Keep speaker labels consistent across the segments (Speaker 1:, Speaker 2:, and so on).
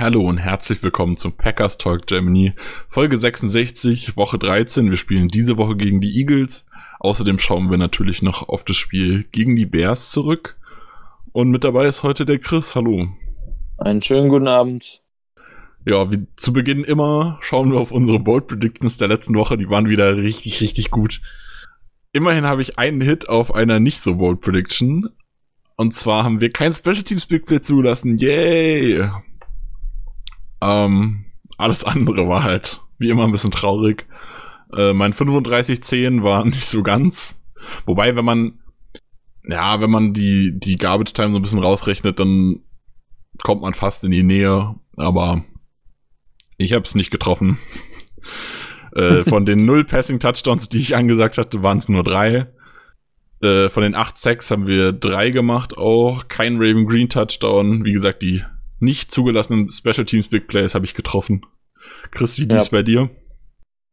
Speaker 1: Hallo und herzlich willkommen zum Packers Talk Germany, Folge 66, Woche 13. Wir spielen diese Woche gegen die Eagles. Außerdem schauen wir natürlich noch auf das Spiel gegen die Bears zurück. Und mit dabei ist heute der Chris. Hallo.
Speaker 2: Einen schönen guten Abend.
Speaker 1: Ja, wie zu Beginn immer schauen wir auf unsere Bold Predictions der letzten Woche. Die waren wieder richtig, richtig gut. Immerhin habe ich einen Hit auf einer nicht so Bold Prediction. Und zwar haben wir kein Special Teams Big Play zulassen. Yay! Ähm, alles andere war halt wie immer ein bisschen traurig. Äh, mein 35-10 war nicht so ganz. Wobei, wenn man, ja, wenn man die, die Garbage Time so ein bisschen rausrechnet, dann kommt man fast in die Nähe. Aber ich habe es nicht getroffen. äh, von den null Passing Touchdowns, die ich angesagt hatte, waren es nur drei. Äh, von den acht Sacks haben wir drei gemacht auch. Kein Raven Green Touchdown. Wie gesagt, die nicht zugelassenen Special Teams Big Plays habe ich getroffen. Chris, wie ja. lief's bei dir?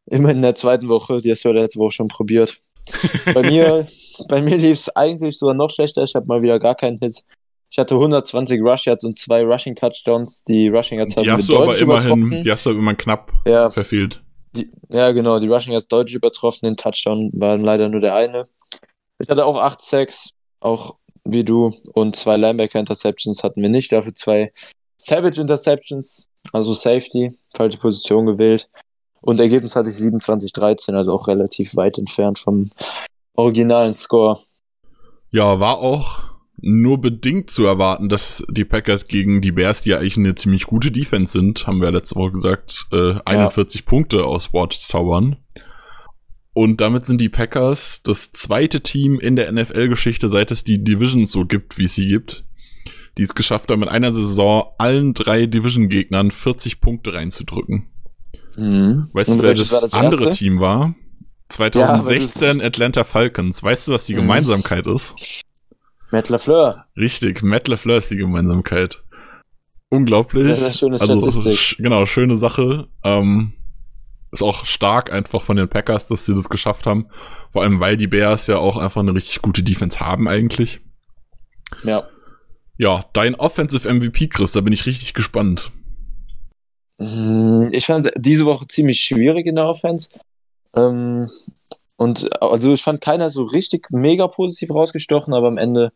Speaker 2: Immer in der zweiten Woche, die hast du ja letzte Woche schon probiert. bei mir, bei mir lief es eigentlich sogar noch schlechter. Ich habe mal wieder gar keinen Hit. Ich hatte 120 Rush Yards und zwei Rushing Touchdowns. Die Rushing Yards haben
Speaker 1: die hast
Speaker 2: wir
Speaker 1: du aber immerhin, Die hast du immer knapp ja, verfehlt.
Speaker 2: Die, ja, genau. Die Rushing Yards deutlich übertroffen. Den Touchdown waren leider nur der eine. Ich hatte auch 8 Sacks, auch wie du. Und zwei Linebacker-Interceptions hatten wir nicht. Dafür zwei Savage-Interceptions, also Safety, falsche Position gewählt. Und Ergebnis hatte ich 27-13, also auch relativ weit entfernt vom originalen Score.
Speaker 1: Ja, war auch nur bedingt zu erwarten, dass die Packers gegen die Bears, die ja eigentlich eine ziemlich gute Defense sind, haben wir ja letzte Woche gesagt, äh, 41 ja. Punkte aus Wort zaubern. Und damit sind die Packers das zweite Team in der NFL-Geschichte, seit es die Division so gibt, wie es sie gibt, die es geschafft haben, in einer Saison allen drei Division-Gegnern 40 Punkte reinzudrücken. Mhm. Weißt du, wer das, das andere erste? Team war? 2016 ja, Atlanta Falcons. Weißt du, was die mhm. Gemeinsamkeit ist?
Speaker 2: Matt LaFleur.
Speaker 1: Richtig, Matt LaFleur ist die Gemeinsamkeit. Unglaublich. Sehr,
Speaker 2: sehr schöne also, Statistik. Also,
Speaker 1: genau, schöne Sache. Ähm, ist auch stark einfach von den Packers, dass sie das geschafft haben. Vor allem, weil die Bears ja auch einfach eine richtig gute Defense haben eigentlich.
Speaker 2: Ja.
Speaker 1: Ja, dein Offensive MVP, Chris, da bin ich richtig gespannt.
Speaker 2: Mm, ich fand diese Woche ziemlich schwierig in der Offense. Ähm, und also ich fand keiner so richtig mega positiv rausgestochen, aber am Ende,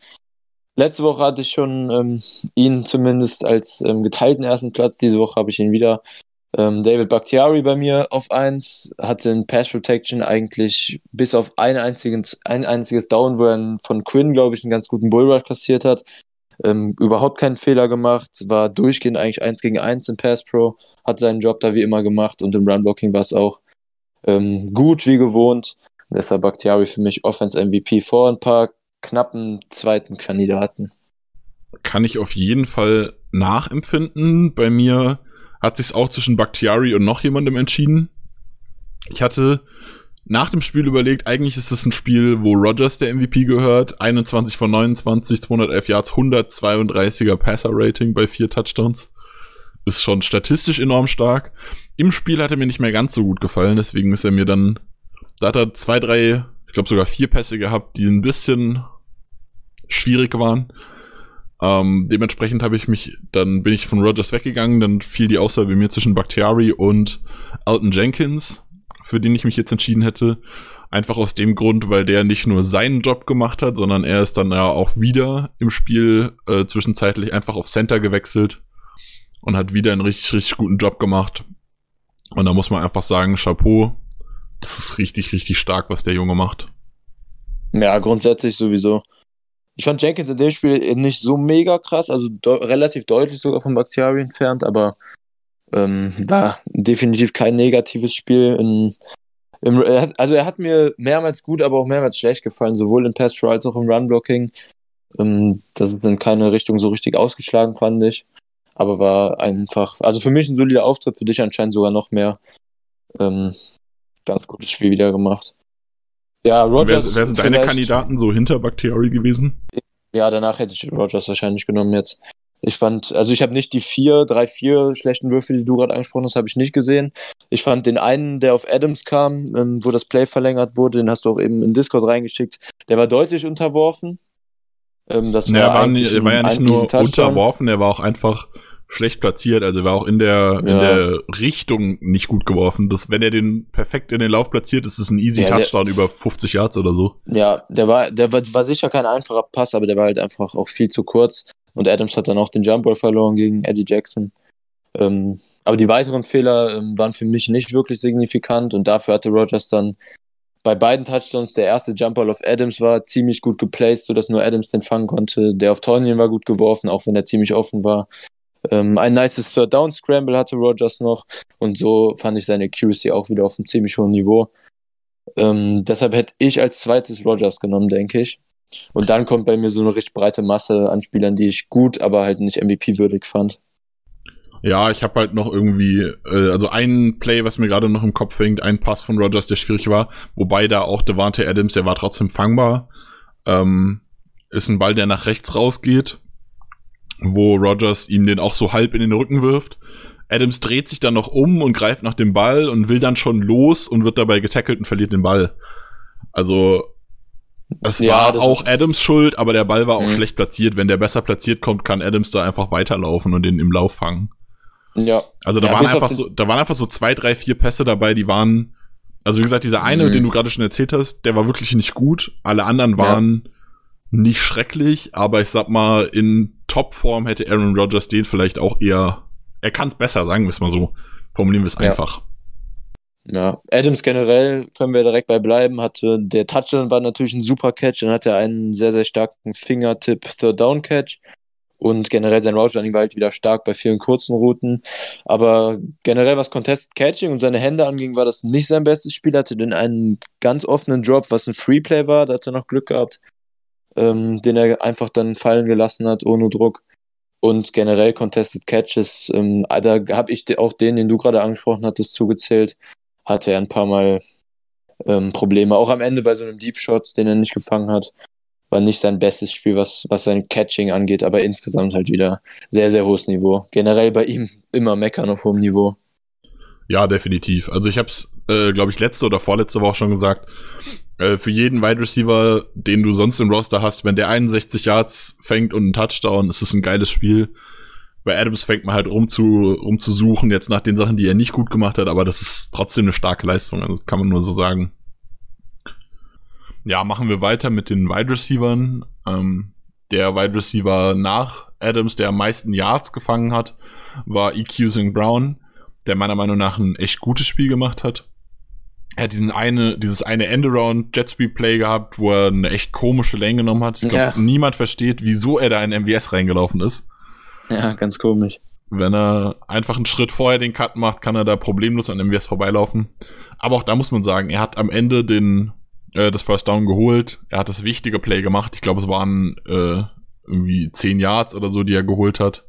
Speaker 2: letzte Woche hatte ich schon ähm, ihn zumindest als ähm, geteilten ersten Platz. Diese Woche habe ich ihn wieder ähm, David Bakhtiari bei mir auf 1, hatte in Pass Protection eigentlich bis auf ein einziges, ein einziges Down, wo er von Quinn, glaube ich, einen ganz guten Bullrush kassiert hat. Ähm, überhaupt keinen Fehler gemacht, war durchgehend eigentlich 1 gegen 1 im Pass Pro, hat seinen Job da wie immer gemacht und im Run Blocking war es auch ähm, gut wie gewohnt. Deshalb Bakhtiari für mich Offense MVP vor ein paar knappen zweiten Kandidaten.
Speaker 1: Kann ich auf jeden Fall nachempfinden. Bei mir hat sich auch zwischen Bakhtiari und noch jemandem entschieden. Ich hatte nach dem Spiel überlegt, eigentlich ist es ein Spiel, wo Rogers der MVP gehört. 21 von 29, 211 Yards, 132er Passer-Rating bei vier Touchdowns. Ist schon statistisch enorm stark. Im Spiel hat er mir nicht mehr ganz so gut gefallen, deswegen ist er mir dann, da hat er zwei, drei, ich glaube sogar vier Pässe gehabt, die ein bisschen schwierig waren. Ähm, dementsprechend habe ich mich, dann bin ich von Rogers weggegangen, dann fiel die Auswahl bei mir zwischen Bakhtiari und Alton Jenkins, für den ich mich jetzt entschieden hätte. Einfach aus dem Grund, weil der nicht nur seinen Job gemacht hat, sondern er ist dann ja auch wieder im Spiel äh, zwischenzeitlich einfach auf Center gewechselt und hat wieder einen richtig, richtig guten Job gemacht. Und da muss man einfach sagen, Chapeau, das ist richtig, richtig stark, was der Junge macht.
Speaker 2: Ja, grundsätzlich sowieso. Ich fand Jenkins in dem Spiel nicht so mega krass, also de relativ deutlich sogar von Bakhtiari entfernt, aber ähm, war definitiv kein negatives Spiel. In, im, also er hat mir mehrmals gut, aber auch mehrmals schlecht gefallen, sowohl im Pass als auch im Run Blocking. Ähm, das ist in keine Richtung so richtig ausgeschlagen, fand ich. aber war einfach, also für mich ein solider Auftritt, für dich anscheinend sogar noch mehr. Ähm, ganz gutes Spiel wieder gemacht. Ja,
Speaker 1: Rogers. Wer, wer sind deine Kandidaten so hinter Bakhtiari gewesen?
Speaker 2: Ja, danach hätte ich Rogers wahrscheinlich genommen jetzt. Ich fand, also ich habe nicht die vier, drei, vier schlechten Würfe, die du gerade angesprochen hast, habe ich nicht gesehen. Ich fand den einen, der auf Adams kam, ähm, wo das Play verlängert wurde, den hast du auch eben in Discord reingeschickt, der war deutlich unterworfen.
Speaker 1: Ähm, das war, war, nie, war ja nicht nur unterworfen, er war auch einfach schlecht platziert, also war auch in der, ja. in der Richtung nicht gut geworfen. Das, wenn er den perfekt in den Lauf platziert, ist es ein easy ja, Touchdown der, über 50 Yards oder so.
Speaker 2: Ja, der war, der war, war sicher kein einfacher Pass, aber der war halt einfach auch viel zu kurz. Und Adams hat dann auch den Jumpball verloren gegen Eddie Jackson. Ähm, aber die weiteren Fehler ähm, waren für mich nicht wirklich signifikant und dafür hatte Rogers dann bei beiden Touchdowns der erste Jumpball auf Adams war ziemlich gut geplaced, sodass nur Adams den fangen konnte. Der auf Tonyan war gut geworfen, auch wenn er ziemlich offen war. Ähm, ein nices Third Down Scramble hatte Rogers noch und so fand ich seine Accuracy auch wieder auf einem ziemlich hohen Niveau. Ähm, deshalb hätte ich als zweites Rogers genommen, denke ich. Und dann kommt bei mir so eine richtig breite Masse an Spielern, die ich gut, aber halt nicht MVP-würdig fand.
Speaker 1: Ja, ich habe halt noch irgendwie, äh, also ein Play, was mir gerade noch im Kopf hängt, ein Pass von Rogers, der schwierig war, wobei da auch Devante Adams, der war trotzdem fangbar. Ähm, ist ein Ball, der nach rechts rausgeht wo Rogers ihm den auch so halb in den Rücken wirft. Adams dreht sich dann noch um und greift nach dem Ball und will dann schon los und wird dabei getackelt und verliert den Ball. Also, es ja, war auch Adams Schuld, aber der Ball war auch mhm. schlecht platziert. Wenn der besser platziert kommt, kann Adams da einfach weiterlaufen und den im Lauf fangen.
Speaker 2: Ja.
Speaker 1: Also da ja, waren einfach so, da waren einfach so zwei, drei, vier Pässe dabei, die waren, also wie gesagt, dieser eine, mhm. den du gerade schon erzählt hast, der war wirklich nicht gut. Alle anderen waren ja nicht schrecklich, aber ich sag mal, in Topform hätte Aaron Rodgers den vielleicht auch eher. Er kann es besser, sagen wir es mal so. Formulieren wir es einfach.
Speaker 2: Ja, Adams generell können wir direkt bei bleiben. Hatte der Touchdown war natürlich ein super Catch, dann hatte er einen sehr, sehr starken Fingertip Third Down Catch. Und generell sein Route Running war halt wieder stark bei vielen kurzen Routen. Aber generell, was Contest Catching und seine Hände anging, war das nicht sein bestes Spiel. Er hatte den einen ganz offenen Drop, was ein Free Play war. Da hat er noch Glück gehabt ähm, den er einfach dann fallen gelassen hat, ohne Druck. Und generell Contested Catches, ähm, da habe ich auch den, den du gerade angesprochen hattest, zugezählt. Hatte er ein paar Mal ähm, Probleme. Auch am Ende bei so einem Deep Shot, den er nicht gefangen hat, war nicht sein bestes Spiel, was, was sein Catching angeht, aber insgesamt halt wieder sehr, sehr hohes Niveau. Generell bei ihm immer meckern auf hohem Niveau.
Speaker 1: Ja, definitiv. Also ich habe es, äh, glaube ich, letzte oder vorletzte Woche schon gesagt. Äh, für jeden Wide Receiver, den du sonst im Roster hast, wenn der 61 Yards fängt und einen Touchdown, ist es ein geiles Spiel. Bei Adams fängt man halt um zu, um zu suchen, jetzt nach den Sachen, die er nicht gut gemacht hat, aber das ist trotzdem eine starke Leistung, also kann man nur so sagen. Ja, machen wir weiter mit den Wide Receivern. Ähm, der Wide Receiver nach Adams, der am meisten Yards gefangen hat, war EQ Sing Brown, der meiner Meinung nach ein echt gutes Spiel gemacht hat er hat diesen eine, dieses eine Endaround Jetstreet Play gehabt, wo er eine echt komische Lane genommen hat. Ich glaube, ja. niemand versteht, wieso er da in MWS reingelaufen ist.
Speaker 2: Ja, ganz komisch.
Speaker 1: Wenn er einfach einen Schritt vorher den Cut macht, kann er da problemlos an MWS vorbeilaufen. Aber auch da muss man sagen, er hat am Ende den, äh, das First Down geholt. Er hat das wichtige Play gemacht. Ich glaube, es waren äh, irgendwie 10 Yards oder so, die er geholt hat.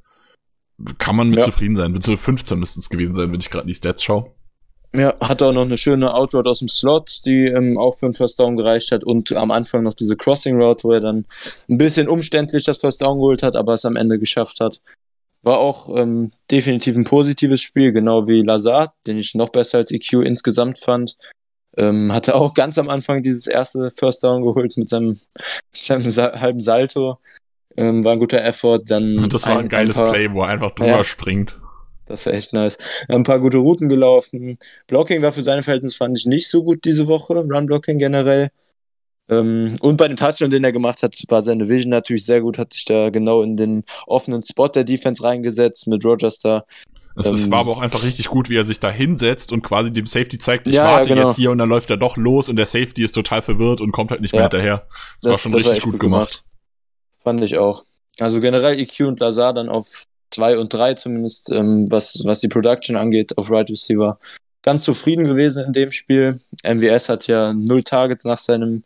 Speaker 1: Kann man mit ja. zufrieden sein. Beziehungsweise 15 müssten es gewesen sein, wenn ich gerade die Stats schaue.
Speaker 2: Ja, hat auch noch eine schöne Outroad aus dem Slot, die ähm, auch für einen First Down gereicht hat und am Anfang noch diese Crossing Route, wo er dann ein bisschen umständlich das First Down geholt hat, aber es am Ende geschafft hat. War auch ähm, definitiv ein positives Spiel, genau wie Lazar, den ich noch besser als EQ insgesamt fand. Ähm, hatte auch ganz am Anfang dieses erste First Down geholt mit seinem, mit seinem Sa halben Salto. Ähm, war ein guter Effort. Dann
Speaker 1: und das war ein, ein geiles ein paar, Play, wo er einfach drüber ja, springt.
Speaker 2: Das war echt nice. Ein paar gute Routen gelaufen. Blocking war für seine Verhältnisse, fand ich, nicht so gut diese Woche. Run-Blocking generell. Ähm, und bei dem Touchdown, den er gemacht hat, war seine Vision natürlich sehr gut. Hat sich da genau in den offenen Spot der Defense reingesetzt mit Rogers da.
Speaker 1: Es, ähm, es war aber auch einfach richtig gut, wie er sich da hinsetzt und quasi dem Safety zeigt, ich ja, warte genau. jetzt hier und dann läuft er doch los und der Safety ist total verwirrt und kommt halt nicht mehr hinterher. Das, das, war schon das richtig war gut, gut gemacht. gemacht.
Speaker 2: Fand ich auch. Also generell EQ und Lazar dann auf 2 und 3 zumindest, ähm, was, was die Production angeht auf Right Receiver. Ganz zufrieden gewesen in dem Spiel. MWS hat ja null Targets nach seinem,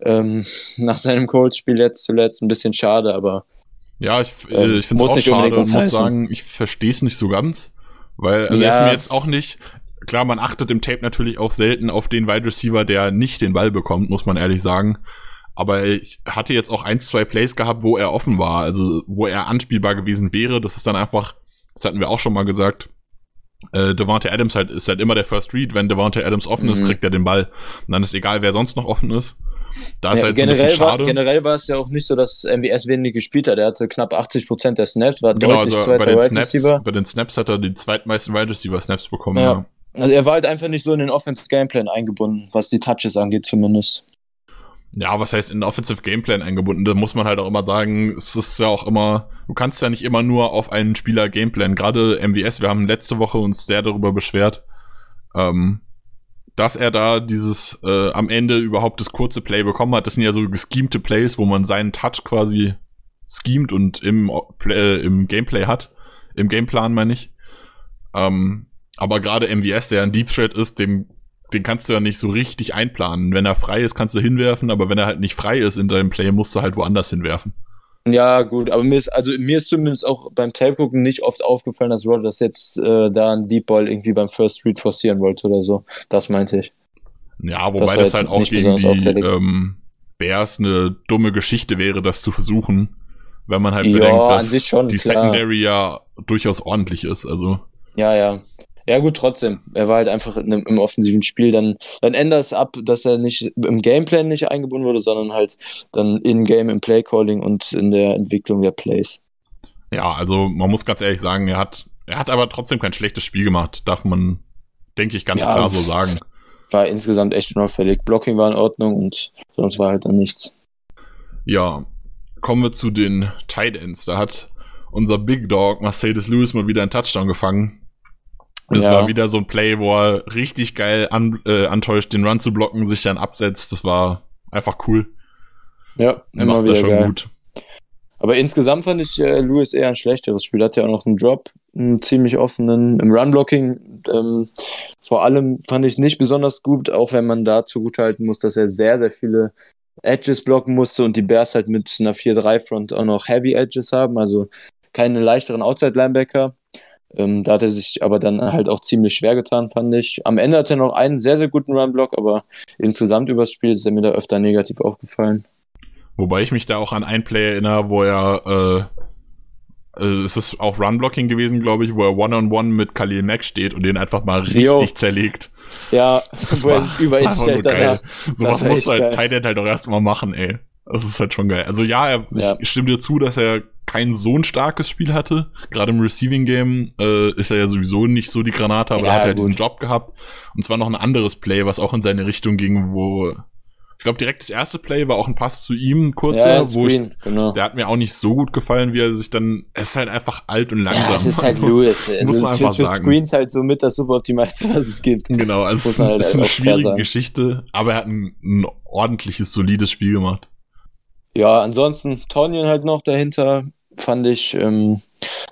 Speaker 2: ähm, nach seinem Colts-Spiel jetzt zuletzt. Ein bisschen schade, aber
Speaker 1: Ja, ich, ähm, ich finde es auch schade und muss heißen. sagen, ich verstehe es nicht so ganz. Weil, also ja. ist mir jetzt auch nicht, klar, man achtet im Tape natürlich auch selten auf den Wide Receiver, der nicht den Ball bekommt, muss man ehrlich sagen. Aber ich hatte jetzt auch ein, zwei Plays gehabt, wo er offen war, also wo er anspielbar gewesen wäre. Das ist dann einfach, das hatten wir auch schon mal gesagt, äh, Devante Adams halt ist halt immer der First Read. Wenn Devante Adams offen mhm. ist, kriegt er den Ball. Und dann ist egal, wer sonst noch offen ist.
Speaker 2: Da ist ja, halt generell, so war, generell war es ja auch nicht so, dass MWS wenig gespielt hat. Er hatte knapp 80 Prozent der Snaps, war genau, deutlich also zweiter
Speaker 1: bei den
Speaker 2: Wide
Speaker 1: Snaps,
Speaker 2: Receiver.
Speaker 1: Bei den Snaps hat er die zweitmeisten Wide Receiver Snaps bekommen.
Speaker 2: Ja. ja. Also er war halt einfach nicht so in den Offense Gameplan eingebunden, was die Touches angeht zumindest.
Speaker 1: Ja, was heißt in den Offensive Gameplan eingebunden? Da muss man halt auch immer sagen, es ist ja auch immer, du kannst ja nicht immer nur auf einen Spieler Gameplan. Gerade MWS, wir haben letzte Woche uns sehr darüber beschwert, ähm, dass er da dieses äh, am Ende überhaupt das kurze Play bekommen hat. Das sind ja so geschemte Plays, wo man seinen Touch quasi schemt und im, äh, im Gameplay hat. Im Gameplan meine ich. Ähm, aber gerade MVS, der ein Deep Threat ist, dem, den kannst du ja nicht so richtig einplanen. Wenn er frei ist, kannst du hinwerfen, aber wenn er halt nicht frei ist in deinem Play, musst du halt woanders hinwerfen.
Speaker 2: Ja, gut, aber mir ist, also mir ist zumindest auch beim Tape gucken nicht oft aufgefallen, dass Rodgers jetzt äh, da einen Deep Ball irgendwie beim First Read forcieren wollte oder so. Das meinte ich.
Speaker 1: Ja, wobei das, das halt auch gegen die ähm, Bears eine dumme Geschichte wäre, das zu versuchen, wenn man halt ja, bedenkt, dass schon, die klar. Secondary ja durchaus ordentlich ist. Also.
Speaker 2: Ja, ja. Ja, gut, trotzdem. Er war halt einfach in, im offensiven Spiel. Dann, dann ändert es ab, dass er nicht im Gameplan nicht eingebunden wurde, sondern halt dann in-game im Playcalling und in der Entwicklung der Plays.
Speaker 1: Ja, also man muss ganz ehrlich sagen, er hat, er hat aber trotzdem kein schlechtes Spiel gemacht, darf man, denke ich, ganz ja, klar so sagen.
Speaker 2: War insgesamt echt unauffällig. Blocking war in Ordnung und sonst war halt dann nichts.
Speaker 1: Ja, kommen wir zu den Tight Ends. Da hat unser Big Dog Mercedes Lewis mal wieder einen Touchdown gefangen. Das ja. war wieder so ein Play, wo er richtig geil an, äh, antäuscht, den Run zu blocken, sich dann absetzt. Das war einfach cool.
Speaker 2: Ja, immer Macht wieder schon geil. gut. Aber insgesamt fand ich äh, Lewis eher ein schlechteres Spiel. Hat ja auch noch einen Drop, einen ziemlich offenen. Im Run-Blocking ähm, vor allem fand ich nicht besonders gut, auch wenn man da zugutehalten muss, dass er sehr, sehr viele Edges blocken musste und die Bears halt mit einer 4-3-Front auch noch Heavy Edges haben, also keine leichteren Outside-Linebacker. Ähm, da hat er sich aber dann halt auch ziemlich schwer getan, fand ich. Am Ende hat er noch einen sehr, sehr guten Run-Block, aber insgesamt übers Spiel ist er mir da öfter negativ aufgefallen.
Speaker 1: Wobei ich mich da auch an ein Play erinnere, wo er, äh, äh, es ist auch Run-Blocking gewesen, glaube ich, wo er One-on-One -on -one mit Khalil Mack steht und den einfach mal richtig jo. zerlegt.
Speaker 2: Ja, das wo war, er sich über ihn stellt danach.
Speaker 1: So was musst du als Tight End halt auch erstmal machen, ey. Das ist halt schon geil. Also ja, er, ja. ich stimme dir zu, dass er kein so ein starkes Spiel hatte. Gerade im Receiving Game äh, ist er ja sowieso nicht so die Granate, aber ja, er hat ja diesen Job gehabt. Und zwar noch ein anderes Play, was auch in seine Richtung ging, wo ich glaube, direkt das erste Play war auch ein Pass zu ihm, ein kurzer, ja, wo Screen, ich, genau. der hat mir auch nicht so gut gefallen, wie er sich dann, es ist halt einfach alt und langsam. Ja,
Speaker 2: es ist halt Lewis. Also, muss man ist für sagen. Screens halt so mit das suboptimalste, was es gibt.
Speaker 1: Genau, also es halt ist eine schwierige Geschichte, aber er hat ein, ein ordentliches, solides Spiel gemacht.
Speaker 2: Ja, ansonsten Tonyan halt noch dahinter, fand ich. Ähm,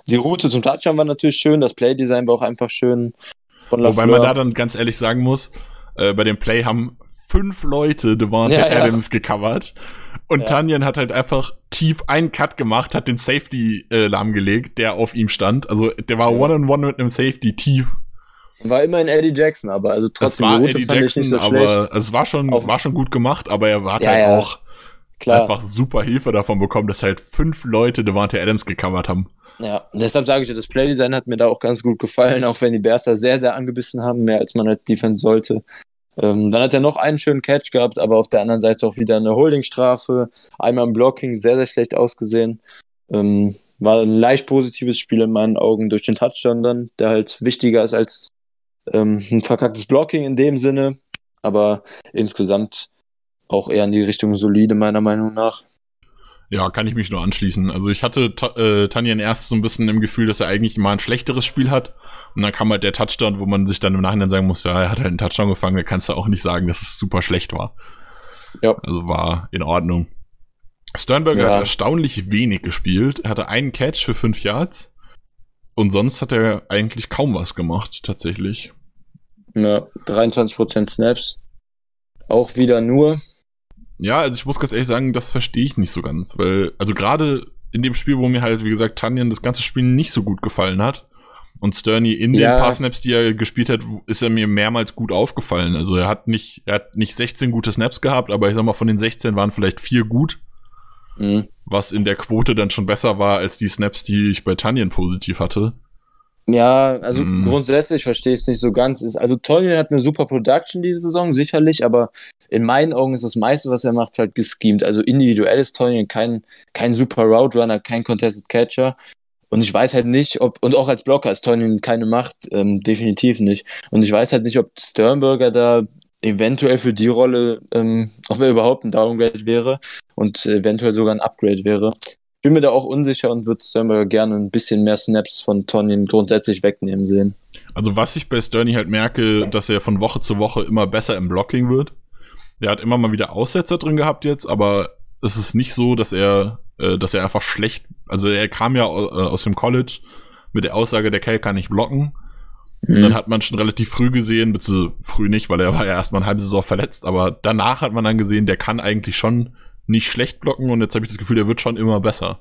Speaker 2: die Route zum Touchdown war natürlich schön, das Playdesign war auch einfach schön.
Speaker 1: Von Wobei man da dann ganz ehrlich sagen muss, äh, bei dem Play haben fünf Leute Devonta ja, Adams ja. gecovert. Und ja. Tanyan hat halt einfach tief einen Cut gemacht, hat den Safety äh, lahmgelegt, der auf ihm stand. Also der war one-on-one -on -one mit einem Safety tief.
Speaker 2: War immer in Eddie Jackson, aber also trotzdem
Speaker 1: das war Eddie Jackson, so aber, schlecht. Es war schon, war schon gut gemacht, aber er hat halt auch Klar. einfach super Hilfe davon bekommen, dass halt fünf Leute Devante Adams gecovert haben.
Speaker 2: Ja, deshalb sage ich ja, das Playdesign hat mir da auch ganz gut gefallen, auch wenn die Bears da sehr, sehr angebissen haben, mehr als man als Defense sollte. Ähm, dann hat er noch einen schönen Catch gehabt, aber auf der anderen Seite auch wieder eine Holdingstrafe. Einmal im Blocking, sehr, sehr schlecht ausgesehen. Ähm, war ein leicht positives Spiel in meinen Augen durch den Touchdown dann, der halt wichtiger ist als ähm, ein verkacktes Blocking in dem Sinne. Aber insgesamt auch eher in die Richtung solide, meiner Meinung nach.
Speaker 1: Ja, kann ich mich nur anschließen. Also ich hatte äh, Tanjan erst so ein bisschen im Gefühl, dass er eigentlich mal ein schlechteres Spiel hat. Und dann kam halt der Touchdown, wo man sich dann im Nachhinein sagen muss, ja, er hat halt einen Touchdown gefangen, da kannst du auch nicht sagen, dass es super schlecht war. Ja. Also war in Ordnung. Sternberger ja. hat erstaunlich wenig gespielt. Er hatte einen Catch für fünf Yards. Und sonst hat er eigentlich kaum was gemacht, tatsächlich.
Speaker 2: Ja, 23% Snaps. Auch wieder nur
Speaker 1: ja, also ich muss ganz ehrlich sagen, das verstehe ich nicht so ganz, weil, also gerade in dem Spiel, wo mir halt, wie gesagt, Tanyan das ganze Spiel nicht so gut gefallen hat. Und Sturny in
Speaker 2: Ja.
Speaker 1: den paar Snaps, die er gespielt hat, ist er mir mehrmals gut aufgefallen. Also er hat nicht, er hat nicht 16 gute Snaps gehabt, aber ich sag mal, von den 16 waren vielleicht vier gut,
Speaker 2: Mhm.
Speaker 1: was in der Quote dann schon besser war als die Snaps, die ich bei Tanyan positiv hatte.
Speaker 2: Ja, also
Speaker 1: Mhm.
Speaker 2: grundsätzlich verstehe ich es nicht so ganz. Ist, also Tonyan hat eine super Production diese Saison, sicherlich, aber in meinen Augen ist das meiste, was er macht, halt geschemt. Also individuell ist Tonyan kein, kein super Route Runner, kein Contested Catcher. Und ich weiß halt nicht, ob, und auch als Blocker ist Tonyan keine Macht, ähm, definitiv nicht. Und ich weiß halt nicht, ob Sternberger da eventuell für die Rolle, ähm, ob er überhaupt ein Downgrade wäre und eventuell sogar ein Upgrade wäre. Ich bin mir da auch unsicher und würde Sternberger gerne ein bisschen mehr Snaps von Tonyan grundsätzlich wegnehmen sehen.
Speaker 1: Also was ich bei Sturny halt merke, dass er von Woche zu Woche immer besser im Blocking wird. Er hat immer mal wieder Aussetzer drin gehabt jetzt, aber es ist nicht so, dass er, äh, dass er einfach schlecht, also er kam ja äh, aus dem College mit der Aussage, der Kerl kann nicht blocken. Und dann hat man schon relativ früh gesehen, beziehungsweise früh nicht, weil er war ja erstmal eine halbe Saison verletzt, aber danach hat man dann gesehen, der kann eigentlich schon nicht schlecht blocken und jetzt habe ich das Gefühl, der wird schon immer besser.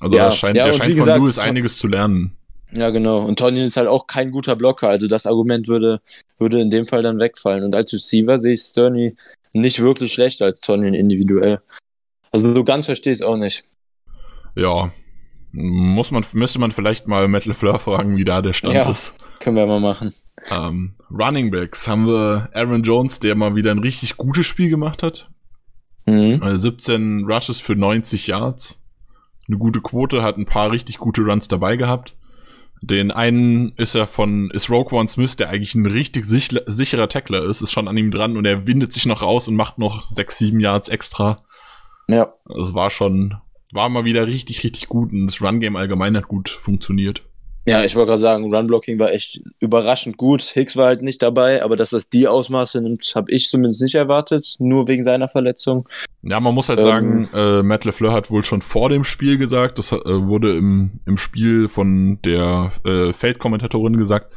Speaker 1: Also
Speaker 2: Ja,
Speaker 1: er scheint,
Speaker 2: ja,
Speaker 1: er scheint von
Speaker 2: gesagt,
Speaker 1: Lewis einiges zu lernen.
Speaker 2: Ja, genau. Und Tonyan ist halt auch kein guter Blocker. Also das Argument würde, würde in dem Fall dann wegfallen. Und als Receiver sehe ich Sterney nicht wirklich schlechter als Tonyan individuell. Also so ganz verstehe ich es auch nicht.
Speaker 1: Ja. Muss man, müsste man vielleicht mal Metal LeFleur fragen, wie da der Stand
Speaker 2: Ja.
Speaker 1: ist.
Speaker 2: Können wir mal machen.
Speaker 1: Ähm, Running Backs haben wir Aaron Jones, der mal wieder ein richtig gutes Spiel gemacht hat.
Speaker 2: Mhm.
Speaker 1: Also 17 Rushes für 90 Yards. Eine gute Quote, hat ein paar richtig gute Runs dabei gehabt. Den einen ist er von, ist Roquan Smith, der eigentlich ein richtig sich, sicherer Tackler ist, ist schon an ihm dran und er windet sich noch raus und macht noch 6, 7 Yards extra.
Speaker 2: Ja.
Speaker 1: Das war schon, war mal wieder richtig, richtig gut und das Run-Game allgemein hat gut funktioniert.
Speaker 2: Ja, ich wollte gerade sagen, Run-Blocking war echt überraschend gut. Hicks war halt nicht dabei, aber dass das die Ausmaße nimmt, habe ich zumindest nicht erwartet, nur wegen seiner Verletzung.
Speaker 1: Ja, man muss halt
Speaker 2: Ähm.
Speaker 1: sagen, äh, Matt LeFleur hat wohl schon vor dem Spiel gesagt, das äh, wurde im, im Spiel von der äh, Feldkommentatorin gesagt,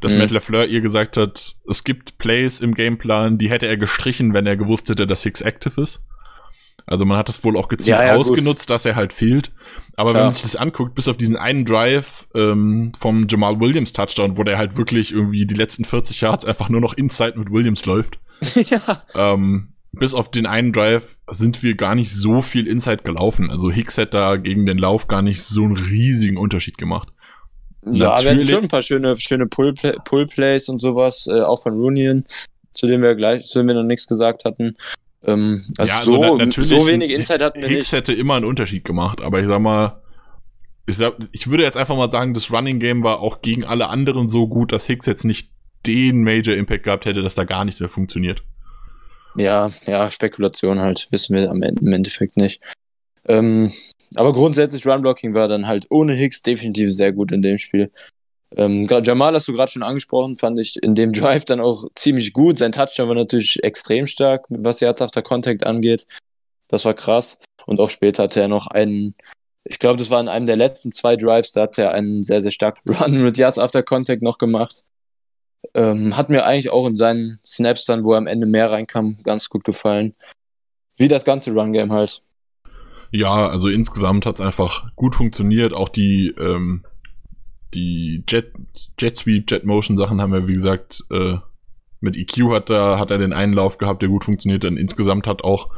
Speaker 1: dass
Speaker 2: Mhm.
Speaker 1: Matt LeFleur ihr gesagt hat, es gibt Plays im Gameplan, die hätte er gestrichen, wenn er gewusst hätte, dass Hicks active ist. Also man hat das wohl auch gezielt
Speaker 2: Ja, ja, gut.
Speaker 1: ausgenutzt, dass er halt fehlt. Aber wenn
Speaker 2: Klar.
Speaker 1: man sich das anguckt, bis auf diesen einen Drive ähm, vom Jamal Williams Touchdown, wo der halt wirklich irgendwie die letzten 40 Yards einfach nur noch Inside mit Williams läuft,
Speaker 2: ja.
Speaker 1: ähm, bis auf den einen Drive sind wir gar nicht so viel Inside gelaufen. Also Hicks hat da gegen den Lauf gar nicht so einen riesigen Unterschied gemacht.
Speaker 2: Ja, wir hatten
Speaker 1: Natürlich-
Speaker 2: schon ein paar schöne, schöne Pull-Play- Pull-Plays und sowas, äh, auch von Runion, zu dem wir gleich, zu dem wir noch nichts gesagt hatten. Ähm, also,
Speaker 1: Ja, also
Speaker 2: so,
Speaker 1: na- natürlich
Speaker 2: so wenig Insight hatten wir
Speaker 1: Hicks
Speaker 2: nicht.
Speaker 1: hätte immer einen Unterschied gemacht, aber ich sag mal, ich, sag, ich würde jetzt einfach mal sagen, das Running Game war auch gegen alle anderen so gut, dass Hicks jetzt nicht den Major Impact gehabt hätte, dass da gar nichts mehr funktioniert.
Speaker 2: Ja, ja, Spekulation halt, wissen wir am Ende, im Endeffekt nicht. Ähm, aber grundsätzlich Run-Blocking war dann halt ohne Hicks definitiv sehr gut in dem Spiel. Ähm, grad Jamal hast du gerade schon angesprochen, fand ich in dem Drive dann auch ziemlich gut. Sein Touchdown war natürlich extrem stark, was Yards after Contact angeht. Das war krass. Und auch später hatte er noch einen, ich glaube, das war in einem der letzten zwei Drives, da hat er einen sehr, sehr starken Run mit Yards after Contact noch gemacht. Ähm, hat mir eigentlich auch in seinen Snaps dann, wo er am Ende mehr reinkam, ganz gut gefallen. Wie das ganze Run-Game halt.
Speaker 1: Ja, also insgesamt hat's einfach gut funktioniert. Auch die, ähm, die Jet, Jet Sweep, Jet Motion Sachen haben wir, wie gesagt, äh, mit EQ hat er, hat er den einen Lauf gehabt, der gut funktioniert. Dann insgesamt hat auch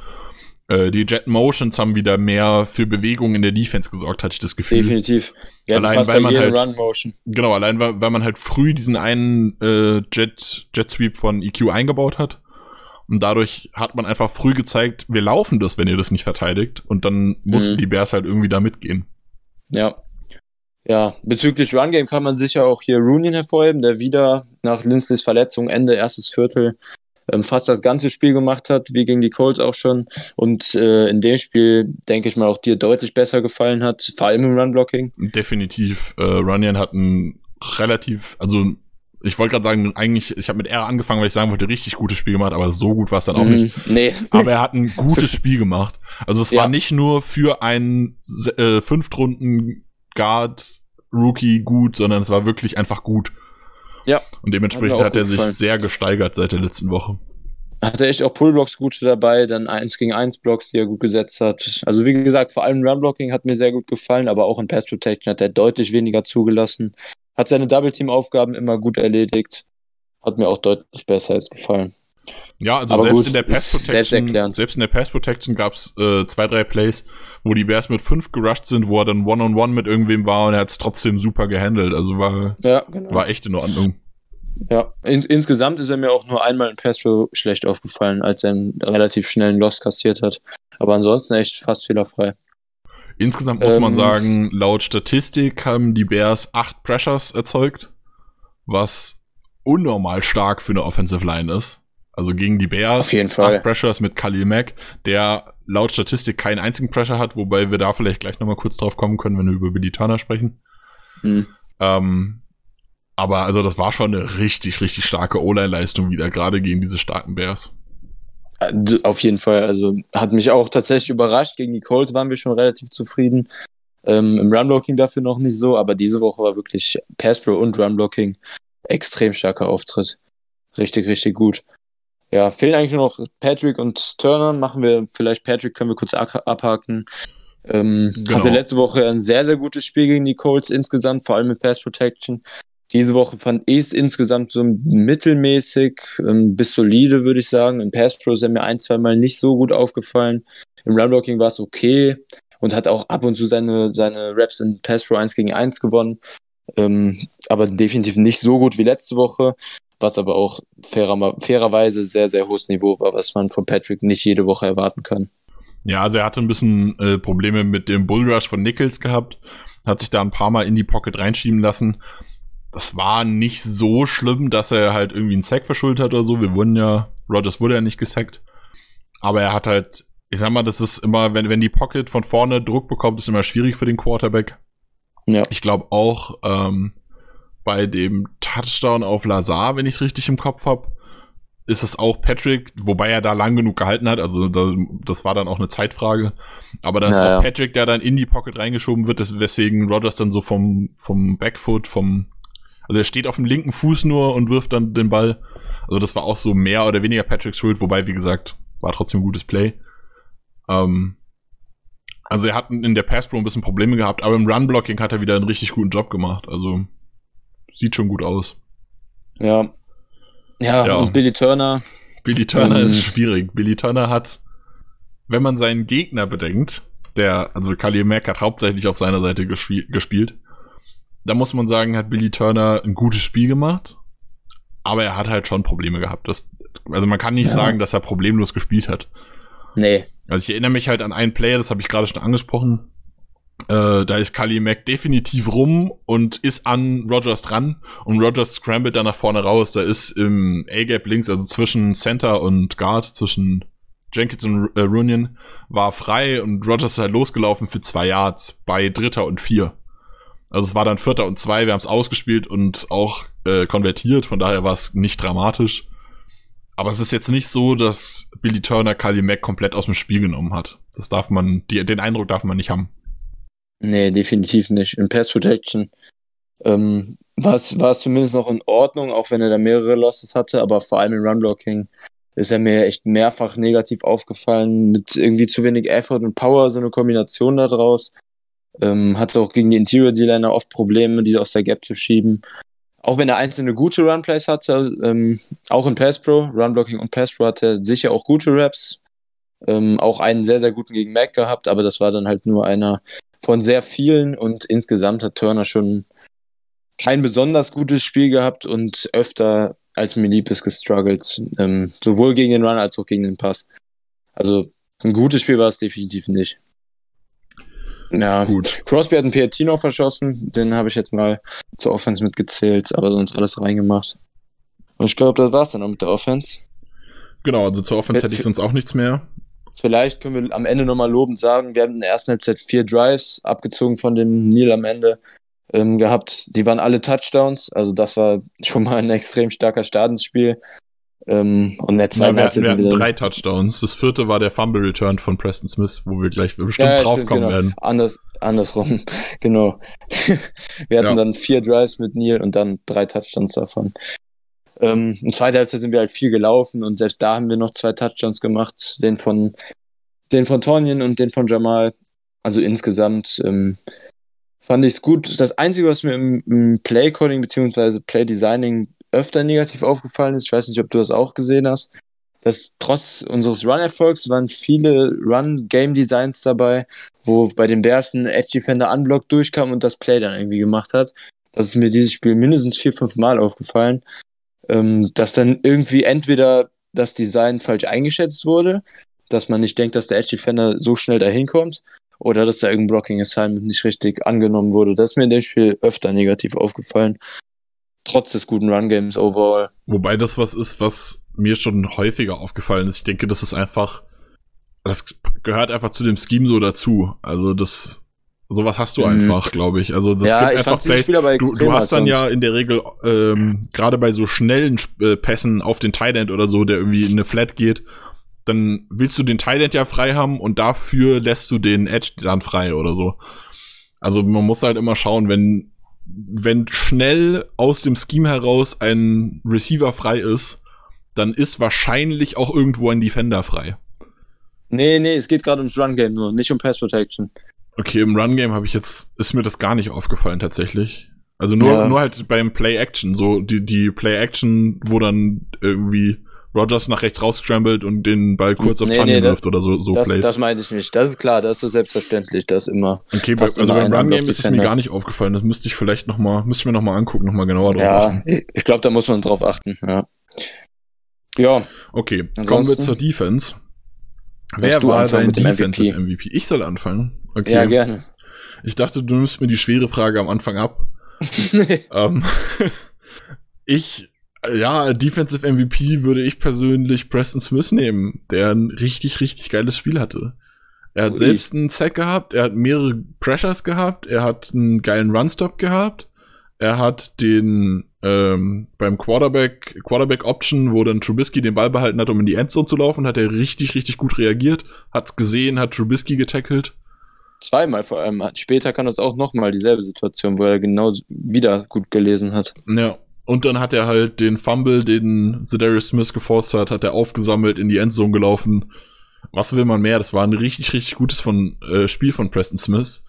Speaker 1: äh, die Jet Motions haben wieder mehr für Bewegung in der Defense gesorgt, hatte ich das Gefühl.
Speaker 2: Definitiv. Ja,
Speaker 1: Allein,
Speaker 2: fast
Speaker 1: weil
Speaker 2: bei
Speaker 1: man halt-
Speaker 2: Run-Motion.
Speaker 1: Genau, allein weil, weil man halt früh diesen einen äh, Jet, Jet Sweep von EQ eingebaut hat. Und dadurch hat man einfach früh gezeigt, wir laufen das, wenn ihr das nicht verteidigt. Und dann mussten
Speaker 2: Mhm.
Speaker 1: die Bears halt irgendwie da mitgehen.
Speaker 2: Ja. Ja, bezüglich Run-Game kann man sicher auch hier Rooney hervorheben, der wieder nach Linsleys Verletzung Ende erstes Viertel ähm, fast das ganze Spiel gemacht hat, wie gegen die Colts auch schon. Und äh, in dem Spiel, denke ich mal, auch dir deutlich besser gefallen hat, vor allem im Run-Blocking.
Speaker 1: Definitiv. Äh, Runyan hat ein relativ, also ich wollte gerade sagen, eigentlich, ich habe mit R angefangen, weil ich sagen wollte, richtig gutes Spiel gemacht, aber so gut war es dann auch nicht.
Speaker 2: Mhm. Nee.
Speaker 1: Aber er hat ein gutes Spiel gemacht. Also es
Speaker 2: Ja.
Speaker 1: war nicht nur für einen äh, Fünftrunden Guard Rookie gut, sondern es war wirklich einfach gut.
Speaker 2: Ja.
Speaker 1: Und dementsprechend
Speaker 2: Hat
Speaker 1: hat er sich
Speaker 2: gefallen.
Speaker 1: sehr gesteigert seit der letzten Woche.
Speaker 2: hatte echt auch Pullblocks gute dabei, dann 1 gegen 1 Blocks, die er gut gesetzt hat. Also wie gesagt, vor allem Runblocking hat mir sehr gut gefallen, aber auch in Pass Protection hat er deutlich weniger zugelassen. Hat seine Double Team Aufgaben immer gut erledigt. Hat mir auch deutlich besser als gefallen.
Speaker 1: Ja, also
Speaker 2: Aber
Speaker 1: selbst
Speaker 2: gut,
Speaker 1: in der Pass Protection, selbst in der Pass Protection gab's äh, zwei, drei Plays, wo die Bears mit fünf gerusht sind, wo er dann One-on-One mit irgendwem war und er hat's trotzdem super gehandelt. Also war,
Speaker 2: Ja, genau.
Speaker 1: war echt in Ordnung.
Speaker 2: Ja, in, insgesamt ist er mir auch nur einmal in Pass Pro schlecht aufgefallen, als er einen relativ schnellen Loss kassiert hat. Aber ansonsten echt fast fehlerfrei.
Speaker 1: Insgesamt muss man
Speaker 2: Ähm,
Speaker 1: sagen, laut Statistik haben die Bears acht Pressures erzeugt, was unnormal stark für eine Offensive Line ist. Also gegen die Bears
Speaker 2: Auf jeden Fall.
Speaker 1: Pressures mit Khalil Mack, der laut Statistik keinen einzigen Pressure hat, wobei wir da vielleicht gleich nochmal kurz drauf kommen können, wenn wir über Billy Turner sprechen.
Speaker 2: Hm.
Speaker 1: Ähm, aber also das war schon eine richtig, richtig starke O-Line-Leistung wieder, gerade gegen diese starken Bears.
Speaker 2: Äh, Auf jeden Fall. Also hat mich auch tatsächlich überrascht. Gegen die Colts waren wir schon relativ zufrieden. Ähm, Im Runblocking dafür noch nicht so, aber diese Woche war wirklich Pass Pro und Runblocking extrem starker Auftritt. Richtig, richtig gut. Ja, fehlen eigentlich nur noch Patrick und Turner. Machen wir vielleicht Patrick, können wir kurz ak- abhaken. Ähm,
Speaker 1: Genau.
Speaker 2: Hatte letzte Woche ein sehr, sehr gutes Spiel gegen die Colts insgesamt, vor allem mit Pass Protection. Diese Woche fand ich es insgesamt so mittelmäßig, ähm, bis solide, würde ich sagen. In Pass Pro ist er mir ein, zwei Mal nicht so gut aufgefallen. Im Runblocking war es okay und hat auch ab und zu seine, seine Raps in Pass Pro 1 gegen 1 gewonnen. Ähm, aber definitiv nicht so gut wie letzte Woche, was aber auch fairer, fairerweise sehr, sehr hohes Niveau war, was man von Patrick nicht jede Woche erwarten kann.
Speaker 1: Ja, also er hatte ein bisschen äh, Probleme mit dem Bullrush von Nichols gehabt, hat sich da ein paar Mal in die Pocket reinschieben lassen. Das war nicht so schlimm, dass er halt irgendwie einen Sack verschuldet hat oder so. Wir wurden ja, Rogers wurde ja nicht gesackt. Aber er hat halt, ich sag mal, das ist immer, wenn, wenn die Pocket von vorne Druck bekommt, ist immer schwierig für den Quarterback.
Speaker 2: Ja.
Speaker 1: Ich glaube auch ähm, bei dem Touchdown auf Lazar, wenn ich es richtig im Kopf habe, ist es auch Patrick, wobei er da lang genug gehalten hat. Also da, das war dann auch eine Zeitfrage. Aber da ist
Speaker 2: Ja,
Speaker 1: auch. Patrick, der dann in die Pocket reingeschoben wird, das- weswegen Rogers dann so vom, vom Backfoot, vom also er steht auf dem linken Fuß nur und wirft dann den Ball. Also das war auch so mehr oder weniger Patricks Schuld, wobei, wie gesagt, war trotzdem ein gutes Play. Ähm, also er hat in der Pass Pro ein bisschen Probleme gehabt, aber im Run-Blocking hat er wieder einen richtig guten Job gemacht. Also sieht schon gut aus.
Speaker 2: Ja. Ja,
Speaker 1: Ja.
Speaker 2: und Billy Turner,
Speaker 1: Billy Turner
Speaker 2: Ähm.
Speaker 1: ist schwierig. Billy Turner hat, wenn man seinen Gegner bedenkt, der, also Khalil Mack hat hauptsächlich auf seiner Seite gespiel, gespielt, da muss man sagen, hat Billy Turner ein gutes Spiel gemacht, aber er hat halt schon Probleme gehabt. Das, also man kann nicht
Speaker 2: Ja.
Speaker 1: sagen, dass er problemlos gespielt hat.
Speaker 2: nee,
Speaker 1: Also ich erinnere mich halt an einen Player, das habe ich gerade schon angesprochen. Äh, da ist Kali Mack definitiv rum und ist an Rogers dran und Rogers scrambled dann nach vorne raus. Da ist im A-Gap links, also zwischen Center und Guard, zwischen Jenkins und äh, Runyon, war frei und Rogers ist halt losgelaufen für zwei Yards bei Dritter und Vier. Also es war dann Vierter und Zwei, wir haben es ausgespielt und auch äh, konvertiert, von daher war es nicht dramatisch. Aber es ist jetzt nicht so, dass Billy Turner Kali Mack komplett aus dem Spiel genommen hat. Das darf man, die, den Eindruck darf man nicht haben.
Speaker 2: Nee, definitiv nicht. In Pass Protection ähm, war es war es zumindest noch in Ordnung, auch wenn er da mehrere Losses hatte, aber vor allem im Runblocking ist er mir echt mehrfach negativ aufgefallen, mit irgendwie zu wenig Effort und Power, so eine Kombination daraus. Ähm, hatte auch gegen die Interior D-Liner oft Probleme, die aus der Gap zu schieben. Auch wenn er einzelne gute Runplays hatte, ähm, auch in Pass Pro, Runblocking und Pass Pro hatte er sicher auch gute Raps. Ähm, auch einen sehr, sehr guten gegen Mac gehabt, aber das war dann halt nur einer von sehr vielen und insgesamt hat Turner schon kein besonders gutes Spiel gehabt und öfter als mir lieb ist gestruggelt. Ähm, sowohl gegen den Run als auch gegen den Pass. Also ein gutes Spiel war es definitiv nicht. Ja,
Speaker 1: Gut.
Speaker 2: Crosby hat einen PAT noch verschossen, den habe ich jetzt mal zur Offense mitgezählt, aber sonst alles reingemacht. Und ich glaube, das war's dann auch mit der Offense.
Speaker 1: Genau, also zur Offense hätte ich sonst auch nichts mehr.
Speaker 2: Vielleicht können wir am Ende nochmal lobend sagen, wir haben in der ersten Halbzeit vier Drives, abgezogen von dem Neil am Ende, ähm, gehabt. Die waren alle Touchdowns, also das war schon mal ein extrem starker Start ins Spiel. Ähm, und in der
Speaker 1: Ja,
Speaker 2: zweiten
Speaker 1: wir,
Speaker 2: Halbzeit
Speaker 1: wir hatten
Speaker 2: wir dann-
Speaker 1: drei Touchdowns. Das vierte war der Fumble Return von Preston Smith, wo wir gleich bestimmt
Speaker 2: Ja, ja,
Speaker 1: drauf
Speaker 2: stimmt,
Speaker 1: kommen
Speaker 2: genau.
Speaker 1: werden.
Speaker 2: Anders, andersrum, genau. wir hatten
Speaker 1: Ja.
Speaker 2: dann vier Drives mit Neil und dann drei Touchdowns davon. Ähm, in zweiter Halbzeit sind wir halt viel gelaufen und selbst da haben wir noch zwei Touchdowns gemacht, den von, den von Tonjen und den von Jamal. Also insgesamt ähm, fand ich es gut. Das Einzige, was mir im, im Play-Coding bzw. Play-Designing öfter negativ aufgefallen ist, ich weiß nicht, ob du das auch gesehen hast, dass trotz unseres Run-Erfolgs waren viele Run-Game-Designs dabei, wo bei den Bears ein Edge-Defender Unblock durchkam und das Play dann irgendwie gemacht hat. Das ist mir dieses Spiel mindestens vier, fünf Mal aufgefallen, ähm, dass dann irgendwie entweder das Design falsch eingeschätzt wurde, dass man nicht denkt, dass der Edge-Defender so schnell dahin kommt, oder dass da irgendein Blocking-Assignment nicht richtig angenommen wurde. Das ist mir in dem Spiel öfter negativ aufgefallen. Trotz des guten Run-Games overall.
Speaker 1: Wobei das was ist, was mir schon häufiger aufgefallen ist. Ich denke, das ist einfach, das gehört einfach zu dem Scheme so dazu. Also das, sowas hast du mhm. einfach, glaube ich. Also das
Speaker 2: ja, gibt einfach Play,
Speaker 1: du, du hast dann ja in der Regel ähm, gerade bei so schnellen äh, Pässen auf den Tight End oder so, der irgendwie in eine Flat geht, dann willst du den Tight End ja frei haben und dafür lässt du den Edge dann frei oder so. Also man muss halt immer schauen, wenn wenn schnell aus dem Scheme heraus ein Receiver frei ist, dann ist wahrscheinlich auch irgendwo ein Defender frei.
Speaker 2: Nee, nee, es geht gerade ums Run Game nur, nicht um Pass Protection.
Speaker 1: Okay, im Run Game habe ich jetzt ist mir das gar nicht aufgefallen tatsächlich. Also nur ja. nur halt beim Play Action, so die die Play Action, wo dann irgendwie Rogers nach rechts rausgescrambled und den Ball kurz auf nee, Tunny nee, wirft oder so, so
Speaker 2: das, Plays. Das meine ich nicht. Das ist klar, das ist selbstverständlich, das immer.
Speaker 1: Okay, bei, also beim Run Game ist es mir gar nicht aufgefallen. Das müsste ich vielleicht noch mal, müsste ich mir noch mal angucken, noch mal genauer
Speaker 2: drauf ja, achten. Ja, ich glaube, da muss man drauf achten. Ja. Ja.
Speaker 1: Okay, Ansonsten, kommen wir zur Defense.
Speaker 2: Wer war dein Defensive
Speaker 1: MVP? MVP? Ich soll anfangen.
Speaker 2: Okay. Ja, gerne.
Speaker 1: Ich dachte, du nimmst mir die schwere Frage am Anfang ab. ähm, ich ja, Defensive MVP würde ich persönlich Preston Smith nehmen, der ein richtig, richtig geiles Spiel hatte. Er hat Ui. selbst einen Sack gehabt, er hat mehrere Pressures gehabt, er hat einen geilen Runstop gehabt, er hat den ähm, beim Quarterback, Quarterback Option, wo dann Trubisky den Ball behalten hat, um in die Endzone zu laufen, hat er richtig, richtig gut reagiert, hat's gesehen, hat Trubisky getackelt.
Speaker 2: Zweimal vor allem. Später kann das auch nochmal dieselbe Situation, wo er genau wieder gut gelesen hat.
Speaker 1: Ja, und dann hat er halt den Fumble, den Zedarius Smith geforst hat, hat er aufgesammelt, in die Endzone gelaufen. Was will man mehr? Das war ein richtig, richtig gutes von, äh, Spiel von Preston Smith.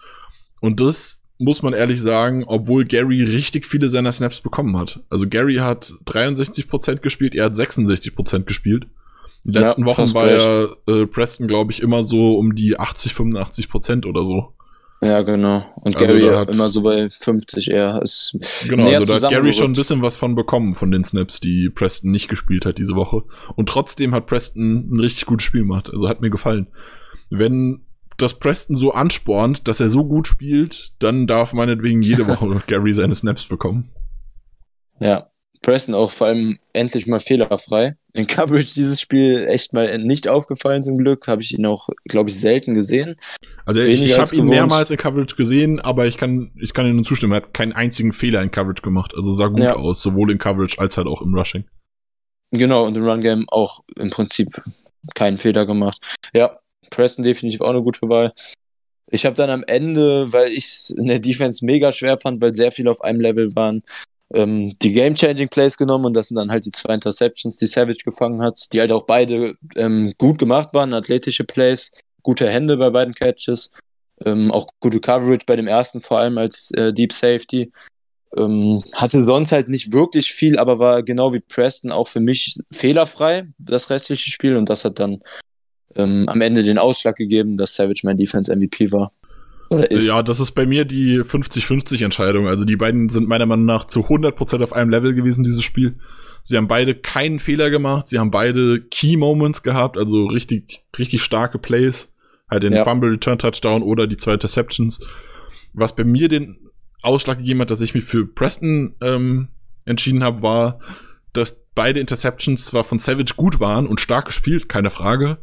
Speaker 1: Und das muss man ehrlich sagen, obwohl Gary richtig viele seiner Snaps bekommen hat. Also Gary hat 63% gespielt, er hat 66% gespielt. Die letzten ja, Wochen war ja äh, Preston, glaube ich, immer so um die 80, 85% oder so.
Speaker 2: Ja, genau. Und also Gary hat, immer so bei 50 eher. Ist
Speaker 1: genau, also da hat Gary schon ein bisschen was von bekommen, von den Snaps, die Preston nicht gespielt hat diese Woche. Und trotzdem hat Preston ein richtig gutes Spiel gemacht. Also hat mir gefallen. Wenn das Preston so anspornt, dass er so gut spielt, dann darf meinetwegen jede Woche Gary seine Snaps bekommen.
Speaker 2: Ja, Preston auch vor allem endlich mal fehlerfrei. In Coverage dieses Spiel echt mal nicht aufgefallen zum Glück. Habe ich ihn auch, glaube ich, selten gesehen.
Speaker 1: Also ich, ich habe ihn mehrmals in Coverage gesehen, aber ich kann, ich kann Ihnen zustimmen. Er hat keinen einzigen Fehler in Coverage gemacht. Also sah gut ja. aus, sowohl in Coverage als halt auch im Rushing.
Speaker 2: Genau, und im Run Game auch im Prinzip keinen Fehler gemacht. Ja, Preston definitiv auch eine gute Wahl. Ich habe dann am Ende, weil ich es in der Defense mega schwer fand, weil sehr viele auf einem Level waren, ähm, die Game-Changing Plays genommen und das sind dann halt die zwei Interceptions, die Savage gefangen hat, die halt auch beide ähm, gut gemacht waren, athletische Plays, gute Hände bei beiden Catches, ähm, auch gute Coverage bei dem ersten vor allem als äh, Deep Safety. Ähm, hatte sonst halt nicht wirklich viel, aber war genau wie Preston auch für mich fehlerfrei, das restliche Spiel und das hat dann ähm, am Ende den Ausschlag gegeben, dass Savage mein Defense MVP war.
Speaker 1: Ja, das ist bei mir die 50-50 Entscheidung. Also die beiden sind meiner Meinung nach zu 100% auf einem Level gewesen, dieses Spiel. Sie haben beide keinen Fehler gemacht. Sie haben beide Key Moments gehabt, also richtig, richtig starke Plays. Halt den ja. Fumble Return Touchdown oder die zwei Interceptions. Was bei mir den Ausschlag gegeben hat, dass ich mich für Preston ähm, entschieden habe, war, dass beide Interceptions zwar von Savage gut waren und stark gespielt, keine Frage,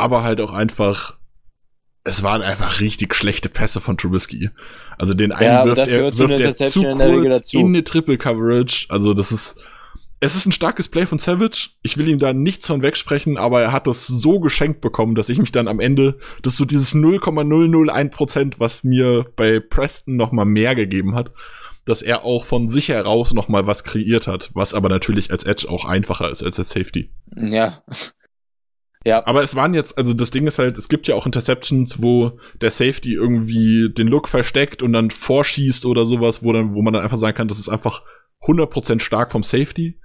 Speaker 1: aber halt auch einfach es waren einfach richtig schlechte Pässe von Trubisky. Also den einen ja, wirft er, wirft er zu kurz in, in eine Triple Coverage. Also das ist, es ist ein starkes Play von Savage. Ich will ihm da nichts von wegsprechen, aber er hat das so geschenkt bekommen, dass ich mich dann am Ende, das ist so dieses 0,001 Prozent, was mir bei Preston noch mal mehr gegeben hat, dass er auch von sich heraus noch mal was kreiert hat, was aber natürlich als Edge auch einfacher ist als als Safety.
Speaker 2: Ja. Ja.
Speaker 1: Aber es waren jetzt, also das Ding ist halt, es gibt ja auch Interceptions, wo der Safety irgendwie den Look versteckt und dann vorschießt oder sowas, wo dann, wo man dann einfach sagen kann, das ist einfach 100% stark vom Safety.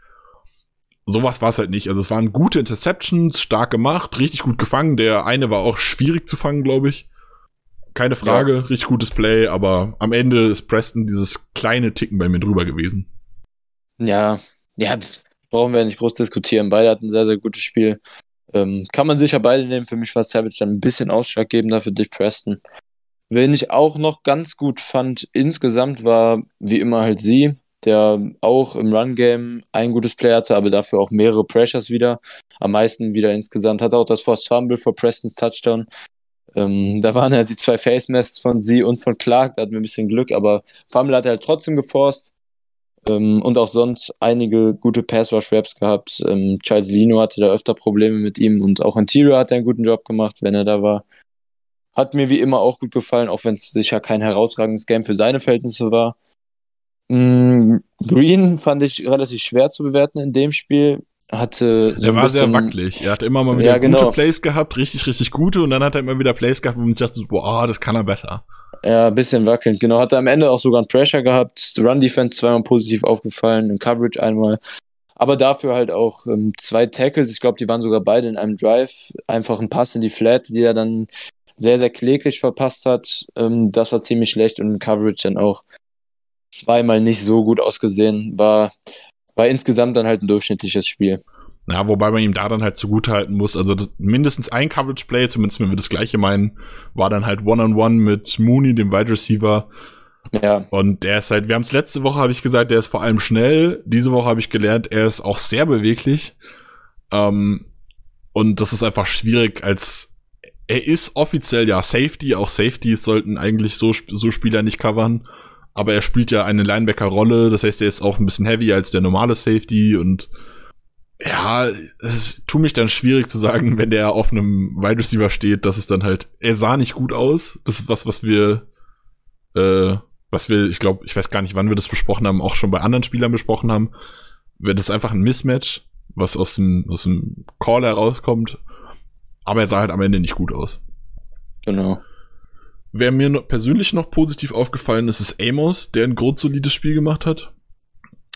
Speaker 1: Sowas war es halt nicht. Also es waren gute Interceptions, stark gemacht, richtig gut gefangen. Der eine war auch schwierig zu fangen, glaube ich. Keine Frage, ja. richtig gutes Play, aber am Ende ist Preston dieses kleine Ticken bei mir drüber gewesen.
Speaker 2: Ja, ja, brauchen wir nicht groß diskutieren. Beide hatten ein sehr, sehr gutes Spiel. Ähm, kann man sicher beide nehmen. Für mich war Savage dann ein bisschen ausschlaggebender für Dick Preston. Wen ich auch noch ganz gut fand insgesamt war wie immer halt sie, der auch im Run-Game ein gutes Play hatte, aber dafür auch mehrere Pressures wieder. Am meisten wieder insgesamt. Hat auch das Forced Fumble vor Prestons Touchdown. Ähm, da waren ja die zwei Face-Masks von sie und von Clark, da hatten wir ein bisschen Glück, aber Fumble hat er halt trotzdem geforst. Ähm, und auch sonst einige gute Pass-Rush-Raps gehabt. Ähm, Charles Lino hatte da öfter Probleme mit ihm und auch Interior hat er einen guten Job gemacht, wenn er da war. Hat mir wie immer auch gut gefallen, auch wenn es sicher kein herausragendes Game für seine Verhältnisse war. Mm, Green fand ich relativ schwer zu bewerten in dem Spiel. Hatte
Speaker 1: so er war bisschen, sehr wackelig. Er hat immer mal wieder ja, genau. gute Plays gehabt, richtig, richtig gute, und dann hat er immer wieder Plays gehabt, wo man dachte, boah, das kann er besser.
Speaker 2: Ja, ein bisschen wackelnd. Genau, hat er am Ende auch sogar einen Pressure gehabt. Run-Defense zweimal positiv aufgefallen, in Coverage einmal. Aber dafür halt auch ähm, zwei Tackles. Ich glaube, die waren sogar beide in einem Drive. Einfach ein Pass in die Flat, die er dann sehr, sehr kläglich verpasst hat. Ähm, das war ziemlich schlecht und in Coverage dann auch zweimal nicht so gut ausgesehen. War, war insgesamt dann halt ein durchschnittliches Spiel.
Speaker 1: Ja, wobei man ihm da dann halt zugutehalten muss. Also das, mindestens ein Coverage-Play, zumindest wenn wir das gleiche meinen, war dann halt One-on-One -on -one mit Mooney, dem Wide Receiver. Ja. Und der ist halt, wir haben es letzte Woche, habe ich gesagt, der ist vor allem schnell. Diese Woche habe ich gelernt, er ist auch sehr beweglich. Ähm, und das ist einfach schwierig als er ist offiziell ja Safety, auch Safeties sollten eigentlich so, so Spieler nicht covern, aber er spielt ja eine Linebacker-Rolle, das heißt, er ist auch ein bisschen heavy als der normale Safety und ja, es tut mich dann schwierig zu sagen, wenn der auf einem Wide Receiver steht, dass es dann halt, er sah nicht gut aus. Das ist was, was wir, äh, was wir, ich glaube, ich weiß gar nicht, wann wir das besprochen haben, auch schon bei anderen Spielern besprochen haben. Das einfach ein Mismatch, was aus dem, aus dem Call herauskommt. Aber er sah halt am Ende nicht gut aus.
Speaker 2: Genau.
Speaker 1: Wer mir noch persönlich noch positiv aufgefallen ist, ist Amos, der ein grundsolides Spiel gemacht hat.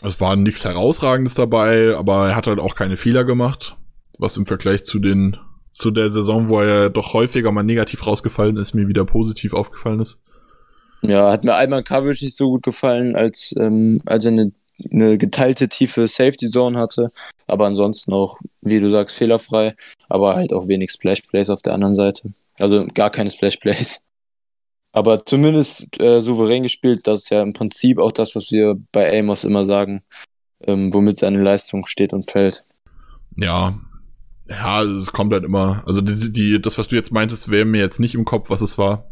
Speaker 1: Es war nichts Herausragendes dabei, aber er hat halt auch keine Fehler gemacht, was im Vergleich zu den zu der Saison, wo er doch häufiger mal negativ rausgefallen ist, mir wieder positiv aufgefallen ist.
Speaker 2: Ja, hat mir einmal Coverage nicht so gut gefallen, als, ähm, als er eine, eine geteilte tiefe Safety Zone hatte. Aber ansonsten auch, wie du sagst, fehlerfrei, aber halt auch wenig Splash Plays auf der anderen Seite. Also gar keine Splash Plays. Aber zumindest äh, souverän gespielt, das ist ja im Prinzip auch das, was wir bei Amos immer sagen, ähm, womit seine Leistung steht und fällt.
Speaker 1: Ja, ja, es kommt halt immer. Also die, die, das, was du jetzt meintest, wäre mir jetzt nicht im Kopf, was es war.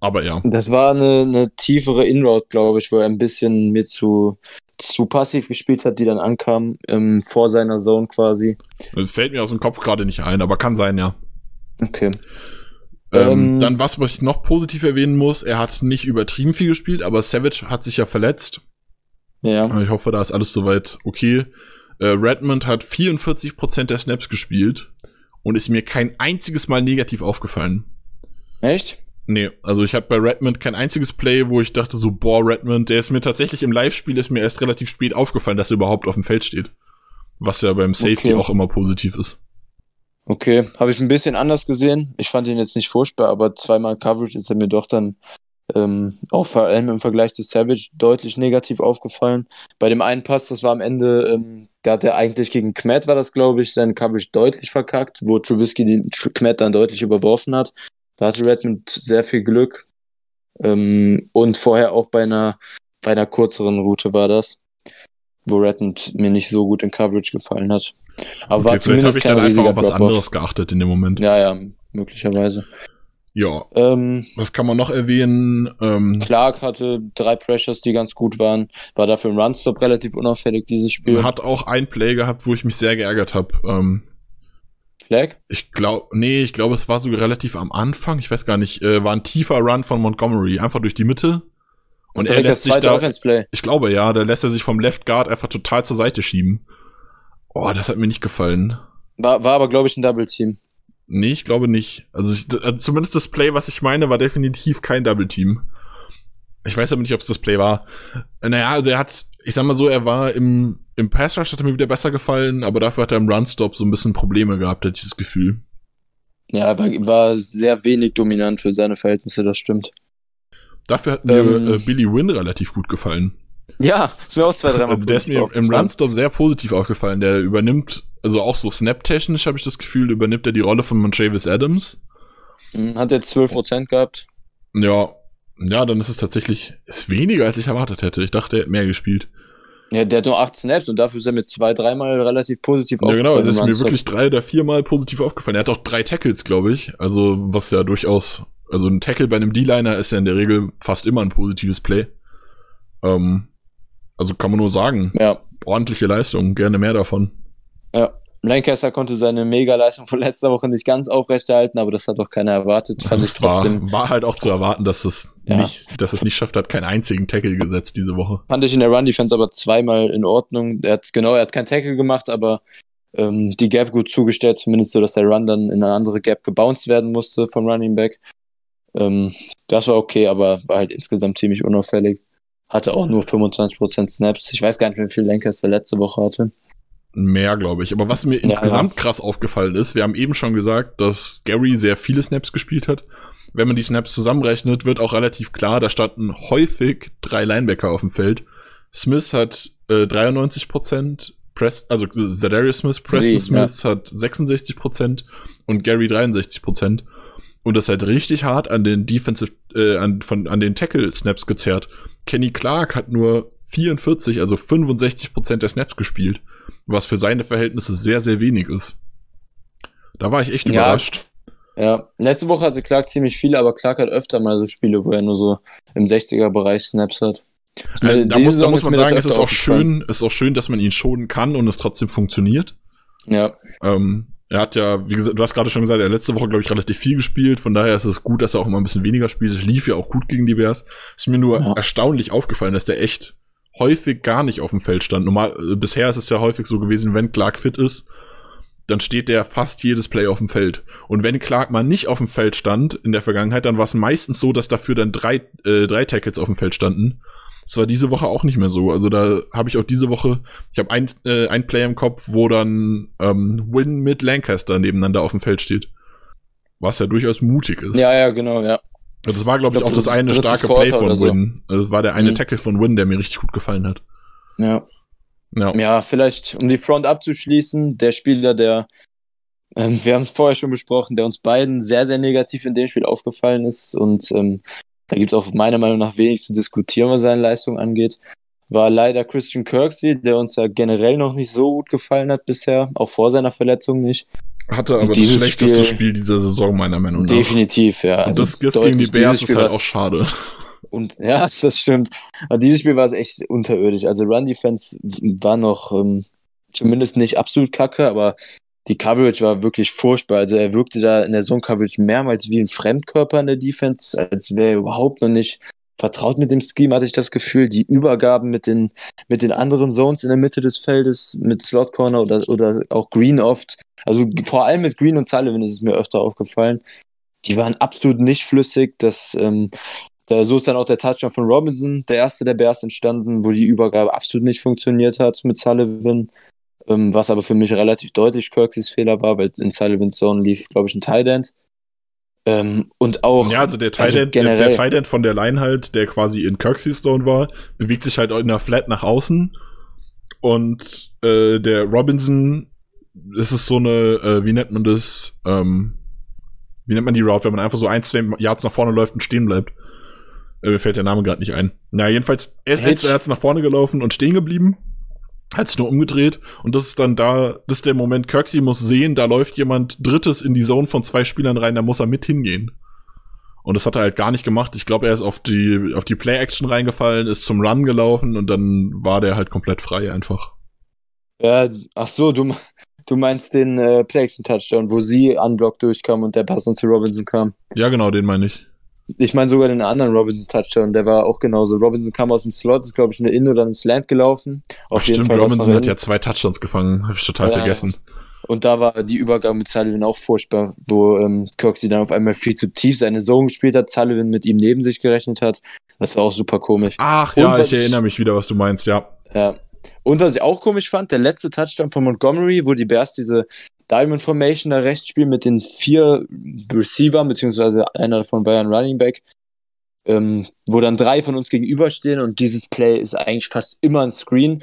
Speaker 1: Aber ja.
Speaker 2: Das war eine, eine tiefere Inroad, glaube ich, wo er ein bisschen mir zu, zu passiv gespielt hat, die dann ankam, ähm, vor seiner Zone quasi.
Speaker 1: Das fällt mir aus dem Kopf gerade nicht ein, aber kann sein, ja.
Speaker 2: Okay.
Speaker 1: Ähm, ähm, dann was, was ich noch positiv erwähnen muss, er hat nicht übertrieben viel gespielt, aber Savage hat sich ja verletzt. Ja. Ich hoffe, da ist alles soweit okay. Äh, Redmond hat 44% der Snaps gespielt und ist mir kein einziges Mal negativ aufgefallen.
Speaker 2: Echt?
Speaker 1: Nee, also ich hatte bei Redmond kein einziges Play, wo ich dachte so, boah, Redmond, der ist mir tatsächlich im Live-Spiel ist mir erst relativ spät aufgefallen, dass er überhaupt auf dem Feld steht. Was ja beim Safety okay. auch immer positiv ist.
Speaker 2: Okay, habe ich ein bisschen anders gesehen. Ich fand ihn jetzt nicht furchtbar, aber zweimal Coverage ist er mir doch dann ähm, auch vor allem im Vergleich zu Savage deutlich negativ aufgefallen. Bei dem einen Pass, das war am Ende, ähm, da hat er eigentlich gegen Kmet, war das glaube ich, seinen Coverage deutlich verkackt, wo Trubisky den Kmet dann deutlich überworfen hat. Da hatte Redmond sehr viel Glück. Ähm, und vorher auch bei einer, bei einer kürzeren Route war das, wo Redmond mir nicht so gut in Coverage gefallen hat.
Speaker 1: Aber okay, war zumindest habe ich dann einfach auf was anderes geachtet in dem Moment.
Speaker 2: Ja, ja, möglicherweise.
Speaker 1: Ja. Ähm, was kann man noch erwähnen?
Speaker 2: Ähm, Clark hatte drei Pressures, die ganz gut waren. War dafür im Runstop relativ unauffällig, dieses Spiel.
Speaker 1: Hat auch ein Play gehabt, wo ich mich sehr geärgert habe. Ähm,
Speaker 2: Flag?
Speaker 1: Ich glaube, nee, ich glaube, es war sogar relativ am Anfang. Ich weiß gar nicht. Äh, war ein tiefer Run von Montgomery, einfach durch die Mitte. Und er
Speaker 2: direkt
Speaker 1: lässt
Speaker 2: das
Speaker 1: sich da, ich glaube ja, da lässt er sich vom Left Guard einfach total zur Seite schieben. Oh, das hat mir nicht gefallen.
Speaker 2: War, war aber, glaube ich, ein Double-Team.
Speaker 1: Nee, ich glaube nicht. Also, ich, also zumindest das Play, was ich meine, war definitiv kein Double Team. Ich weiß aber nicht, ob es das Play war. Äh, Naja, also er hat, ich sag mal so, er war im, im Pass Rush hat er mir wieder besser gefallen, aber dafür hat er im Run Stop so ein bisschen Probleme gehabt, hatte ich das Gefühl.
Speaker 2: Ja, war, war sehr wenig dominant für seine Verhältnisse, das stimmt.
Speaker 1: Dafür hat mir
Speaker 2: Ähm.
Speaker 1: äh, Billy Wynn relativ gut gefallen.
Speaker 2: Ja, ist mir auch zwei, dreimal
Speaker 1: Also der ist mir im. Runstop sehr positiv aufgefallen. Der übernimmt, also auch so snap-technisch habe ich das Gefühl, übernimmt er die Rolle von Montravis Adams.
Speaker 2: Mhm, Hat jetzt 12% gehabt.
Speaker 1: Ja, ja, dann ist es tatsächlich, ist weniger als ich erwartet hätte. Ich dachte, er hätte mehr gespielt.
Speaker 2: Ja, der hat nur 8 Snaps und dafür ist er mir zwei, dreimal relativ positiv
Speaker 1: Ja, genau,
Speaker 2: aufgefallen.
Speaker 1: das ist mir wirklich drei oder viermal positiv aufgefallen. Er hat auch drei Tackles, glaube ich. Also, was ja durchaus, also ein Tackle bei einem D-Liner ist ja in der Regel fast immer ein positives Play. Ähm, also kann man nur sagen,
Speaker 2: Ja,
Speaker 1: ordentliche Leistung, gerne mehr davon.
Speaker 2: ja. Lancaster konnte seine Mega-Leistung von letzter Woche nicht ganz aufrechterhalten, aber das hat doch keiner erwartet. Fand ich
Speaker 1: Das war,
Speaker 2: trotzdem.
Speaker 1: war halt auch zu erwarten, dass es
Speaker 2: Ja.
Speaker 1: nicht, dass es nicht schafft hat, keinen einzigen Tackle gesetzt diese Woche.
Speaker 2: Fand ich in der Run-Defense aber zweimal in Ordnung. Er hat, genau, er hat keinen Tackle gemacht, aber ähm, die Gap gut zugestellt, zumindest so, dass der Run dann in eine andere Gap gebounced werden musste vom Running Back. Ähm, das war okay, aber war halt insgesamt ziemlich unauffällig. Hatte auch nur 25% Snaps. Ich weiß gar nicht, wie viel Lancaster letzte Woche hatte.
Speaker 1: Mehr, glaube ich. Aber was mir
Speaker 2: Ja,
Speaker 1: insgesamt krass aufgefallen ist, wir haben eben schon gesagt, dass Gary sehr viele Snaps gespielt hat. Wenn man die Snaps zusammenrechnet, wird auch relativ klar, da standen häufig drei Linebacker auf dem Feld. Smith hat äh, 93% Prest, also Zadarius Smith, Preston
Speaker 2: Sie,
Speaker 1: Smith hat 66% und Gary 63% Und das hat richtig hart an den Defensive, äh, an, von, an den Tackle-Snaps gezerrt. Kenny Clark hat nur 44, also 65% der Snaps gespielt, was für seine Verhältnisse sehr, sehr wenig ist. Da war ich echt
Speaker 2: Ja.
Speaker 1: überrascht.
Speaker 2: Ja, letzte Woche hatte Clark ziemlich viele, aber Clark hat öfter mal so Spiele, wo er nur so im 60er-Bereich Snaps hat.
Speaker 1: Äh, da, muss, da muss man sagen, es ist auch schön, es ist auch schön, dass man ihn schonen kann und es trotzdem funktioniert.
Speaker 2: Ja,
Speaker 1: Ähm, er hat ja, wie gesagt, du hast gerade schon gesagt, er hat letzte Woche, glaube ich, relativ viel gespielt. Von daher ist es gut, dass er auch immer ein bisschen weniger spielt. Es lief ja auch gut gegen die Bears. Ist mir nur
Speaker 2: Ja.
Speaker 1: erstaunlich aufgefallen, dass der echt häufig gar nicht auf dem Feld stand. Normal, äh, bisher ist es ja häufig so gewesen, wenn Clark fit ist, dann steht der fast jedes Play auf dem Feld. Und wenn Clark mal nicht auf dem Feld stand in der Vergangenheit, dann war es meistens so, dass dafür dann drei, äh, drei Tackles auf dem Feld standen. Das war diese Woche auch nicht mehr so. Also da habe ich auch diese Woche, ich habe ein, äh, ein Play im Kopf, wo dann ähm, Win mit Lancaster nebeneinander auf dem Feld steht. Was ja durchaus mutig ist.
Speaker 2: ja, ja, genau, ja.
Speaker 1: Das war, glaube ich,
Speaker 2: Ich glaub,
Speaker 1: auch das
Speaker 2: das
Speaker 1: eine starke Play
Speaker 2: Quarter
Speaker 1: von
Speaker 2: oder so.
Speaker 1: Win. Also Das war der eine
Speaker 2: Mhm.
Speaker 1: Tackle von Win, der mir richtig gut gefallen hat.
Speaker 2: Ja.
Speaker 1: Ja.
Speaker 2: Ja, vielleicht, um die Front abzuschließen, der Spieler, der, ähm, wir haben es vorher schon besprochen, der uns beiden sehr, sehr negativ in dem Spiel aufgefallen ist und ähm, da gibt es auch meiner Meinung nach wenig zu diskutieren, was seine Leistung angeht, war leider Christian Kirksey, der uns ja generell noch nicht so gut gefallen hat bisher, auch vor seiner Verletzung nicht.
Speaker 1: Hatte aber das schlechteste
Speaker 2: Spiel-
Speaker 1: Spiel dieser Saison, meiner Meinung nach.
Speaker 2: Definitiv, ja.
Speaker 1: Und
Speaker 2: Also
Speaker 1: das, das gegen die Bears ist halt auch schade.
Speaker 2: Und ja, das stimmt. Aber dieses Spiel war es echt unterirdisch. Also Run Defense war noch ähm, zumindest nicht absolut kacke, aber die Coverage war wirklich furchtbar. Also er wirkte da in der Zone Coverage mehrmals wie ein Fremdkörper in der Defense, als wäre er überhaupt noch nicht vertraut mit dem Scheme, hatte ich das Gefühl. Die Übergaben mit den, mit den anderen Zones in der Mitte des Feldes, mit Slot Corner oder, oder auch Green oft. Also vor allem mit Green und Sullivan ist es mir öfter aufgefallen. Die waren absolut nicht flüssig. Das, ähm, da, so ist dann auch der Touchdown von Robinson, der erste der Bears, entstanden, wo die Übergabe absolut nicht funktioniert hat mit Sullivan. Ähm, was aber für mich relativ deutlich Kirksys Fehler war, weil in Sullivans Zone lief, glaube ich, ein Tight End. Ähm, und auch
Speaker 1: Ja, also der Tight
Speaker 2: also
Speaker 1: End, der,
Speaker 2: generell-
Speaker 1: der Tight End von der Line halt, der quasi in Kirksey's Zone war, bewegt sich halt in der Flat nach außen. Und äh, der Robinson, das ist so eine, äh, wie nennt man das? Ähm, wie nennt man die Route, wenn man einfach so ein, zwei Yards nach vorne läuft und stehen bleibt? Äh, mir fällt der Name gerade nicht ein. Na, jedenfalls, er ist
Speaker 2: Hitch.
Speaker 1: nach vorne gelaufen und stehen geblieben. Hat sich nur umgedreht und das ist dann da, das ist der Moment, Kirksey muss sehen, da läuft jemand Drittes in die Zone von zwei Spielern rein, da muss er mit hingehen. Und das hat er halt gar nicht gemacht. Ich glaube, er ist auf die, auf die Play-Action reingefallen, ist zum Run gelaufen und dann war der halt komplett frei einfach.
Speaker 2: Ja, ach so, du, du meinst den äh, Play-Action-Touchdown, wo sie unblocked durchkam und der Pass zu Robinson kam.
Speaker 1: Ja, genau, den meine ich.
Speaker 2: Ich meine sogar den anderen Robinson-Touchdown, der war auch genauso. Robinson kam aus dem Slot, ist glaube ich eine In- oder ein Slant gelaufen.
Speaker 1: Auf Ach, jeden stimmt, Fall Robinson hat ja zwei Touchdowns gefangen, habe ich total ja, vergessen.
Speaker 2: Und da war die Übergang mit Sullivan auch furchtbar, wo ähm, Kirksey dann auf einmal viel zu tief seine Zone gespielt hat, Sullivan mit ihm neben sich gerechnet hat. Das war auch super komisch.
Speaker 1: Ach ja, ich erinnere mich wieder, was du meinst, ja.
Speaker 2: Ja. Und was ich auch komisch fand, der letzte Touchdown von Montgomery, wo die Bears diese Diamond Formation da rechts spielen mit den vier Receiver, beziehungsweise einer davon war ja ein Running Back, ähm, wo dann drei von uns gegenüberstehen und dieses Play ist eigentlich fast immer ein Screen.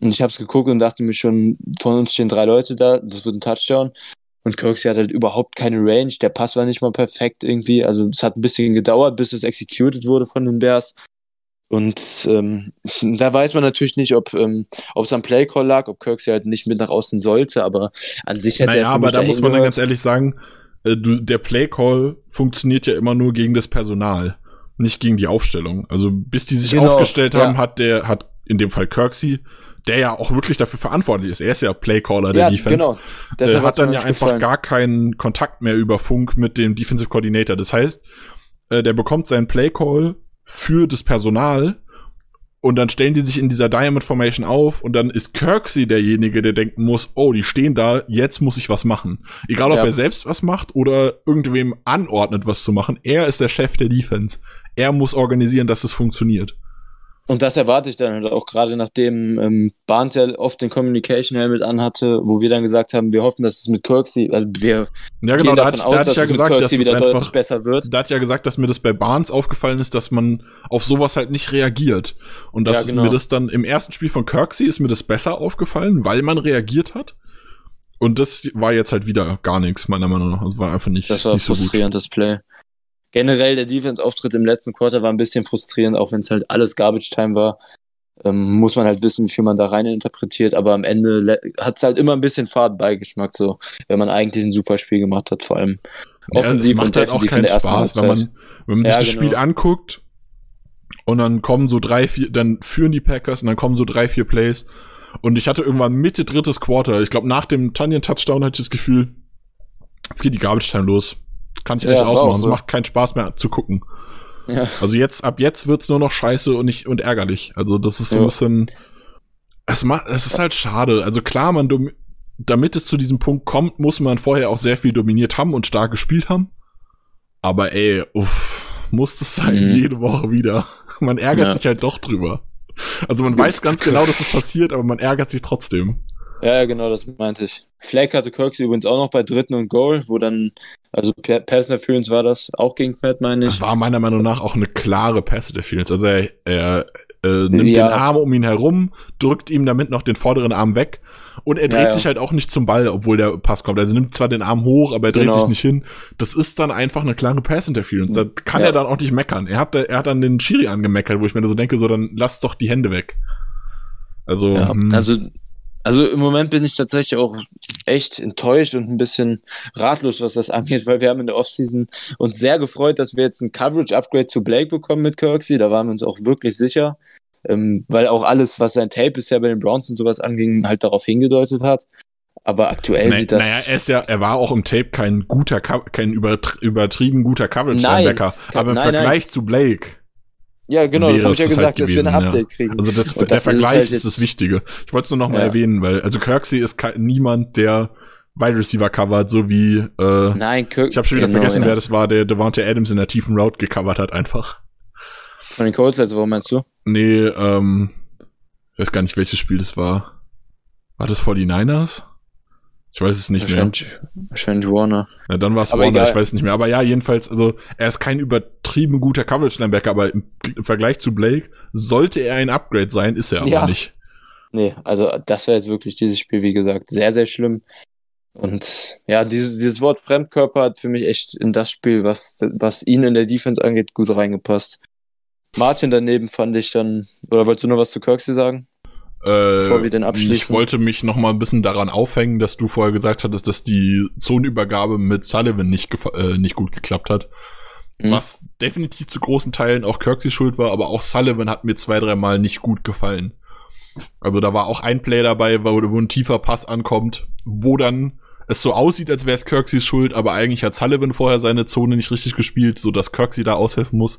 Speaker 2: Und ich habe es geguckt und dachte mir schon, von uns stehen drei Leute da, das wird ein Touchdown. Und Kirksey hat halt überhaupt keine Range, der Pass war nicht mal perfekt irgendwie. Also es hat ein bisschen gedauert, bis es executed wurde von den Bears. Und ähm, da weiß man natürlich nicht, ob ähm, es am Playcall lag, ob Kirksey halt nicht mit nach außen sollte, aber an sich hätte naja,
Speaker 1: er aber da muss man dann ganz ehrlich sagen, äh, du, der Playcall funktioniert ja immer nur gegen das Personal, nicht gegen die Aufstellung. Also bis die sich genau, aufgestellt haben, ja. hat der, hat in dem Fall Kirksey der ja auch wirklich dafür verantwortlich ist. Er ist ja Playcaller der ja, Defense. Genau. Deshalb äh, hat dann ja einfach gefallen. gar keinen Kontakt mehr über Funk mit dem Defensive Coordinator. Das heißt, äh, der bekommt seinen Playcall für das Personal und dann stellen die sich in dieser Diamond Formation auf und dann ist Kirksey derjenige, der denken muss, oh, die stehen da, jetzt muss ich was machen. Egal ob ja. er selbst was macht oder irgendwem anordnet, was zu machen. Er ist der Chef der Defense. Er muss organisieren, dass es funktioniert.
Speaker 2: Und das erwarte ich dann halt auch gerade, nachdem ähm, Barnes ja oft den Communication Helmet anhatte, wo wir dann gesagt haben, wir hoffen, dass es mit Kirksey, also wir
Speaker 1: ja, genau, gehen davon hat, aus, da dass ja es gesagt, mit Kirksey wieder einfach, deutlich besser wird. Da hat ja gesagt, dass mir das bei Barnes aufgefallen ist, dass man auf sowas halt nicht reagiert. Und dass ja, genau. mir das dann im ersten Spiel von Kirksey ist mir das besser aufgefallen, weil man reagiert hat. Und das war jetzt halt wieder gar nichts, meiner Meinung nach. Das war einfach nicht.
Speaker 2: Das war
Speaker 1: ein
Speaker 2: frustrierendes so Play generell der Defense-Auftritt im letzten Quarter war ein bisschen frustrierend, auch wenn es halt alles Garbage-Time war. Ähm, muss man halt wissen, wie viel man da rein interpretiert, aber am Ende hat es halt immer ein bisschen Fadenbeigeschmack, so, wenn man eigentlich ein super Spiel gemacht hat, vor allem
Speaker 1: offensiv ja, und halt defensiv in der ersten Spaß, Wenn man, wenn man sich ja, das genau. Spiel anguckt und dann kommen so drei, vier, dann führen die Packers und dann kommen so drei, vier Plays und ich hatte irgendwann Mitte drittes Quarter, ich glaube nach dem Tunyon-Touchdown hatte ich das Gefühl, jetzt geht die Garbage-Time los. Kann ich ja, echt ausmachen. Es so. macht keinen Spaß mehr zu gucken. Ja. Also jetzt, ab jetzt wird's nur noch scheiße und nicht und ärgerlich. Also das ist so ja. ein bisschen. Es macht, es ist halt schade. Also klar, man damit es zu diesem Punkt kommt, muss man vorher auch sehr viel dominiert haben und stark gespielt haben. Aber ey, uff, muss das sein mhm. jede Woche wieder. Man ärgert ja. sich halt doch drüber. Also man weiß ganz genau, dass es das passiert, aber man ärgert sich trotzdem.
Speaker 2: Ja, ja, genau, das meinte ich. Flagg hatte Kirksey übrigens auch noch bei dritten und Goal, wo dann, also Pass Interference war das auch gegen Pat, meine ich.
Speaker 1: Das war meiner Meinung nach auch eine klare Pass Interference. Also er, er äh, nimmt ja. den Arm um ihn herum, drückt ihm damit noch den vorderen Arm weg und er dreht ja, ja. sich halt auch nicht zum Ball, obwohl der Pass kommt. Also nimmt zwar den Arm hoch, aber er dreht genau. sich nicht hin. Das ist dann einfach eine klare Pass Interference. Da kann er dann auch nicht meckern. Er hat, er hat dann den Schiri angemeckert, wo ich mir so denke, so dann lass doch die Hände weg. Also,
Speaker 2: hm. also also im Moment bin ich tatsächlich auch echt enttäuscht und ein bisschen ratlos, was das angeht, weil wir haben in der Offseason uns sehr gefreut, dass wir jetzt ein Coverage-Upgrade zu Blake bekommen mit Kirksey. Da waren wir uns auch wirklich sicher, ähm, weil auch alles, was sein Tape bisher bei den Browns und sowas anging, halt darauf hingedeutet hat. Aber aktuell Na, sieht das.
Speaker 1: Naja, er ist ja, er war auch im Tape kein guter, kein übertrieben guter Coverage-Linebacker. Aber im nein, Vergleich nein. zu Blake
Speaker 2: ja, genau, das habe ich ja gesagt, halt gewesen, dass wir ein Update ja. kriegen.
Speaker 1: Also das, der das Vergleich ist, halt ist, das Wichtige. Ich wollte es nur noch mal ja. erwähnen, weil also Kirksey ist niemand, der Wide Receiver covert, so wie äh,
Speaker 2: Nein, Kirk
Speaker 1: Ich habe schon wieder genau, vergessen, ja. wer das war, der Devontae Adams in der tiefen Route gecovert hat einfach.
Speaker 2: Von den Colts, also warum meinst du?
Speaker 1: Nee, ähm, weiß gar nicht, welches Spiel das war. War das 49ers? Ich weiß es nicht
Speaker 2: wahrscheinlich, mehr. Wahrscheinlich Warner.
Speaker 1: Ja, dann war es Warner, egal. ich weiß es nicht mehr. Aber ja, jedenfalls, also er ist kein übertrieben guter Coverage-Linebacker, aber im, Vergleich zu Blake sollte er ein Upgrade sein, ist er aber ja. nicht.
Speaker 2: Nee, also das wäre jetzt wirklich dieses Spiel, wie gesagt, sehr, sehr schlimm. Und ja, dieses, dieses Wort Fremdkörper hat für mich echt in das Spiel, was, was ihn in der Defense angeht, gut reingepasst. Martin daneben fand ich dann, oder wolltest du noch was zu Kirksey sagen?
Speaker 1: Äh, Bevor wir den abschließen. Ich wollte mich noch mal ein bisschen daran aufhängen, dass du vorher gesagt hattest, dass die Zonenübergabe mit Sullivan nicht, äh, nicht gut geklappt hat. Mhm. Was definitiv zu großen Teilen auch Kirksey schuld war, aber auch Sullivan hat mir zwei, dreimal nicht gut gefallen. Also da war auch ein Play dabei, wo, wo ein tiefer Pass ankommt, wo dann es so aussieht, als wäre es Kirksey's Schuld, aber eigentlich hat Sullivan vorher seine Zone nicht richtig gespielt, so dass Kirksey da aushelfen muss.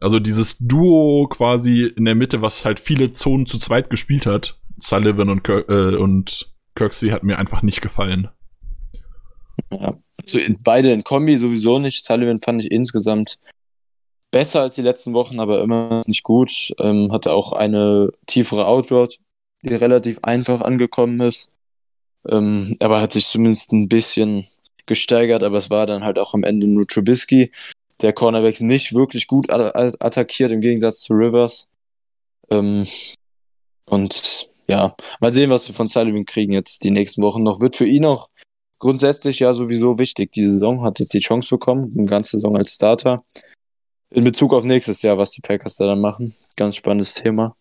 Speaker 1: Also dieses Duo quasi in der Mitte, was halt viele Zonen zu zweit gespielt hat, Sullivan und, Kirk, äh, und Kirksey hat mir einfach nicht gefallen.
Speaker 2: Ja, also in, beide in Kombi sowieso nicht. Sullivan fand ich insgesamt besser als die letzten Wochen, aber immer nicht gut. Ähm, hatte auch eine tiefere Outroad, die relativ einfach angekommen ist. Ähm, aber hat sich zumindest ein bisschen gesteigert, aber es war dann halt auch am Ende nur Trubisky, der Cornerbacks nicht wirklich gut attackiert, im Gegensatz zu Rivers. Ähm, und ja, mal sehen, was wir von Sullivan kriegen jetzt die nächsten Wochen noch. Wird für ihn auch grundsätzlich ja sowieso wichtig. Die Saison hat jetzt die Chance bekommen, eine ganze Saison als Starter. In Bezug auf nächstes Jahr, was die Packers da dann machen. Ganz spannendes Thema.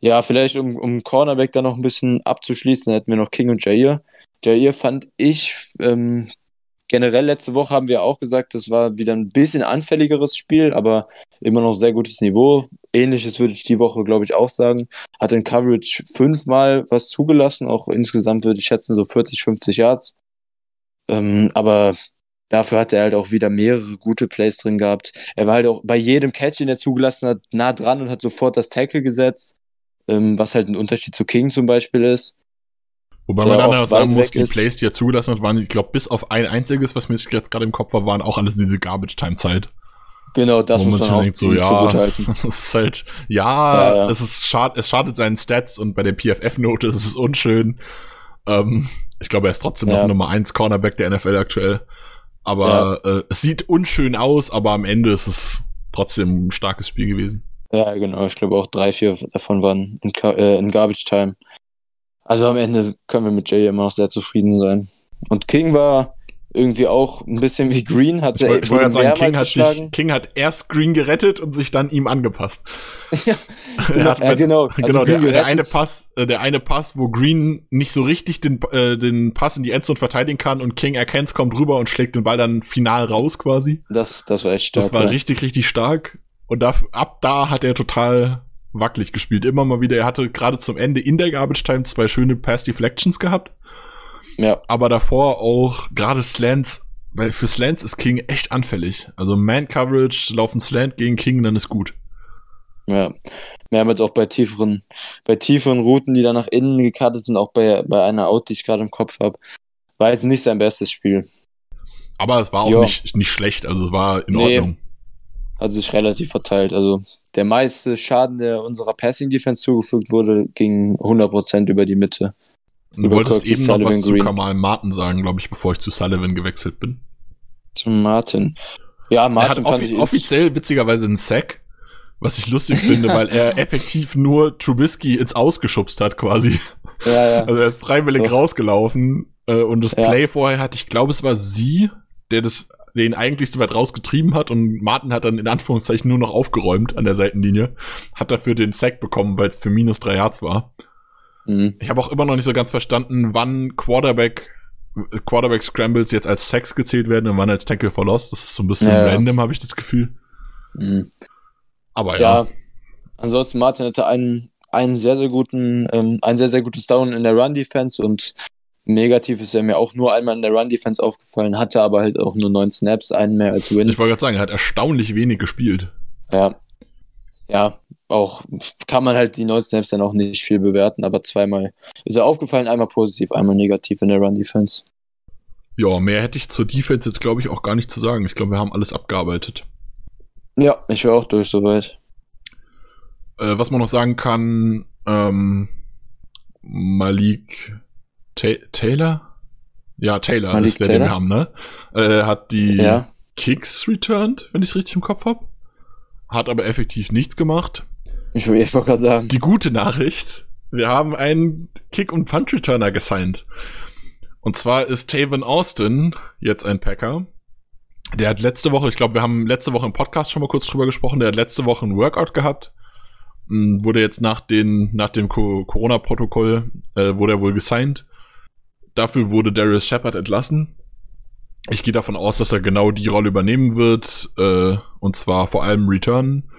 Speaker 2: Ja, vielleicht um, um Cornerback da noch ein bisschen abzuschließen, hätten wir noch King und Jair. Jair fand ich ähm, Generell letzte Woche haben wir auch gesagt, das war wieder ein bisschen anfälligeres Spiel, aber immer noch sehr gutes Niveau. Ähnliches würde ich die Woche, glaube ich, auch sagen. Hat in Coverage fünfmal was zugelassen, auch insgesamt würde ich schätzen so 40, 50 Yards. Ähm, aber dafür hat er halt auch wieder mehrere gute Plays drin gehabt. Er war halt auch bei jedem Catch, den er zugelassen hat, nah dran und hat sofort das Tackle gesetzt, ähm, was halt ein Unterschied zu King zum Beispiel ist.
Speaker 1: Wobei man dann auch sagen muss, die Plays, die er zugelassen hat, waren, ich glaube, bis auf ein einziges, was mir jetzt gerade im Kopf war, waren auch alles diese Garbage-Time-Zeit.
Speaker 2: Genau, das muss man auch denkt,
Speaker 1: so, ja, Das ist halt, ja, ja, ja. es ist schad, es schadet seinen Stats und bei der PFF-Note ist es unschön. Ähm, ich glaube, er ist trotzdem ja. noch Nummer 1 Cornerback der NFL aktuell. Aber äh, es sieht unschön aus, aber am Ende ist es trotzdem ein starkes Spiel gewesen.
Speaker 2: Ja, genau. Ich glaube auch drei, vier davon waren in, äh, in Garbage Time. Also am Ende können wir mit Jay immer noch sehr zufrieden sein. Und King war irgendwie auch ein bisschen wie Green, hat
Speaker 1: ich wollte wollt sagen, King hat, sich, King hat erst Green gerettet und sich dann ihm angepasst.
Speaker 2: ja, genau, ja, genau.
Speaker 1: Also genau der, der, eine Pass, äh, der eine Pass, wo Green nicht so richtig den, äh, den Pass in die Endzone verteidigen kann und King erkennt, kommt rüber und schlägt den Ball dann final raus quasi.
Speaker 2: Das, das war echt stark.
Speaker 1: Das war ja. richtig, richtig stark. Und da, ab da hat er total wackelig gespielt. Immer mal wieder. Er hatte gerade zum Ende in der Garbage Time zwei schöne Pass Deflections gehabt. Ja. Aber davor auch gerade Slants, weil für Slants ist King echt anfällig. Also Man Coverage, laufen Slant gegen King, dann ist gut.
Speaker 2: Ja. Wir haben jetzt auch bei tieferen, bei tieferen Routen, die dann nach innen gekartet sind, auch bei, bei einer Out, die ich gerade im Kopf habe, war jetzt nicht sein bestes Spiel.
Speaker 1: Aber es war auch nicht, nicht schlecht, also es war in nee, Ordnung
Speaker 2: hat sich relativ verteilt. Also der meiste Schaden, der unserer Passing Defense zugefügt wurde, ging 100% über die Mitte.
Speaker 1: Du über wolltest eben Sullivan noch was Green. zu Kamal Martin sagen, glaube ich, bevor ich zu Sullivan gewechselt bin.
Speaker 2: Zu Martin. Ja, Martin
Speaker 1: er hat offi offiziell witzigerweise einen Sack, was ich lustig finde, weil er effektiv nur Trubisky ins Ausgeschubst hat quasi. Ja, ja. Also er ist freiwillig so. rausgelaufen äh, und das Play ja. vorher hat, ich glaube, es war sie, der das den eigentlich so weit rausgetrieben hat und Martin hat dann in Anführungszeichen nur noch aufgeräumt an der Seitenlinie, hat dafür den Sack bekommen, weil es für minus drei Yards war. Mhm. Ich habe auch immer noch nicht so ganz verstanden, wann Quarterback Quarterback Scrambles jetzt als Sacks gezählt werden und wann als Tackle for Loss. Das ist so ein bisschen ja, random, habe ich das Gefühl. Mhm. Aber ja. ja.
Speaker 2: Ansonsten Martin hatte einen einen sehr sehr guten ähm, ein sehr sehr gutes Down in der Run Defense und Negativ ist er mir auch nur einmal in der Run-Defense aufgefallen, hatte aber halt auch nur neun Snaps, einen mehr als Win.
Speaker 1: Ich wollte gerade sagen, er hat erstaunlich wenig gespielt.
Speaker 2: Ja. Ja, auch kann man halt die neun Snaps dann auch nicht viel bewerten, aber zweimal ist er aufgefallen, einmal positiv, einmal negativ in der Run-Defense.
Speaker 1: Ja, mehr hätte ich zur Defense jetzt, glaube ich, auch gar nicht zu sagen. Ich glaube, wir haben alles abgearbeitet.
Speaker 2: Ja, ich wäre auch durch soweit.
Speaker 1: Äh, was man noch sagen kann, ähm, Malik Taylor? Ja, Taylor Malik ist der, Taylor? den wir haben, ne? Äh, hat die ja. Kicks returned, wenn ich es richtig im Kopf habe. Hat aber effektiv nichts gemacht.
Speaker 2: Ich, ich wollte gerade sagen.
Speaker 1: Die gute Nachricht, wir haben einen Kick- und Punch-Returner gesigned. Und zwar ist Taven Austin jetzt ein Packer. Der hat letzte Woche, ich glaube, wir haben letzte Woche im Podcast schon mal kurz drüber gesprochen, der hat letzte Woche ein Workout gehabt. Wurde jetzt nach, den, nach dem Corona-Protokoll, äh, wurde er wohl gesigned. Dafür wurde Darius Shepard entlassen. Ich gehe davon aus, dass er genau die Rolle übernehmen wird, äh, und zwar vor allem Return.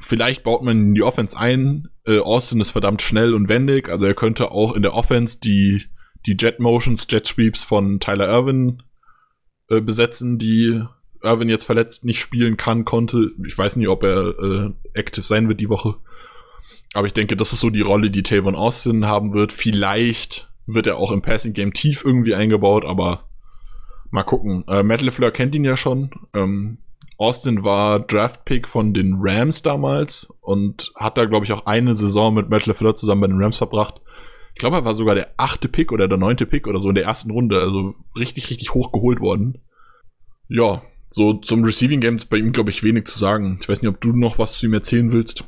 Speaker 1: Vielleicht baut man in die Offense ein. Äh, Austin ist verdammt schnell und wendig, also er könnte auch in der Offense die die Jet Motions, Jet Sweeps von Tyler Irvin äh, besetzen, die Irvin jetzt verletzt nicht spielen kann, konnte. Ich weiß nicht, ob er äh, active sein wird die Woche. Aber ich denke, das ist so die Rolle, die Tavon Austin haben wird. Vielleicht wird er auch im Passing Game tief irgendwie eingebaut, aber mal gucken. Äh, Matt LeFleur kennt ihn ja schon. Ähm, Austin war Draft-Pick von den Rams damals und hat da, glaube ich, auch eine Saison mit Matt LeFleur zusammen bei den Rams verbracht. Ich glaube, er war sogar der achte Pick oder der neunte Pick oder so in der ersten Runde. Also richtig, richtig hoch geholt worden. Ja, so zum Receiving Game ist bei ihm, glaube ich, wenig zu sagen. Ich weiß nicht, ob du noch was zu ihm erzählen willst.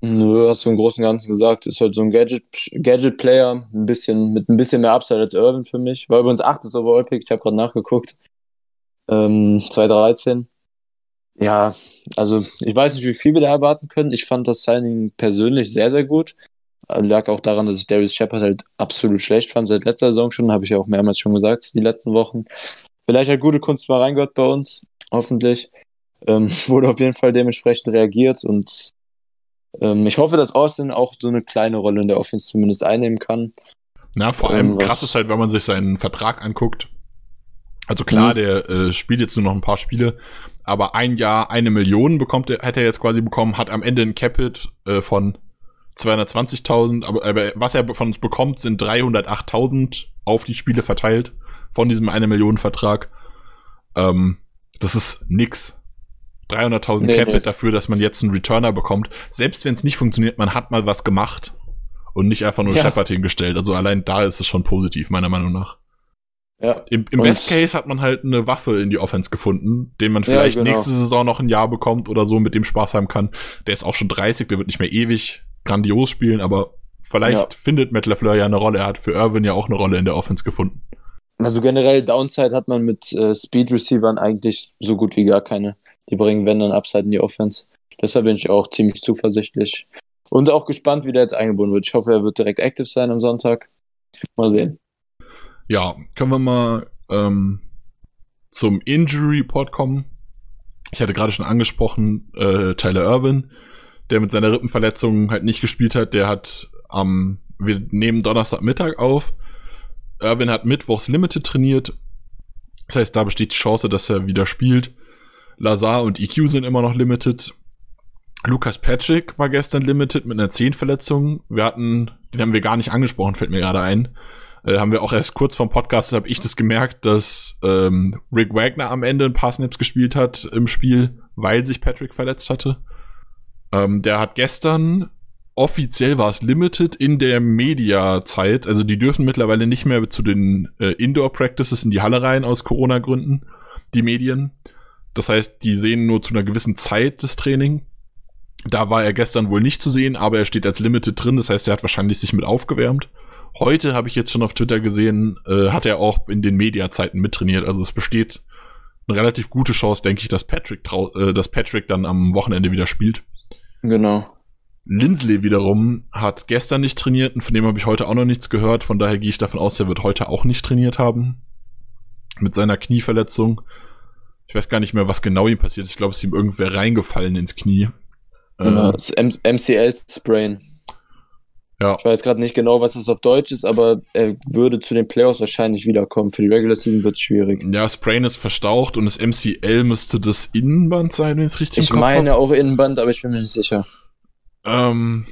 Speaker 2: Nö, hast du im Großen und Ganzen gesagt. Ist halt so ein Gadget-Player, Gadget ein bisschen, mit ein bisschen mehr Upside als Irvin für mich. War übrigens achtes Overall-Pick, ich habe gerade nachgeguckt. Ähm, 2013. Ja, also ich weiß nicht, wie viel wir da erwarten können. Ich fand das Signing persönlich sehr, sehr gut. Lag auch daran, dass ich Darius Shepard halt absolut schlecht fand. Seit letzter Saison schon, habe ich ja auch mehrmals schon gesagt, die letzten Wochen. Vielleicht hat gute Kunst mal reingehört bei uns, hoffentlich. Ähm, wurde auf jeden Fall dementsprechend reagiert und ähm, ich hoffe, dass Austin auch so eine kleine Rolle in der Offense zumindest einnehmen kann.
Speaker 1: Na, vor allem ähm, krass ist halt, wenn man sich seinen Vertrag anguckt. Also klar, mhm. der äh, spielt jetzt nur noch ein paar Spiele, aber ein Jahr eine Million bekommt er, hätte er jetzt quasi bekommen, hat am Ende ein Capit äh, von 220.000, aber, aber was er von uns bekommt, sind 308.000 auf die Spiele verteilt von diesem eine Million Vertrag. Ähm, das ist nix. 300.000 nee, Capit nee. dafür, dass man jetzt einen Returner bekommt. Selbst wenn es nicht funktioniert, man hat mal was gemacht und nicht einfach nur ja. Shepard hingestellt. Also allein da ist es schon positiv, meiner Meinung nach. Ja. Im, im Best Case hat man halt eine Waffe in die Offense gefunden, den man vielleicht ja, genau. nächste Saison noch ein Jahr bekommt oder so, mit dem Spaß haben kann. Der ist auch schon 30, der wird nicht mehr ewig grandios spielen, aber vielleicht ja. findet Matt LaFleur ja eine Rolle. Er hat für Irvin ja auch eine Rolle in der Offense gefunden.
Speaker 2: Also generell Downside hat man mit äh, Speed Receivern eigentlich so gut wie gar keine die bringen, wenn dann Upside in die Offense. Deshalb bin ich auch ziemlich zuversichtlich. Und auch gespannt, wie der jetzt eingebunden wird. Ich hoffe, er wird direkt aktiv sein am Sonntag. Mal sehen.
Speaker 1: Ja, können wir mal ähm, zum Injury Report kommen. Ich hatte gerade schon angesprochen, äh, Tyler Irvin, der mit seiner Rippenverletzung halt nicht gespielt hat. Der hat am, ähm, wir nehmen Donnerstagmittag auf. Irvin hat mittwochs Limited trainiert. Das heißt, da besteht die Chance, dass er wieder spielt. Lazar und EQ sind immer noch limited. Lucas Patrick war gestern limited mit einer Zehenverletzung. Wir hatten, den haben wir gar nicht angesprochen, fällt mir gerade ein. Äh, haben wir auch erst kurz vom Podcast, habe ich das gemerkt, dass ähm, Rick Wagner am Ende ein paar Snaps gespielt hat im Spiel, weil sich Patrick verletzt hatte. Ähm, der hat gestern offiziell war es limited in der Media-Zeit. Also die dürfen mittlerweile nicht mehr zu den äh, Indoor-Practices in die Halle rein aus Corona-Gründen, die Medien. Das heißt, die sehen nur zu einer gewissen Zeit das Training. Da war er gestern wohl nicht zu sehen, aber er steht als Limited drin. Das heißt, er hat wahrscheinlich sich mit aufgewärmt. Heute habe ich jetzt schon auf Twitter gesehen, äh, hat er auch in den Mediazeiten mittrainiert. Also es besteht eine relativ gute Chance, denke ich, dass Patrick, äh, dass Patrick dann am Wochenende wieder spielt.
Speaker 2: Genau.
Speaker 1: Lindsley wiederum hat gestern nicht trainiert und von dem habe ich heute auch noch nichts gehört. Von daher gehe ich davon aus, er wird heute auch nicht trainiert haben. Mit seiner Knieverletzung. Ich weiß gar nicht mehr, was genau ihm passiert ist. Ich glaube, es ist ihm irgendwer reingefallen ins Knie.
Speaker 2: Ja, ähm, das MCL-Sprain. Ja. Ich weiß gerade nicht genau, was das auf Deutsch ist, aber er würde zu den Playoffs wahrscheinlich wiederkommen. Für die Regular Season wird es schwierig.
Speaker 1: Ja, Sprain ist verstaucht und das MCL müsste das Innenband sein, wenn ich es richtig
Speaker 2: Ich meine hab. auch Innenband, aber ich bin mir nicht sicher.
Speaker 1: Ähm,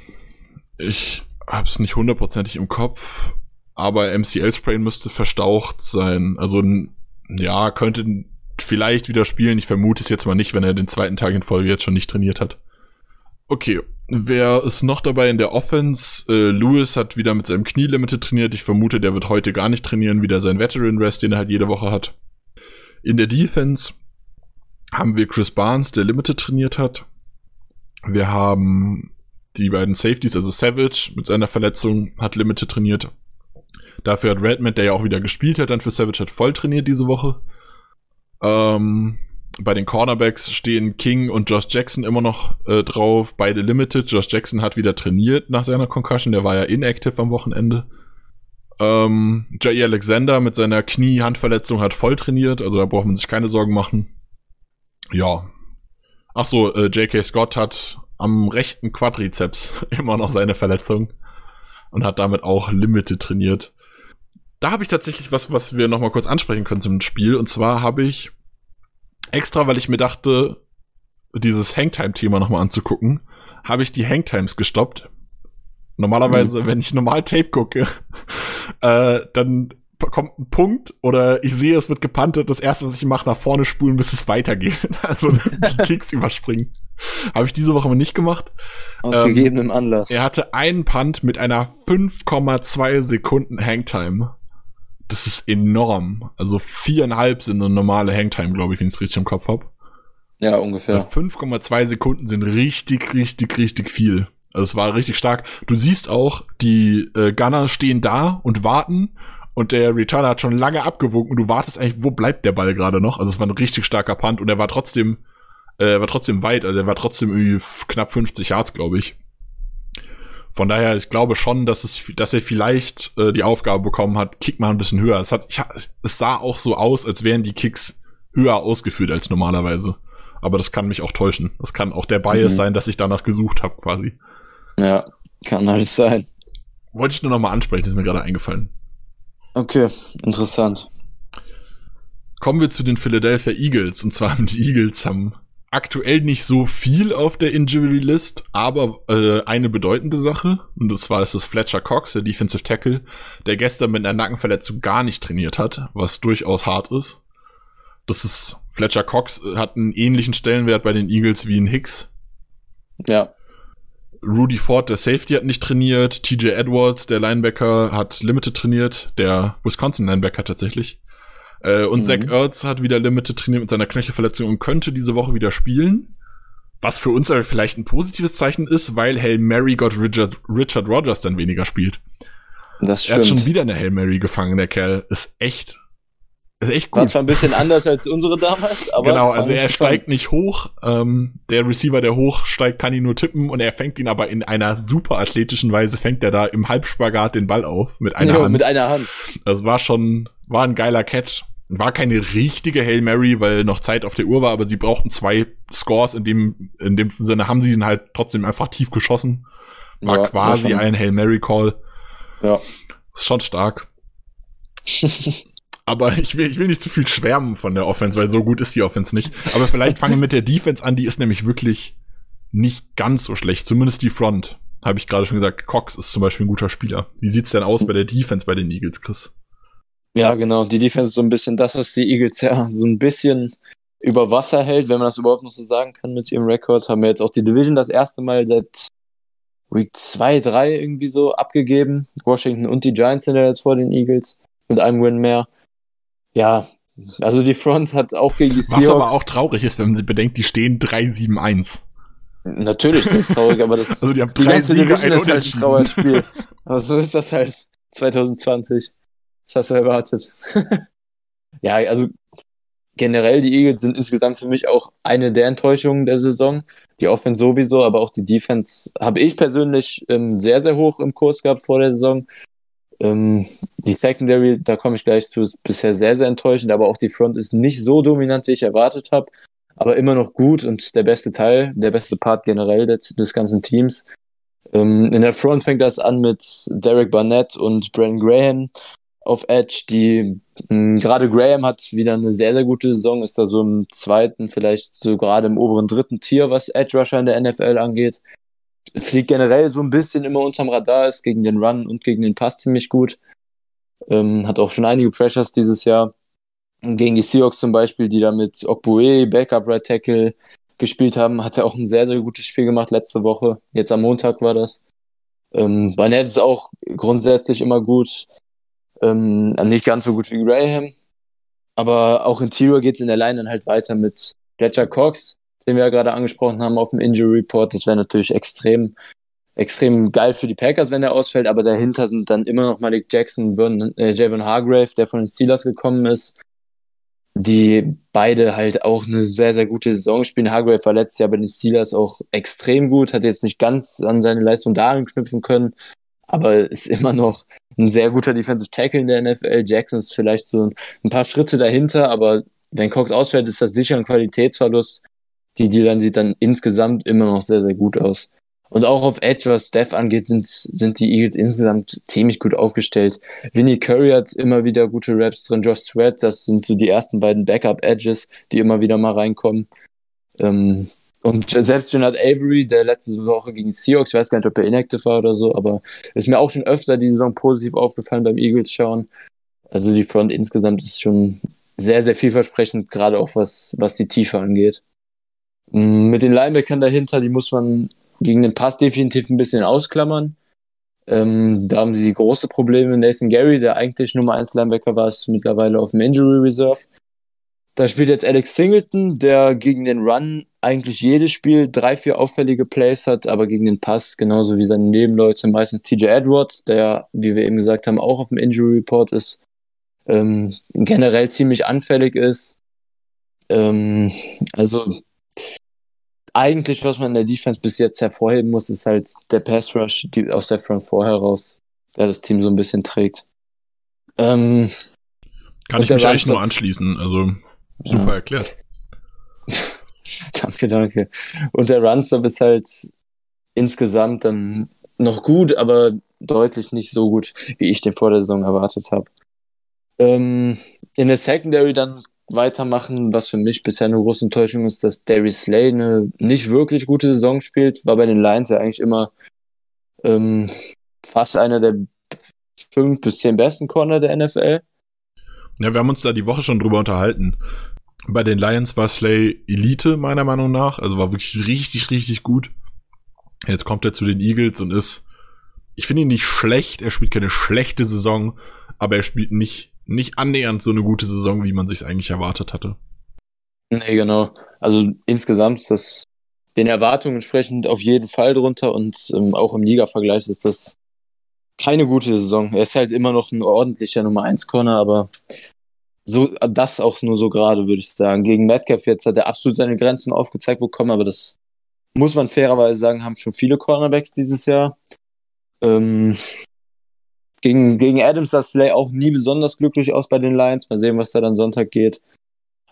Speaker 1: ich habe es nicht hundertprozentig im Kopf, aber MCL-Sprain müsste verstaucht sein. Also, ja, könnte vielleicht wieder spielen. Ich vermute es jetzt mal nicht, wenn er den zweiten Tag in Folge jetzt schon nicht trainiert hat. Okay, wer ist noch dabei in der Offense? Äh, Lewis hat wieder mit seinem Knie Limited trainiert. Ich vermute, der wird heute gar nicht trainieren, wieder sein Veteran Rest, den er halt jede Woche hat. In der Defense haben wir Chris Barnes, der Limited trainiert hat. Wir haben die beiden Safeties, also Savage mit seiner Verletzung hat Limited trainiert. Dafür hat Redmond, der ja auch wieder gespielt hat, dann für Savage hat voll trainiert diese Woche. Ähm, bei den Cornerbacks stehen King und Josh Jackson immer noch äh, drauf, beide limited. Josh Jackson hat wieder trainiert nach seiner Concussion, der war ja inactive am Wochenende. Ähm, Jay Alexander mit seiner Knie-Handverletzung hat voll trainiert, also da braucht man sich keine Sorgen machen. Ja. Ach so, äh, J.K. Scott hat am rechten Quadrizeps immer noch seine Verletzung und hat damit auch limited trainiert. Da habe ich tatsächlich was, was wir noch mal kurz ansprechen können zum Spiel. Und zwar habe ich extra, weil ich mir dachte, dieses Hangtime-Thema noch mal anzugucken, habe ich die Hangtimes gestoppt. Normalerweise, mhm. wenn ich normal Tape gucke, äh, dann kommt ein Punkt oder ich sehe, es wird gepantet. Das erste, was ich mache, nach vorne spulen, bis es weitergeht. Also die Kicks überspringen. Habe ich diese Woche aber nicht gemacht.
Speaker 2: Aus ähm, gegebenem Anlass.
Speaker 1: Er hatte einen Punt mit einer 5,2 Sekunden Hangtime. Das ist enorm. Also viereinhalb sind eine normale Hangtime, glaube ich, wenn ich es richtig im Kopf habe.
Speaker 2: Ja, ungefähr.
Speaker 1: 5,2 Sekunden sind richtig, richtig, richtig viel. Also es war richtig stark. Du siehst auch, die äh, Gunner stehen da und warten und der Returner hat schon lange abgewunken und du wartest eigentlich, wo bleibt der Ball gerade noch? Also es war ein richtig starker Punt und er war trotzdem, äh, war trotzdem weit, also er war trotzdem irgendwie knapp 50 Yards, glaube ich. Von daher, ich glaube schon, dass es, dass er vielleicht äh, die Aufgabe bekommen hat, Kick mal ein bisschen höher. Es hat, ich, es sah auch so aus, als wären die Kicks höher ausgeführt als normalerweise. Aber das kann mich auch täuschen. Das kann auch der Bias mhm. sein, dass ich danach gesucht habe, quasi.
Speaker 2: Ja, kann alles sein.
Speaker 1: Wollte ich nur noch mal ansprechen, ist mir gerade eingefallen.
Speaker 2: Okay, interessant.
Speaker 1: Kommen wir zu den Philadelphia Eagles. Und zwar haben die Eagles haben aktuell nicht so viel auf der Injury List, aber äh, eine bedeutende Sache. Und das war es das Fletcher Cox, der Defensive Tackle, der gestern mit einer Nackenverletzung gar nicht trainiert hat, was durchaus hart ist. Das ist Fletcher Cox hat einen ähnlichen Stellenwert bei den Eagles wie ein Hicks.
Speaker 2: Ja.
Speaker 1: Rudy Ford, der Safety, hat nicht trainiert. TJ Edwards, der Linebacker, hat Limited trainiert. Der Wisconsin-Linebacker tatsächlich. Äh, und mhm. Zach Ertz hat wieder Limited trainiert mit seiner Knöchelverletzung und könnte diese Woche wieder spielen. Was für uns aber vielleicht ein positives Zeichen ist, weil Hail Mary Gott Richard, Richard Rogers dann weniger spielt.
Speaker 2: Das stimmt.
Speaker 1: Er hat schon wieder eine Hail Mary gefangen, der Kerl. Ist echt ist echt gut.
Speaker 2: War zwar ein bisschen anders als unsere damals, aber.
Speaker 1: Genau, also er steigt nicht hoch. Ähm, der Receiver, der hoch steigt, kann ihn nur tippen und er fängt ihn aber in einer super athletischen Weise, fängt er da im Halbspagat den Ball auf mit einer
Speaker 2: jo,
Speaker 1: Hand.
Speaker 2: mit einer Hand.
Speaker 1: Das war schon, war ein geiler Catch. War keine richtige Hail Mary, weil noch Zeit auf der Uhr war, aber sie brauchten zwei Scores. In dem, in dem Sinne haben sie ihn halt trotzdem einfach tief geschossen. War ja, quasi war ein Hail Mary Call.
Speaker 2: Ja.
Speaker 1: Ist schon stark. Aber ich will, ich will nicht zu viel schwärmen von der Offense, weil so gut ist die Offense nicht. Aber vielleicht fangen wir mit der Defense an, die ist nämlich wirklich nicht ganz so schlecht. Zumindest die Front. Habe ich gerade schon gesagt. Cox ist zum Beispiel ein guter Spieler. Wie sieht's denn aus bei der Defense bei den Eagles, Chris?
Speaker 2: Ja, genau. Die Defense ist so ein bisschen das, was die Eagles ja so ein bisschen über Wasser hält, wenn man das überhaupt noch so sagen kann mit ihrem Rekord. Haben wir jetzt auch die Division das erste Mal seit Week 2, 3 irgendwie so abgegeben. Washington und die Giants sind ja jetzt vor den Eagles mit einem Win mehr. Ja, also die Front hat auch gegen die
Speaker 1: Seahawks. Was aber auch traurig ist, wenn man sie bedenkt, die stehen 3-7-1.
Speaker 2: Natürlich ist das traurig, aber das
Speaker 1: also die, haben die ganze Siege, Division
Speaker 2: ist halt ein Trauerspiel. aber so ist das halt 2020. Das hast du erwartet. ja, also generell die Eagles sind insgesamt für mich auch eine der Enttäuschungen der Saison. Die Offense sowieso, aber auch die Defense habe ich persönlich ähm, sehr, sehr hoch im Kurs gehabt vor der Saison. Ähm, die Secondary, da komme ich gleich zu, ist bisher sehr, sehr enttäuschend, aber auch die Front ist nicht so dominant, wie ich erwartet habe, aber immer noch gut und der beste Teil, der beste Part generell des, des ganzen Teams. Ähm, in der Front fängt das an mit Derek Barnett und Brandon Graham auf Edge, die hm, gerade Graham hat wieder eine sehr, sehr gute Saison, ist da so im zweiten, vielleicht so gerade im oberen dritten Tier, was Edge Rusher in der NFL angeht fliegt generell so ein bisschen immer unterm Radar, ist gegen den Run und gegen den Pass ziemlich gut. Ähm, hat auch schon einige Pressures dieses Jahr. Gegen die Seahawks zum Beispiel, die da mit Okbue, Backup Right Tackle gespielt haben, hat er auch ein sehr, sehr gutes Spiel gemacht letzte Woche. Jetzt am Montag war das. Ähm, Barnett ist auch grundsätzlich immer gut. Ähm, nicht ganz so gut wie Graham. Aber auch Interior geht es in der Line dann halt weiter mit Fletcher Cox, den wir ja gerade angesprochen haben auf dem Injury Report. Das wäre natürlich extrem, extrem geil für die Packers, wenn der ausfällt. Aber dahinter sind dann immer noch Malik Jackson, Vernon, äh, Javon Hargrave, der von den Steelers gekommen ist, die beide halt auch eine sehr, sehr gute Saison spielen. Hargrave war letztes Jahr bei den Steelers auch extrem gut, hat jetzt nicht ganz an seine Leistung da anknüpfen können, aber ist immer noch ein sehr guter Defensive Tackle in der NFL. Jackson ist vielleicht so ein paar Schritte dahinter, aber wenn Cox ausfällt, ist das sicher ein Qualitätsverlust die D-Line sieht dann insgesamt immer noch sehr, sehr gut aus. Und auch auf Edge, was Steph angeht, sind, sind die Eagles insgesamt ziemlich gut aufgestellt. Vinnie Curry hat immer wieder gute Raps drin, Josh Sweat, das sind so die ersten beiden Backup-Edges, die immer wieder mal reinkommen. Ähm, und selbst Jonathan Avery, der letzte Woche gegen Seahawks, ich weiß gar nicht, ob er inactive war oder so, aber ist mir auch schon öfter die Saison positiv aufgefallen beim Eagles schauen. Also die Front insgesamt ist schon sehr, sehr vielversprechend, gerade auch was, was die Tiefe angeht. Mm, mit den Linebackern dahinter, die muss man gegen den Pass definitiv ein bisschen ausklammern. Ähm, da haben sie große Probleme. Nathan Gary, der eigentlich Nummer 1 Linebacker war, ist mittlerweile auf dem Injury Reserve. Da spielt jetzt Alex Singleton, der gegen den Run eigentlich jedes Spiel drei, vier auffällige Plays hat, aber gegen den Pass, genauso wie seine Nebenleute, meistens TJ Edwards, der, wie wir eben gesagt haben, auch auf dem Injury Report ist, ähm, generell ziemlich anfällig ist. Ähm, also eigentlich, was man in der Defense bis jetzt hervorheben muss, ist halt der Pass Rush die, aus der Front 4 heraus, der das Team so ein bisschen trägt. Ähm,
Speaker 1: Kann ich mich eigentlich nur anschließen, also super erklärt.
Speaker 2: danke, danke. Und der Runstop ist halt insgesamt dann noch gut, aber deutlich nicht so gut, wie ich den vor der Saison erwartet habe. Ähm, in der Secondary dann weitermachen, was für mich bisher eine große Enttäuschung ist, dass Darius Slay eine nicht wirklich gute Saison spielt, war bei den Lions ja eigentlich immer ähm, fast einer der fünf bis zehn besten Corner der NFL.
Speaker 1: Ja, wir haben uns da die Woche schon drüber unterhalten. Bei den Lions war Slay Elite, meiner Meinung nach. Also war wirklich richtig, richtig gut. Jetzt kommt er zu den Eagles und ist, ich finde ihn nicht schlecht. Er spielt keine schlechte Saison, aber er spielt nicht nicht annähernd so eine gute Saison, wie man sich eigentlich erwartet hatte.
Speaker 2: Nee, genau. Also insgesamt ist das den Erwartungen entsprechend auf jeden Fall drunter und ähm, auch im Liga-Vergleich ist das keine gute Saison. Er ist halt immer noch ein ordentlicher Nummer 1 Corner, aber so, das auch nur so gerade, würde ich sagen. Gegen Metcalf jetzt hat er absolut seine Grenzen aufgezeigt bekommen, aber das muss man fairerweise sagen, haben schon viele Cornerbacks dieses Jahr. Ähm, gegen, gegen Adams sah Slay auch nie besonders glücklich aus bei den Lions. Mal sehen, was da dann Sonntag geht.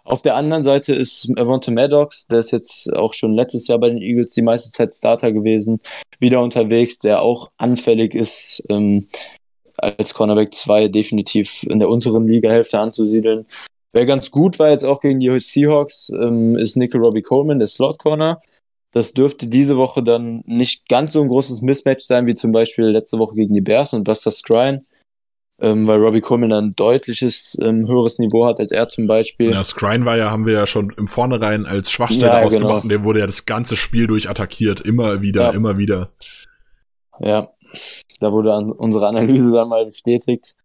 Speaker 2: Auf der anderen Seite ist Avonte Maddox, der ist jetzt auch schon letztes Jahr bei den Eagles die meiste Zeit Starter gewesen, wieder unterwegs, der auch anfällig ist, ähm, als Cornerback 2 definitiv in der unteren Ligahälfte anzusiedeln. Wer ganz gut war jetzt auch gegen die Seahawks, ähm, ist Nickel Robbie Coleman, der Slot Corner. Das dürfte diese Woche dann nicht ganz so ein großes Mismatch sein wie zum Beispiel letzte Woche gegen die Bears und Buster Skrine, ähm, weil Robbie Coleman ein deutliches ähm, höheres Niveau hat als er zum Beispiel.
Speaker 1: Ja, Skrine war ja, haben wir ja schon im Vornherein als Schwachstelle ja, ausgemacht genau. und der wurde ja das ganze Spiel durch attackiert, immer wieder, ja. immer wieder.
Speaker 2: Ja, da wurde an unsere Analyse dann mal bestätigt.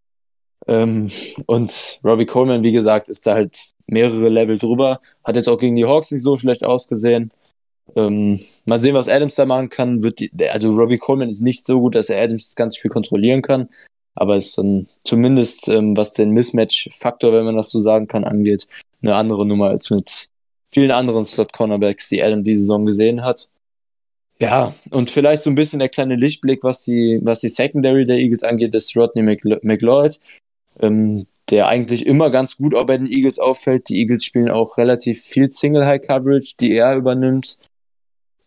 Speaker 2: Ähm, und Robbie Coleman, wie gesagt, ist da halt mehrere Level drüber. Hat jetzt auch gegen die Hawks nicht so schlecht ausgesehen. Ähm, mal sehen, was Adams da machen kann. Wird die, also Robbie Coleman ist nicht so gut, dass er Adams das ganze Spiel kontrollieren kann. Aber ist dann zumindest, ähm, was den Mismatch-Faktor, wenn man das so sagen kann, angeht, eine andere Nummer als mit vielen anderen Slot-Cornerbacks, die Adam die Saison gesehen hat. Ja, und vielleicht so ein bisschen der kleine Lichtblick, was die, was die Secondary der Eagles angeht, ist Rodney McLeod, ähm, der eigentlich immer ganz gut auch bei den Eagles auffällt. Die Eagles spielen auch relativ viel Single-High-Coverage, die er übernimmt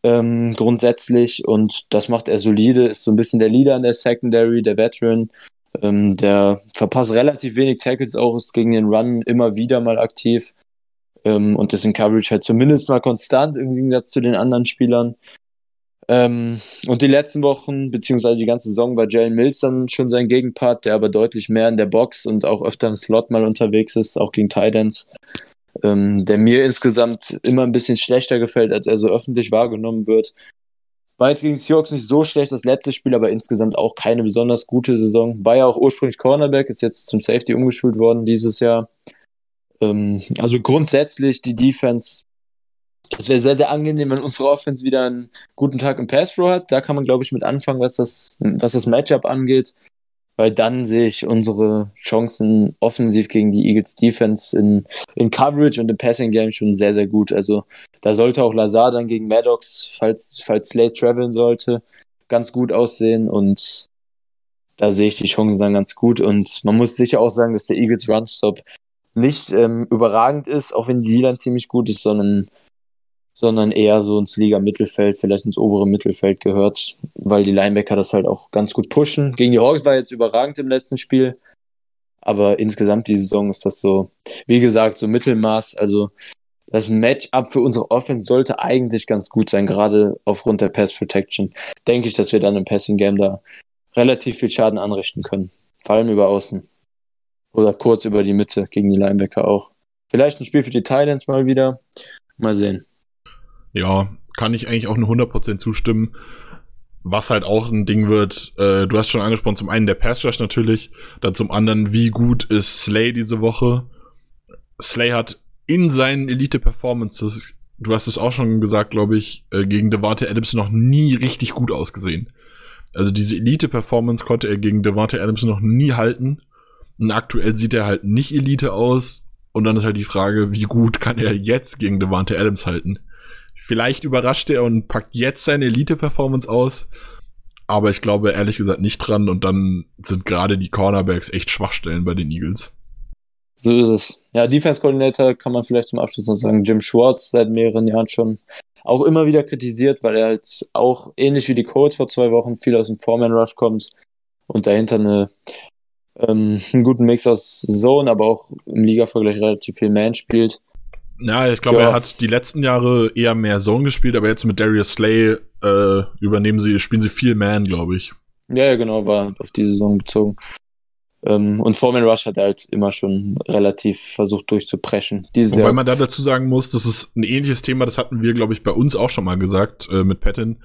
Speaker 2: ähm, grundsätzlich. Und das macht er solide, ist so ein bisschen der Leader in der Secondary, der Veteran, ähm, der verpasst relativ wenig Tackles auch, ist gegen den Run immer wieder mal aktiv. Ähm, und ist in Coverage halt zumindest mal konstant im Gegensatz zu den anderen Spielern. Ähm, und die letzten Wochen, beziehungsweise die ganze Saison, war Jalen Mills dann schon sein Gegenpart, der aber deutlich mehr in der Box und auch öfter im Slot mal unterwegs ist, auch gegen Titans ähm, der mir insgesamt immer ein bisschen schlechter gefällt, als er so öffentlich wahrgenommen wird. War jetzt gegen Seahawks nicht so schlecht das letzte Spiel, aber insgesamt auch keine besonders gute Saison. War ja auch ursprünglich Cornerback, ist jetzt zum Safety umgeschult worden dieses Jahr. Ähm, also grundsätzlich die Defense, es wäre sehr, sehr angenehm, wenn unsere Offense wieder einen guten Tag im Pass Pro hat. Da kann man, glaube ich, mit anfangen, was das, was das Matchup angeht weil dann sehe ich unsere Chancen offensiv gegen die Eagles Defense in, in Coverage und im Passing Game schon sehr, sehr gut. Also da sollte auch Lazar dann gegen Maddox, falls, falls Slade traveln sollte, ganz gut aussehen und da sehe ich die Chancen dann ganz gut und man muss sicher auch sagen, dass der Eagles Runstop nicht ähm, überragend ist, auch wenn die dann ziemlich gut ist, sondern sondern eher so ins Liga-Mittelfeld, vielleicht ins obere Mittelfeld gehört, weil die Linebacker das halt auch ganz gut pushen. Gegen die Hawks war jetzt überragend im letzten Spiel, aber insgesamt die Saison ist das so, wie gesagt, so Mittelmaß. Also das Matchup für unsere Offense sollte eigentlich ganz gut sein, gerade aufgrund der Pass Protection. Denke ich, dass wir dann im Passing Game da relativ viel Schaden anrichten können. Vor allem über Außen. Oder kurz über die Mitte gegen die Linebacker auch. Vielleicht ein Spiel für die Thailands mal wieder. Mal sehen.
Speaker 1: Ja, kann ich eigentlich auch eine 100% zustimmen. Was halt auch ein Ding wird, äh, du hast schon angesprochen, zum einen der Pass Rush natürlich, dann zum anderen, wie gut ist Slay diese Woche. Slay hat in seinen Elite-Performances, du hast es auch schon gesagt, glaube ich, äh, gegen Devante Adams noch nie richtig gut ausgesehen. Also diese Elite-Performance konnte er gegen Devante Adams noch nie halten. Und aktuell sieht er halt nicht Elite aus. Und dann ist halt die Frage, wie gut kann er jetzt gegen Devante Adams halten? Vielleicht überrascht er und packt jetzt seine Elite-Performance aus. Aber ich glaube ehrlich gesagt nicht dran. Und dann sind gerade die Cornerbacks echt Schwachstellen bei den Eagles.
Speaker 2: So ist es. Ja, Defense-Coordinator kann man vielleicht zum Abschluss noch sagen. Jim Schwartz seit mehreren Jahren schon auch immer wieder kritisiert, weil er halt auch ähnlich wie die Colts vor zwei Wochen viel aus dem Foreman-Rush kommt und dahinter eine, ähm, einen guten Mix aus Zone, aber auch im Liga-Vergleich relativ viel Man spielt.
Speaker 1: Ja, ich glaube, ja. er hat die letzten Jahre eher mehr Zone gespielt, aber jetzt mit Darius Slay äh, übernehmen sie, spielen sie viel Man, glaube ich.
Speaker 2: Ja, ja, genau, war auf die Saison bezogen. Ähm, und Foreman Rush hat er halt immer schon relativ versucht durchzupreschen.
Speaker 1: Diese Wobei man da dazu sagen muss, das ist ein ähnliches Thema, das hatten wir, glaube ich, bei uns auch schon mal gesagt äh, mit Patton.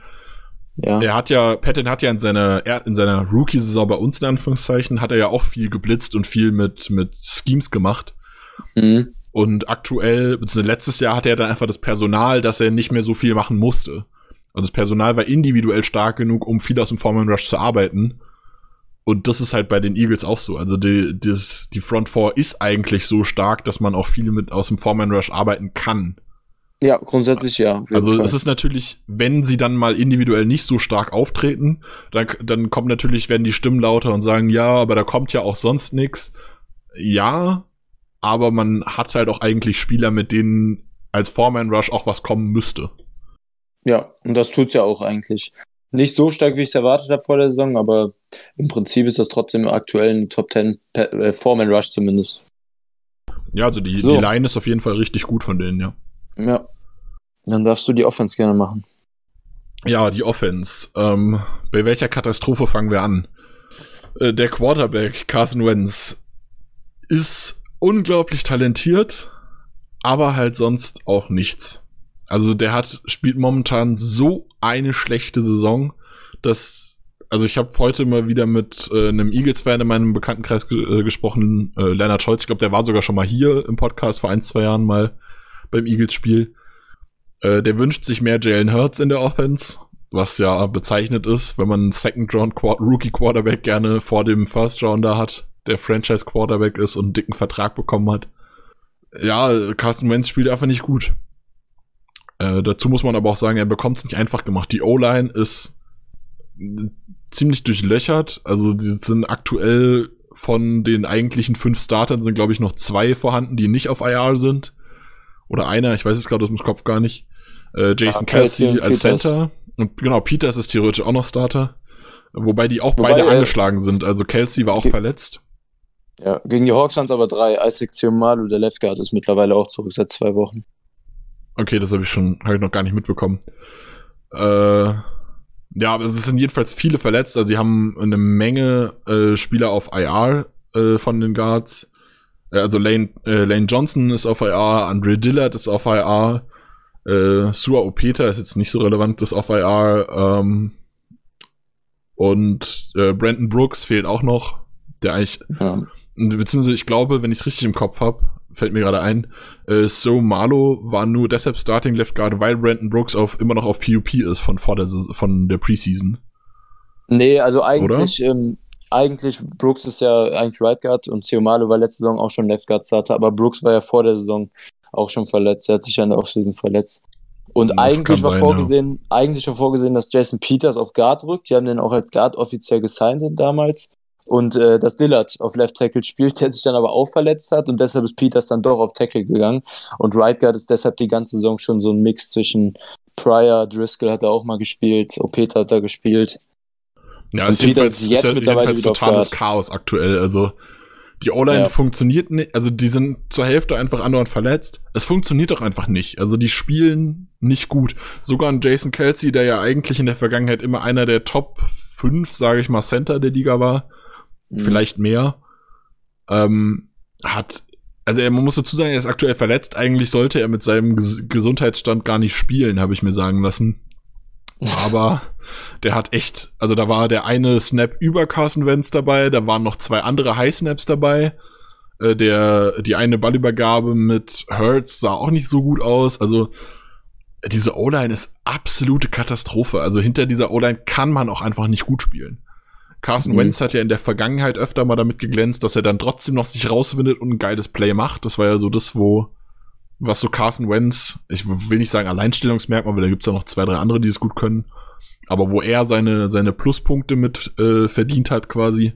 Speaker 1: Ja. Er hat ja, Patton hat ja in seiner, in seiner Rookie-Saison bei uns in Anführungszeichen, hat er ja auch viel geblitzt und viel mit, mit Schemes gemacht. Mhm. Und aktuell, beziehungsweise letztes Jahr hatte er dann einfach das Personal, dass er nicht mehr so viel machen musste. Also das Personal war individuell stark genug, um viel aus dem Foreman Rush zu arbeiten. Und das ist halt bei den Eagles auch so. Also die, die, die Front Four ist eigentlich so stark, dass man auch viel mit aus dem Foreman Rush arbeiten kann.
Speaker 2: Ja, grundsätzlich ja.
Speaker 1: Also Fall. es ist natürlich, wenn sie dann mal individuell nicht so stark auftreten, dann, dann kommt natürlich, werden die Stimmen lauter und sagen, ja, aber da kommt ja auch sonst nichts. Ja, aber man hat halt auch eigentlich Spieler, mit denen als Foreman Rush auch was kommen müsste.
Speaker 2: Ja, und das tut's ja auch eigentlich. Nicht so stark, wie ich es erwartet habe vor der Saison, aber im Prinzip ist das trotzdem aktuell ein Top 10 äh, Foreman Rush zumindest.
Speaker 1: Ja, also die, so. die Line ist auf jeden Fall richtig gut von denen, ja.
Speaker 2: Ja. Dann darfst du die Offense gerne machen.
Speaker 1: Ja, die Offense. Ähm, bei welcher Katastrophe fangen wir an? Äh, der Quarterback Carson Wentz ist unglaublich talentiert, aber halt sonst auch nichts. Also der hat spielt momentan so eine schlechte Saison, dass also ich habe heute mal wieder mit äh, einem Eagles-Fan in meinem Bekanntenkreis äh, gesprochen, äh, Leonard Scholz. Ich glaube, der war sogar schon mal hier im Podcast vor ein, zwei Jahren mal beim Eagles-Spiel. Äh, der wünscht sich mehr Jalen Hurts in der Offense, was ja bezeichnet ist, wenn man einen Second-Round-Rookie-Quarterback gerne vor dem First-Rounder hat, der Franchise-Quarterback ist und einen dicken Vertrag bekommen hat. Ja, Carsten Wentz spielt einfach nicht gut. Äh, dazu muss man aber auch sagen, er bekommt es nicht einfach gemacht. Die O-Line ist ziemlich durchlöchert. Also die sind aktuell von den eigentlichen fünf Startern sind, glaube ich, noch zwei vorhanden, die nicht auf IR sind. Oder einer, ich weiß es gerade aus dem Kopf gar nicht. Äh, Jason ja, Kelsey als Peters. Center. Und genau, Peters ist theoretisch auch noch Starter. Wobei die auch Wobei, beide äh, angeschlagen sind. Also Kelsey war auch verletzt.
Speaker 2: Ja, gegen die Hawks waren es aber drei. Isaac Ziomalu, der Left Guard, ist mittlerweile auch zurück seit zwei Wochen.
Speaker 1: Okay, das habe ich schon, habe ich noch gar nicht mitbekommen. Äh, ja, aber es sind jedenfalls viele verletzt. Also sie haben eine Menge äh, Spieler auf IR äh, von den Guards. Äh, also Lane, äh, Lane Johnson ist auf IR, Andre Dillard ist auf IR, äh, Sua Opeta ist jetzt nicht so relevant, ist auf IR. Ähm, und äh, Brandon Brooks fehlt auch noch, der eigentlich, ja. Beziehungsweise ich glaube, wenn ich es richtig im Kopf habe, fällt mir gerade ein, äh, So Marlo war nur deshalb Starting Left Guard, weil Brandon Brooks auf, immer noch auf PUP ist von, vor der, von der Preseason.
Speaker 2: Nee, also eigentlich, ähm, eigentlich, Brooks ist ja eigentlich Right Guard und Marlo war letzte Saison auch schon Left Guard Starter, aber Brooks war ja vor der Saison auch schon verletzt. Er hat sich ja in der Offseason verletzt. Und das eigentlich war sein, vorgesehen, ja. eigentlich war vorgesehen, dass Jason Peters auf Guard rückt. Die haben den auch als Guard offiziell gesigned damals. Und äh, dass Dillard auf Left Tackle spielt, der sich dann aber auch verletzt hat und deshalb ist Peters dann doch auf Tackle gegangen und Right Guard ist deshalb die ganze Saison schon so ein Mix zwischen Pryor, Driscoll hat er auch mal gespielt, Opeta hat er gespielt.
Speaker 1: Ja,
Speaker 2: Und
Speaker 1: ist jedenfalls,
Speaker 2: Peters jetzt
Speaker 1: ist
Speaker 2: mittlerweile
Speaker 1: jedenfalls totales. Chaos aktuell. Also die O-Line
Speaker 2: Ja.
Speaker 1: funktioniert nicht, also die sind zur Hälfte einfach andauernd verletzt. Es funktioniert doch einfach nicht. Also die spielen nicht gut. Sogar ein Jason Kelsey, der ja eigentlich in der Vergangenheit immer einer der Top 5, sage ich mal, Center der Liga war,
Speaker 2: Mhm.
Speaker 1: vielleicht mehr, ähm, hat, also er, man muss dazu sagen, er ist aktuell verletzt. Eigentlich sollte er mit seinem Ges Gesundheitsstand gar nicht spielen, habe ich mir sagen lassen. Aber der hat echt, also da war der eine Snap über Carson Wentz dabei, da waren noch zwei andere High Snaps dabei. Äh, der, die eine Ballübergabe mit Hurts sah auch nicht so gut aus. Also diese O-Line ist absolute Katastrophe. Also hinter dieser O-Line kann man auch einfach nicht gut spielen. Carson
Speaker 2: Mhm.
Speaker 1: Wentz hat ja in der Vergangenheit öfter mal damit geglänzt, dass er dann trotzdem noch sich rausfindet und ein geiles Play macht. Das war ja so das, wo, was so Carson Wentz, ich will nicht sagen Alleinstellungsmerkmal, weil da gibt's ja noch zwei, drei andere, die es gut können. Aber wo er seine, seine Pluspunkte mit äh, verdient hat quasi.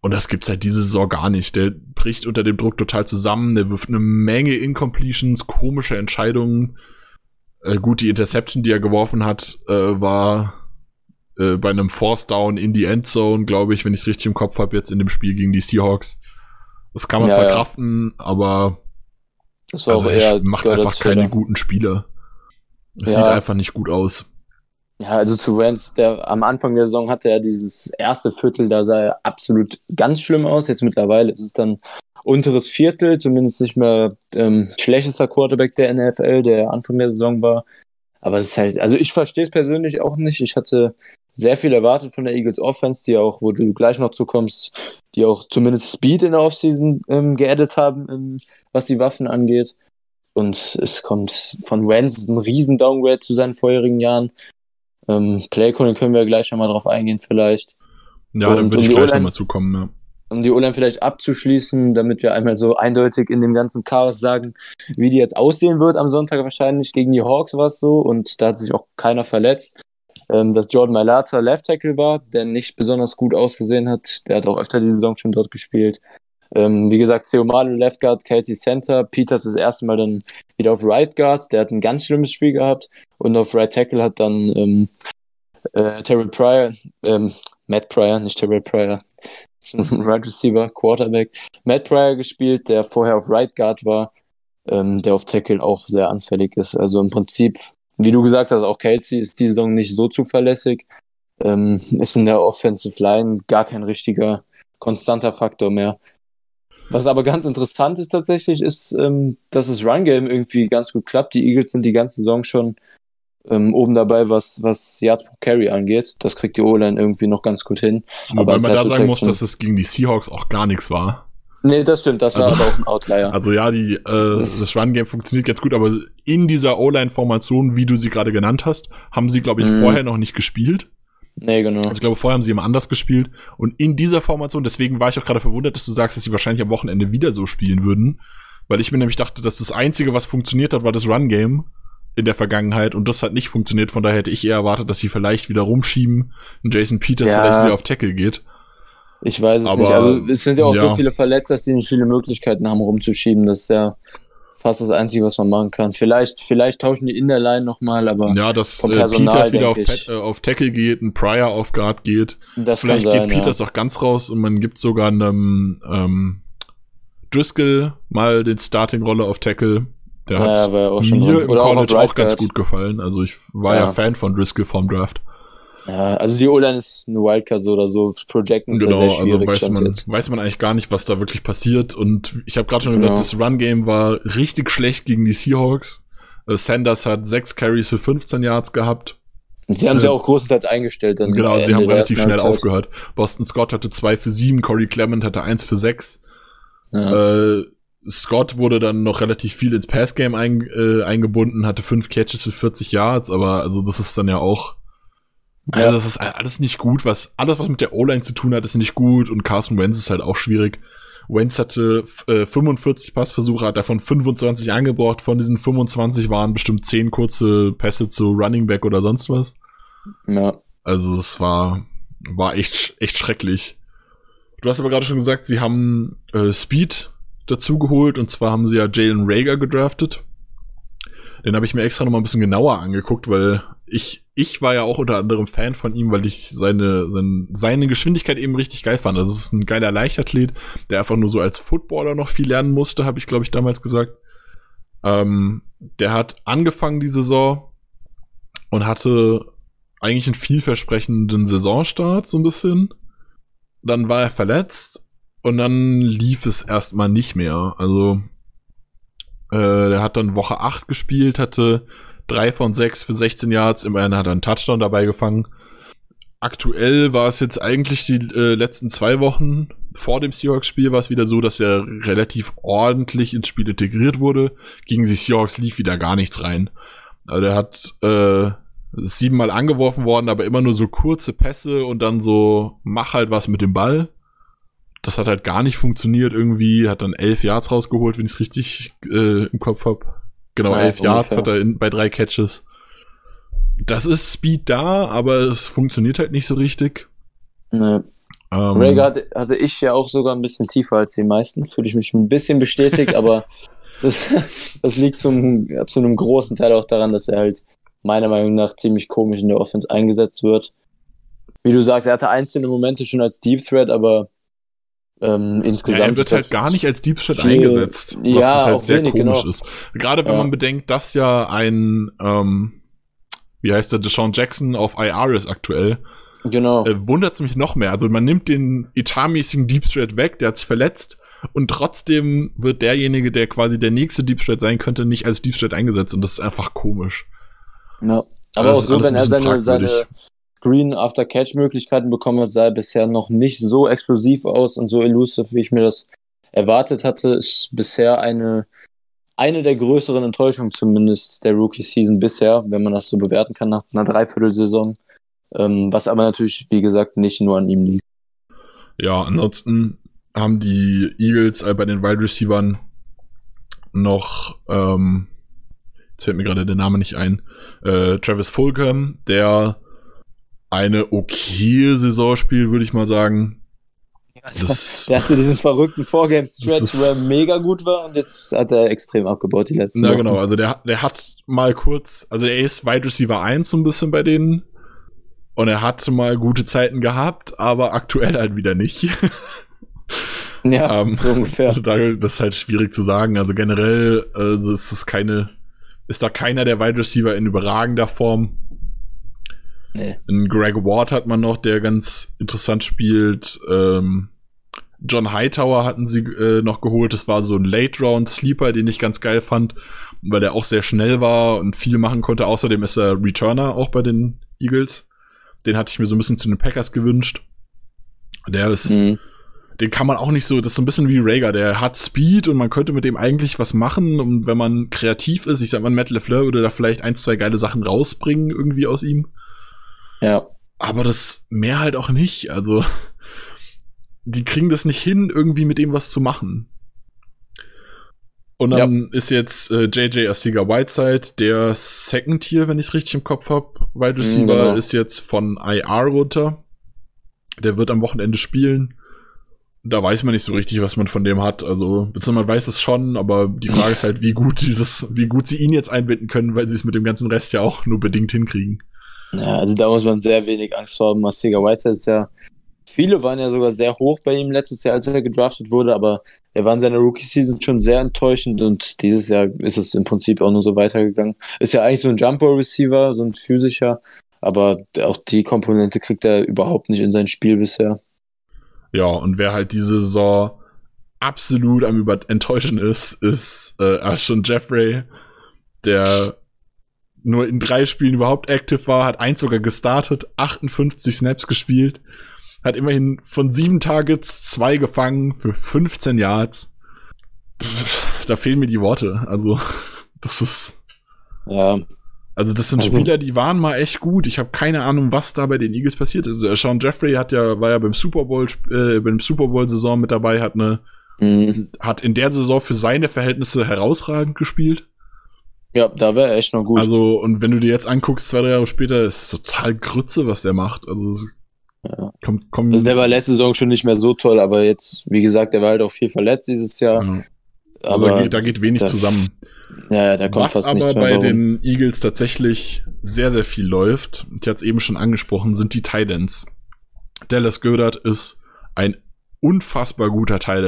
Speaker 1: Und das gibt's halt diese Saison gar nicht. Der bricht unter dem Druck total zusammen. Der wirft eine Menge Incompletions, komische Entscheidungen. Äh, gut, die Interception, die er geworfen hat, äh, war äh, bei einem Force Down in die Endzone, glaube ich, wenn ich es richtig im Kopf habe, jetzt in dem Spiel gegen die Seahawks. Das kann man
Speaker 2: Ja, ja.
Speaker 1: verkraften, aber
Speaker 2: Das war
Speaker 1: also
Speaker 2: auch
Speaker 1: er macht einfach keine guten Spiele. Es
Speaker 2: Ja.
Speaker 1: sieht einfach nicht gut aus.
Speaker 2: Ja, also zu Rams, der am Anfang der Saison hatte er dieses erste Viertel, da sah er absolut ganz schlimm aus. Jetzt mittlerweile ist es dann unteres Viertel, zumindest nicht mehr ähm, schlechtester Quarterback der NFL, der Anfang der Saison war. Aber es ist halt, also ich verstehe es persönlich auch nicht. Ich hatte sehr viel erwartet von der Eagles Offense, die auch, wo du gleich noch zukommst, die auch zumindest Speed in der Offseason ähm, geaddet haben, ähm, was die Waffen angeht. Und es kommt von Wentz, ein riesen Downgrade zu seinen vorherigen Jahren. Ähm, Playcalling können wir gleich nochmal drauf eingehen vielleicht.
Speaker 1: Ja,
Speaker 2: Und
Speaker 1: dann
Speaker 2: um
Speaker 1: würde ich
Speaker 2: die
Speaker 1: gleich nochmal zukommen, ja.
Speaker 2: Um die O-Line vielleicht abzuschließen, damit wir einmal so eindeutig in dem ganzen Chaos sagen, wie die jetzt aussehen wird am Sonntag wahrscheinlich. Gegen die Hawks war es so und da hat sich auch keiner verletzt. Ähm, dass Jordan Mailata Left Tackle war, der nicht besonders gut ausgesehen hat. Der hat auch öfter die Saison schon dort gespielt. Ähm, wie gesagt, Seomalo Left Guard, Kelsey Center, Peters das erste Mal dann wieder auf Right Guard. Der hat ein ganz schlimmes Spiel gehabt. Und auf Right Tackle hat dann ähm, äh, Terrell Pryor, ähm, Matt Pryor, nicht Terrell Pryor, ist ein Right Receiver, Quarterback, Matt Pryor gespielt, der vorher auf Right Guard war, ähm, der auf Tackle auch sehr anfällig ist. Also im Prinzip, wie du gesagt hast, auch Kelsey ist die Saison nicht so zuverlässig. Ähm, ist in der Offensive Line gar kein richtiger konstanter Faktor mehr. Was aber ganz interessant ist tatsächlich, ist, ähm, dass das Run-Game irgendwie ganz gut klappt. Die Eagles sind die ganze Saison schon ähm, oben dabei, was, was Yards pro Carry angeht. Das kriegt die O-Line irgendwie noch ganz gut hin.
Speaker 1: Wobei
Speaker 2: Aber
Speaker 1: man da sagen muss, dass es gegen die Seahawks auch gar nichts war.
Speaker 2: Nee, das stimmt, das war
Speaker 1: Also-
Speaker 2: aber auch ein Outlier.
Speaker 1: Also ja, die, äh,
Speaker 2: Das-
Speaker 1: Run-Game funktioniert ganz gut, aber in dieser O-Line-Formation, wie du sie gerade genannt hast, haben sie, glaube ich,
Speaker 2: Mhm.
Speaker 1: vorher noch nicht gespielt.
Speaker 2: nee, genau.
Speaker 1: Also ich glaube, vorher haben sie immer anders gespielt. Und in dieser Formation, deswegen war ich auch gerade verwundert, dass du sagst, dass sie wahrscheinlich am Wochenende wieder so spielen würden. Weil ich mir nämlich dachte, dass das Einzige, was funktioniert hat, war das Run-Game in der Vergangenheit. Und das hat nicht funktioniert. Von daher hätte ich eher erwartet, dass sie vielleicht wieder rumschieben und Jason Peters
Speaker 2: Ja.
Speaker 1: vielleicht wieder auf Tackle geht.
Speaker 2: Ich weiß es
Speaker 1: Aber,
Speaker 2: nicht. Also es sind ja auch
Speaker 1: ja.
Speaker 2: so viele verletzt, dass die nicht viele Möglichkeiten haben, rumzuschieben. Das ist ja fast das Einzige, was man machen kann. Vielleicht, vielleicht tauschen die in der Line nochmal, aber
Speaker 1: Ja, dass
Speaker 2: Vom
Speaker 1: äh,
Speaker 2: Personal,
Speaker 1: Peters wieder auf. Pat, äh, auf Tackle geht, ein Pryor auf Guard geht.
Speaker 2: das
Speaker 1: Vielleicht
Speaker 2: sein,
Speaker 1: geht Peters
Speaker 2: ja.
Speaker 1: auch ganz raus und man gibt sogar einem ähm, Driscoll mal den Starting-Rolle auf Tackle. Der
Speaker 2: Ja,
Speaker 1: hat
Speaker 2: ja auch schon
Speaker 1: mir im
Speaker 2: auch
Speaker 1: College auch,
Speaker 2: Right
Speaker 1: ganz
Speaker 2: Guard.
Speaker 1: gut gefallen. Also ich war ja,
Speaker 2: Ja.
Speaker 1: Fan von Driscoll vom Draft.
Speaker 2: Ja, also die O-Line ist eine Wildcard so oder so. Projecten ist
Speaker 1: Genau,
Speaker 2: ja sehr
Speaker 1: also
Speaker 2: schwierig.
Speaker 1: weiß
Speaker 2: stand
Speaker 1: man,
Speaker 2: jetzt.
Speaker 1: weiß man eigentlich gar nicht, was da wirklich passiert. Und ich habe gerade schon gesagt,
Speaker 2: Genau.
Speaker 1: das Run-Game war richtig schlecht gegen die Seahawks. Äh, Sanders hat sechs Carries für 15 Yards gehabt.
Speaker 2: Und sie haben sie
Speaker 1: äh,
Speaker 2: auch großenteils eingestellt. Dann
Speaker 1: Genau,
Speaker 2: am
Speaker 1: sie haben relativ schnell
Speaker 2: Halbzeit.
Speaker 1: aufgehört. Boston Scott hatte zwei für sieben, Corey Clement hatte eins für sechs.
Speaker 2: Ja.
Speaker 1: Äh, Scott wurde dann noch relativ viel ins Passgame ein, äh, eingebunden, hatte fünf Catches für 40 Yards, aber also das ist dann ja auch. Also
Speaker 2: Ja.
Speaker 1: das ist alles nicht gut, was alles was mit der O-Line zu tun hat, ist nicht gut und Carson Wentz ist halt auch schwierig. Wentz hatte äh, 45 Passversuche, hat davon 25 angebracht. Von diesen 25 waren bestimmt 10 kurze Pässe zu Running Back oder sonst was.
Speaker 2: ja.
Speaker 1: Also es war war echt echt schrecklich. Du hast aber gerade schon gesagt, sie haben äh, Speed dazugeholt und zwar haben sie ja Jalen Rager gedraftet. Den habe ich mir extra noch mal ein bisschen genauer angeguckt, weil ich, ich war ja auch unter anderem Fan von ihm, weil ich seine, seine, seine Geschwindigkeit eben richtig geil fand. Also es ist ein geiler Leichtathlet, der einfach nur so als Footballer noch viel lernen musste, habe ich, glaube ich, damals gesagt. Ähm, der hat angefangen die Saison und hatte eigentlich einen vielversprechenden Saisonstart, so ein bisschen. Dann war er verletzt und dann lief es erstmal nicht mehr. Also, äh, der hat dann Woche 8 gespielt, hatte drei von sechs für 16 Yards, immerhin hat er einen Touchdown dabei gefangen. Aktuell war es jetzt eigentlich die äh, letzten zwei Wochen vor dem Seahawks-Spiel war es wieder so, dass er relativ ordentlich ins Spiel integriert wurde. Gegen die Seahawks lief wieder gar nichts rein. Also er hat äh, siebenmal angeworfen worden, aber immer nur so kurze Pässe und dann so mach halt was mit dem Ball. Das hat halt gar nicht funktioniert irgendwie. Hat dann elf Yards rausgeholt, wenn ich es richtig äh, im Kopf hab. Genau, ja, elf Yards hat er in, bei drei Catches. Das ist Speed da, aber es funktioniert halt nicht so richtig.
Speaker 2: Nee. Ähm, Rager hatte, hatte ich ja auch sogar ein bisschen tiefer als die meisten. Fühle ich mich ein bisschen bestätigt, aber das, das liegt zum, zu einem großen Teil auch daran, dass er halt meiner Meinung nach ziemlich komisch in der Offense eingesetzt wird. Wie du sagst, er hatte einzelne Momente schon als Deep Threat, aber ähm, insgesamt. Ja,
Speaker 1: er wird halt gar nicht als Deep Threat viel, eingesetzt, was ja, halt sehr wenig, komisch genau. ist. Gerade wenn ja. man bedenkt, dass ja ein, ähm, wie heißt der, Deshaun Jackson auf IR ist aktuell.
Speaker 2: Genau.
Speaker 1: Äh, Wundert es mich noch mehr. Also man nimmt den etatmäßigen Threat weg, der hat sich verletzt und trotzdem wird derjenige, der quasi der nächste Deep Threat sein könnte, nicht als Threat eingesetzt und das ist einfach komisch.
Speaker 2: Ja. Aber also auch so, wenn er seine, seine Screen-After-Catch-Möglichkeiten bekommen hat, sah er bisher noch nicht so explosiv aus und so elusive, wie ich mir das erwartet hatte. Ist bisher eine, eine der größeren Enttäuschungen zumindest der Rookie-Season bisher, wenn man das so bewerten kann nach einer Dreiviertelsaison. Ähm, was aber natürlich, wie gesagt, nicht nur an ihm liegt.
Speaker 1: Ja, ansonsten haben die Eagles äh, bei den Wide Receivern noch ähm, jetzt fällt mir gerade der Name nicht ein, äh, Travis Fulgham, der eine okay Saison spielt, würde ich mal sagen.
Speaker 2: Also, der hatte diesen verrückten Vorgame-Stretch, wo er mega gut war und jetzt hat er extrem abgebaut die letzten
Speaker 1: Ja, genau. Also der, der hat mal kurz, also er ist Wide Receiver 1 so ein bisschen bei denen und er hat mal gute Zeiten gehabt, aber aktuell halt wieder nicht.
Speaker 2: ja, ähm, ungefähr.
Speaker 1: Das ist halt schwierig zu sagen. Also generell also ist es keine ist da keiner der Wide Receiver in überragender Form. Nee. Einen Greg Ward hat man noch, der ganz interessant spielt. Ähm, John Hightower hatten sie äh, noch geholt. Das war so ein Late-Round-Sleeper, den ich ganz geil fand, weil der auch sehr schnell war und viel machen konnte. Außerdem ist er Returner auch bei den Eagles. Den hatte ich mir so ein bisschen zu den Packers gewünscht. Der ist mhm den kann man auch nicht so, das ist so ein bisschen wie Rager, der hat Speed und man könnte mit dem eigentlich was machen und wenn man kreativ ist, ich sag mal, Matt LeFleur würde da vielleicht ein, zwei geile Sachen rausbringen irgendwie aus ihm.
Speaker 2: Ja.
Speaker 1: Aber das mehr halt auch nicht, also die kriegen das nicht hin, irgendwie mit dem was zu machen. Und dann ja. ist jetzt äh, JJ Asiga Whiteside, der Second Tier, wenn ich es richtig im Kopf habe. Wide mhm, Receiver genau. ist jetzt von IR runter. Der wird am Wochenende spielen da weiß man nicht so richtig, was man von dem hat. Also, beziehungsweise man weiß es schon, aber die Frage ist halt, wie gut dieses, wie gut sie ihn jetzt einbinden können, weil sie es mit dem ganzen Rest ja auch nur bedingt hinkriegen.
Speaker 2: Ja, also da muss man sehr wenig Angst vor haben. Mastiga Whiteside ist ja, viele waren ja sogar sehr hoch bei ihm letztes Jahr, als er gedraftet wurde, aber er war in seiner Rookie-Season schon sehr enttäuschend und dieses Jahr ist es im Prinzip auch nur so weitergegangen. Ist ja eigentlich so ein Jumper-Receiver, so ein physischer, aber auch die Komponente kriegt er überhaupt nicht in sein Spiel bisher.
Speaker 1: Ja, und wer halt diese Saison absolut am enttäuschen ist, ist äh, Ashton Jeffrey, der nur in drei Spielen überhaupt active war, hat eins sogar gestartet, 58 Snaps gespielt, hat immerhin von sieben Targets zwei gefangen für 15 Yards. Da fehlen mir die Worte. Also, das ist.
Speaker 2: Ja,
Speaker 1: also das sind also, Spieler, die waren mal echt gut. Ich habe keine Ahnung, was da bei den Eagles passiert ist. Also Sean Jeffrey hat ja war ja beim Super Bowl äh, beim Super Bowl Saison mit dabei, hat eine mhm. hat in der Saison für seine Verhältnisse herausragend gespielt.
Speaker 2: Ja, da wäre er echt noch gut.
Speaker 1: Also und wenn du dir jetzt anguckst, zwei drei Jahre später, ist es total Grütze, was der macht. Also
Speaker 2: Ja.
Speaker 1: Kommt, kommt,
Speaker 2: Also der war letzte Saison schon nicht mehr so toll, aber jetzt, wie gesagt, der war halt auch viel verletzt dieses Jahr.
Speaker 1: ja. Also
Speaker 2: Aber
Speaker 1: da, geht, da geht wenig
Speaker 2: das-
Speaker 1: zusammen.
Speaker 2: ja, da kommt
Speaker 1: Was
Speaker 2: fast
Speaker 1: aber bei
Speaker 2: warum.
Speaker 1: den Eagles tatsächlich sehr, sehr viel läuft, ich hatte es eben schon angesprochen, sind die Titans. Dallas Goddard ist ein unfassbar guter Tight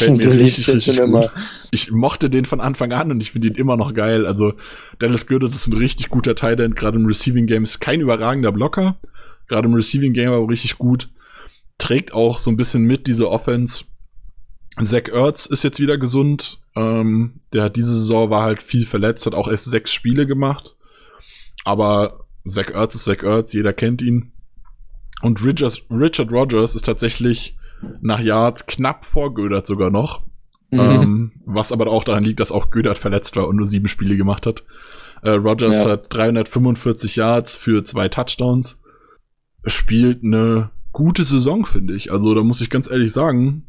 Speaker 2: Du liebst den schon
Speaker 1: gut.
Speaker 2: immer.
Speaker 1: Ich mochte den von Anfang an und ich finde ihn immer noch geil. Also Dallas Goddard ist ein richtig guter Tight End, gerade im Receiving Game ist kein überragender Blocker, gerade im Receiving Game aber richtig gut. Trägt auch so ein bisschen mit diese Offense. Zach Ertz ist jetzt wieder gesund. Ähm, der hat diese Saison war halt viel verletzt, hat auch erst sechs Spiele gemacht. Aber Zach Ertz ist Zach Ertz, jeder kennt ihn. Und Richard, Richard Rogers ist tatsächlich nach Yards knapp vor Gödert sogar noch.
Speaker 2: Mhm.
Speaker 1: Ähm, was aber auch daran liegt, dass auch Gödert verletzt war und nur sieben Spiele gemacht hat. Äh, Rogers
Speaker 2: Ja.
Speaker 1: hat 345 Yards für zwei Touchdowns. Spielt eine gute Saison, finde ich. Also da muss ich ganz ehrlich sagen,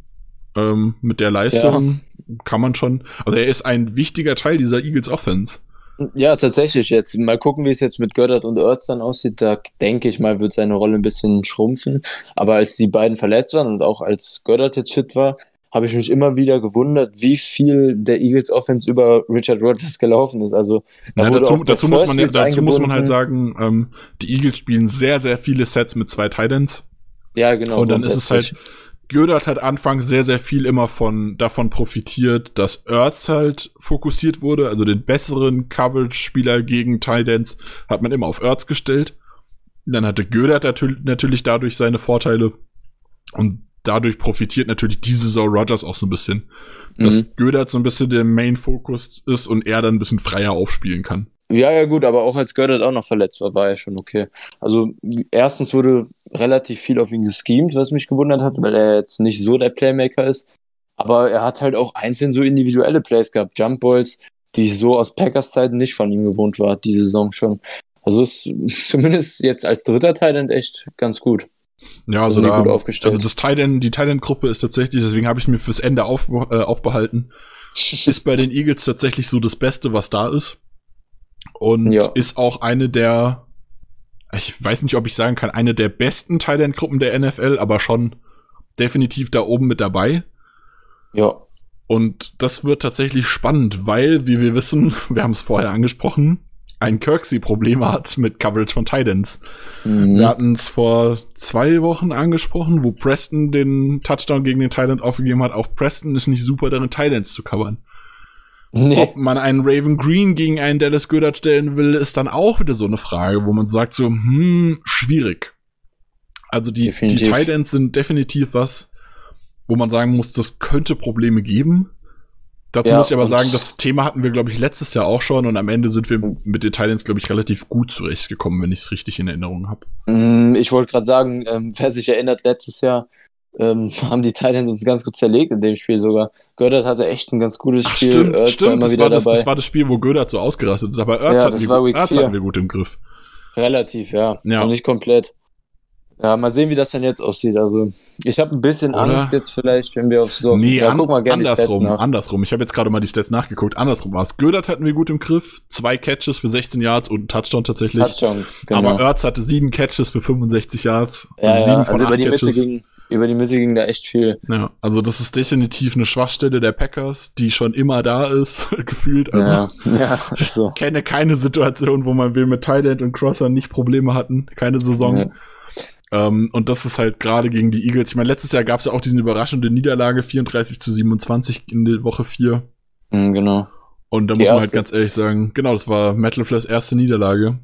Speaker 1: ähm, mit der Leistung kann man schon. Also er ist ein wichtiger Teil dieser Eagles Offense.
Speaker 2: Ja, tatsächlich jetzt. Mal gucken, wie es jetzt mit Göttert und Ertz dann aussieht. Da denke ich mal, wird seine Rolle ein bisschen schrumpfen. Aber als die beiden verletzt waren und auch als Göttert jetzt fit war, habe ich mich immer wieder gewundert, wie viel der Eagles Offense über Richard Rodgers gelaufen ist. Also
Speaker 1: Ja, dazu dazu, muss man, dazu muss man halt sagen, ähm, die Eagles spielen sehr, sehr viele Sets mit zwei Titans.
Speaker 2: Ja, genau.
Speaker 1: und dann ist es halt, Gödert hat anfangs sehr, sehr viel immer von, davon profitiert, dass Ertz halt fokussiert wurde, also den besseren Coverage-Spieler gegen Titans hat man immer auf Ertz gestellt. Dann hatte Gödert natür- natürlich dadurch seine Vorteile und dadurch profitiert natürlich diese Saison Rogers auch so ein bisschen, dass
Speaker 2: Mhm.
Speaker 1: Gödert so ein bisschen der Main-Focus ist und er dann ein bisschen freier aufspielen kann.
Speaker 2: Ja, ja, gut, aber auch als Göttert auch noch verletzt war, war er schon okay. Also, erstens wurde relativ viel auf ihn geschemt, was mich gewundert hat, weil er jetzt nicht so der Playmaker ist. Aber er hat halt auch einzeln so individuelle Plays gehabt, Jump Balls, die ich so aus Packers Zeiten nicht von ihm gewohnt war, diese Saison schon. Also ist zumindest jetzt als dritter Teil echt ganz gut.
Speaker 1: Ja, also
Speaker 2: die
Speaker 1: da,
Speaker 2: gut aufgestellt.
Speaker 1: also das Titan, die Titan-Gruppe ist tatsächlich, deswegen habe ich mir fürs Ende auf, äh, aufbehalten, ist bei den Eagles tatsächlich so das Beste, was da ist. Und
Speaker 2: Ja.
Speaker 1: ist auch eine der, ich weiß nicht, ob ich sagen kann, eine der besten Titan-Gruppen der NFL, aber schon definitiv da oben mit dabei.
Speaker 2: Ja.
Speaker 1: Und das wird tatsächlich spannend, weil, wie wir wissen, wir haben es vorher angesprochen, ein Kirksey Probleme hat mit Coverage von Titans.
Speaker 2: Mhm.
Speaker 1: Wir hatten es vor zwei Wochen angesprochen, wo Preston den Touchdown gegen den Thailand aufgegeben hat. Auch Preston ist nicht super darin, Thailands zu covern.
Speaker 2: Nee.
Speaker 1: Ob man einen Raven Green gegen einen Dallas Goddard stellen will, ist dann auch wieder so eine Frage, wo man sagt so, hm, schwierig. Also die, die
Speaker 2: Definitiv.
Speaker 1: Titans sind definitiv was, wo man sagen muss, das könnte Probleme geben. Dazu
Speaker 2: Ja,
Speaker 1: muss ich aber sagen, das Thema hatten wir, glaube ich, letztes Jahr auch schon und am Ende sind wir mit den Titans, glaube ich, relativ gut zurechtgekommen, wenn ich es richtig in Erinnerung habe.
Speaker 2: Mm, Ich wollte gerade sagen, ähm, wer sich erinnert, letztes Jahr ähm, haben die Titans uns ganz gut zerlegt in dem Spiel sogar. Göttert hatte echt ein ganz gutes
Speaker 1: Ach,
Speaker 2: Spiel.
Speaker 1: stimmt,
Speaker 2: Ertz war
Speaker 1: stimmt.
Speaker 2: immer
Speaker 1: Das
Speaker 2: wieder
Speaker 1: war das,
Speaker 2: dabei.
Speaker 1: das war das Spiel, wo Gödert so ausgerastet ist. Aber Erz,
Speaker 2: Ja,
Speaker 1: hatten, wir,
Speaker 2: war
Speaker 1: gut- hatten wir gut im Griff.
Speaker 2: Relativ, ja.
Speaker 1: Ja.
Speaker 2: Und nicht komplett. Ja, mal sehen, wie das dann jetzt aussieht. Also, ich habe ein bisschen
Speaker 1: Oder?
Speaker 2: Angst jetzt vielleicht, wenn wir auf so.
Speaker 1: Nee,
Speaker 2: ja,
Speaker 1: an,
Speaker 2: guck mal gerne
Speaker 1: andersrum, andersrum. Ich habe jetzt gerade mal die Stats nachgeguckt. Andersrum war es. Gödert hatten wir gut im Griff. Zwei Catches für 16 Yards und ein Touchdown tatsächlich.
Speaker 2: Touchdown, genau.
Speaker 1: Aber Erz hatte sieben Catches für 65 Yards.
Speaker 2: ja,
Speaker 1: und
Speaker 2: ja, also über die, Mitte
Speaker 1: Catches.
Speaker 2: ging, über die Mitte ging da echt viel.
Speaker 1: Ja, also das ist definitiv eine Schwachstelle der Packers, die schon immer da ist, gefühlt. Also
Speaker 2: ja, ja, ist so.
Speaker 1: kenne keine Situation, wo man will mit Thailand und Crosser nicht Probleme hatten. Keine Saison.
Speaker 2: Ja.
Speaker 1: Ähm, und das ist halt gerade gegen die Eagles. Ich meine, letztes Jahr gab es ja auch diese überraschende Niederlage, 34 zu 27 in der Woche 4.
Speaker 2: Mhm, genau.
Speaker 1: Und da
Speaker 2: Die
Speaker 1: muss man halt
Speaker 2: erste.
Speaker 1: ganz ehrlich sagen, genau, das war Metal Flairs erste Niederlage.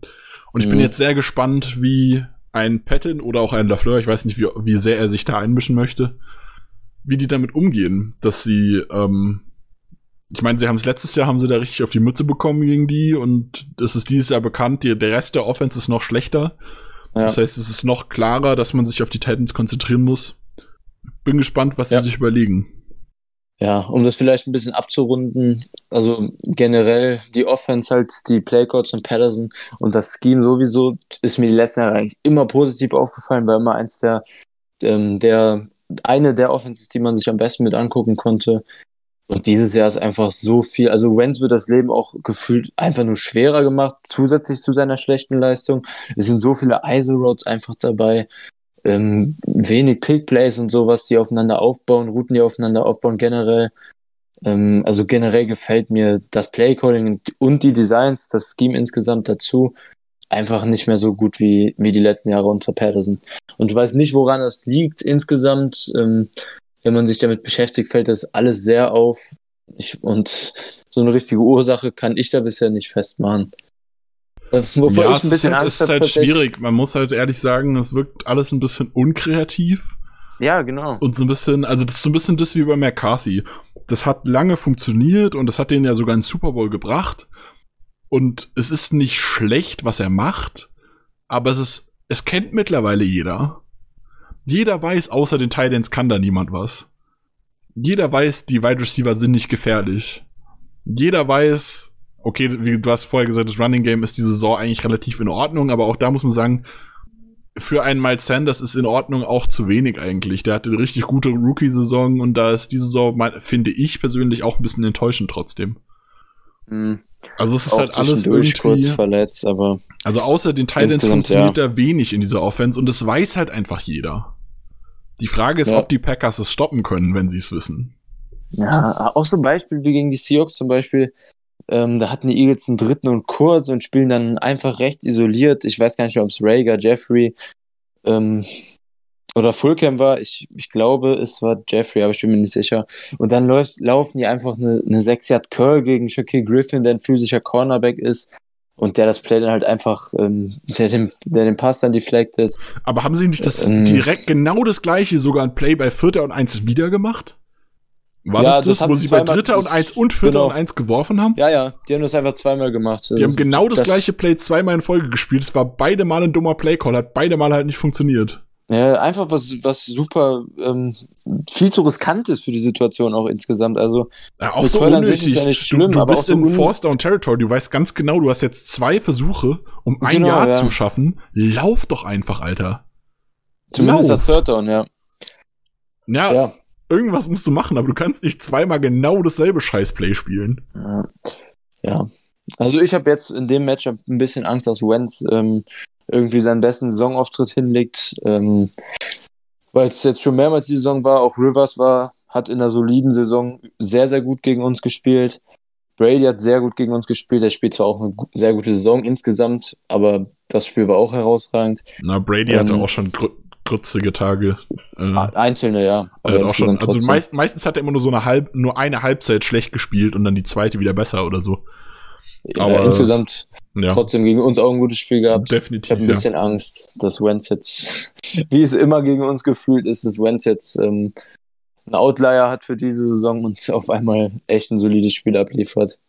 Speaker 1: Und ich bin
Speaker 2: Mhm.
Speaker 1: jetzt sehr gespannt, wie ein Patton oder auch ein Lafleur, ich weiß nicht, wie, wie sehr er sich da einmischen möchte, wie die damit umgehen, dass sie, ähm, ich meine, sie haben es letztes Jahr, haben sie da richtig auf die Mütze bekommen gegen die und es ist dieses Jahr bekannt, die, der Rest der Offense ist noch schlechter.
Speaker 2: Ja.
Speaker 1: Das heißt, es ist noch klarer, dass man sich auf die Titans konzentrieren muss. Bin gespannt, was
Speaker 2: Ja.
Speaker 1: sie sich überlegen.
Speaker 2: Ja, um das vielleicht ein bisschen abzurunden, also generell die Offense halt, die Playcodes von Patterson und das Scheme sowieso ist mir die letzten Jahre eigentlich immer positiv aufgefallen, weil immer eins der, ähm, der, eine der Offenses, die man sich am besten mit angucken konnte. Und dieses Jahr ist einfach so viel. Also Wenz wird das Leben auch gefühlt einfach nur schwerer gemacht, zusätzlich zu seiner schlechten Leistung. Es sind so viele ISO einfach dabei. Ähm, wenig Pick Plays und sowas, die aufeinander aufbauen, Routen, die aufeinander aufbauen, generell. Ähm, also generell gefällt mir das Playcalling und die Designs, das Scheme insgesamt dazu einfach nicht mehr so gut wie, wie die letzten Jahre unter Patterson. Und ich weiß nicht, woran das liegt insgesamt. Ähm, wenn man sich damit beschäftigt, fällt das alles sehr auf. Ich, und so eine richtige Ursache kann ich da bisher nicht festmachen.
Speaker 1: Wovor ja, ich ein bisschen es ist halt, ist halt schwierig. Man muss halt ehrlich sagen, es wirkt alles ein bisschen unkreativ.
Speaker 2: Ja, genau.
Speaker 1: Und so ein bisschen, also das ist so ein bisschen das wie bei McCarthy. Das hat lange funktioniert und das hat den ja sogar in Super Bowl gebracht. Und es ist nicht schlecht, was er macht, aber es ist, es kennt mittlerweile jeder. Jeder weiß, außer den Titans kann da niemand was. Jeder weiß, die Wide Receiver sind nicht gefährlich. Jeder weiß, okay, wie du hast vorher gesagt, das Running Game ist die Saison eigentlich relativ in Ordnung, aber auch da muss man sagen, für einen Miles Sanders ist in Ordnung auch zu wenig eigentlich. Der hatte eine richtig gute Rookie-Saison und da ist diese Saison, finde ich persönlich, auch ein bisschen enttäuschend trotzdem.
Speaker 2: Mhm.
Speaker 1: Also es ist auch halt alles irgendwie
Speaker 2: kurz verletzt, aber
Speaker 1: also außer den Titans funktioniert ja. da wenig in dieser Offense und das weiß halt einfach jeder. Die Frage ist, ja. ob die Packers es stoppen können, wenn sie es wissen.
Speaker 2: Ja, auch so ein Beispiel wie gegen die Seahawks zum Beispiel. Ähm, da hatten die Eagles einen dritten und kurz und spielen dann einfach rechts isoliert. Ich weiß gar nicht, ob es Rager, Jeffrey ähm, oder Fulcam war. Ich, ich glaube, es war Jeffrey, aber ich bin mir nicht sicher. Und dann läuft, laufen die einfach eine, eine 6-Yard-Curl gegen Shaquille Griffin, der ein physischer Cornerback ist und der das Play dann halt einfach, ähm, der, den, der den Pass dann deflected.
Speaker 1: Aber haben sie nicht das ähm, direkt genau das gleiche, sogar ein Play bei Vierter und Eins wieder gemacht? War ja, das das, das wo sie bei Dritter und Eins und Vierter genau. und Eins geworfen haben?
Speaker 2: Ja, ja, die haben das einfach zweimal gemacht.
Speaker 1: Das die haben genau das, das, gleiche Play zweimal in Folge gespielt. Es war beide Mal ein dummer Playcall, hat beide Mal halt nicht funktioniert.
Speaker 2: Ja, einfach was, was super ähm, viel zu riskant ist für die Situation auch insgesamt. Also
Speaker 1: ja, auch so unnötig. ist ja nicht schlimm, du, du aber bist auch so in Force Down Territory. Du weißt ganz genau, du hast jetzt zwei Versuche, um ein genau, Jahr ja. zu schaffen. Lauf doch einfach, Alter.
Speaker 2: Zumindest Lauf. das Third Down, ja.
Speaker 1: ja. Ja, irgendwas musst du machen, aber du kannst nicht zweimal genau dasselbe Scheißplay spielen.
Speaker 2: Ja. Also ich habe jetzt in dem Matchup ein bisschen Angst, dass Wentz ähm, irgendwie seinen besten Saisonauftritt hinlegt. Ähm, Weil es jetzt schon mehrmals die Saison war, auch Rivers war, hat in einer soliden Saison sehr, sehr gut gegen uns gespielt. Brady hat sehr gut gegen uns gespielt. Er spielt zwar auch eine sehr gute Saison insgesamt, aber das Spiel war auch herausragend.
Speaker 1: Na, Brady ähm, hatte auch schon gr grützige Tage.
Speaker 2: Äh, Einzelne, ja.
Speaker 1: Aber auch schon, also meist, meistens hat er immer nur so eine halb, nur eine Halbzeit schlecht gespielt und dann die zweite wieder besser oder so.
Speaker 2: Aber ja, insgesamt ja. trotzdem gegen uns auch ein gutes Spiel gehabt.
Speaker 1: Definitiv.
Speaker 2: Ich habe ein bisschen ja. Angst, dass Wentz jetzt, wie es immer gegen uns gefühlt ist, dass Wentz jetzt ähm, ein Outlier hat für diese Saison und auf einmal echt ein solides Spiel abliefert.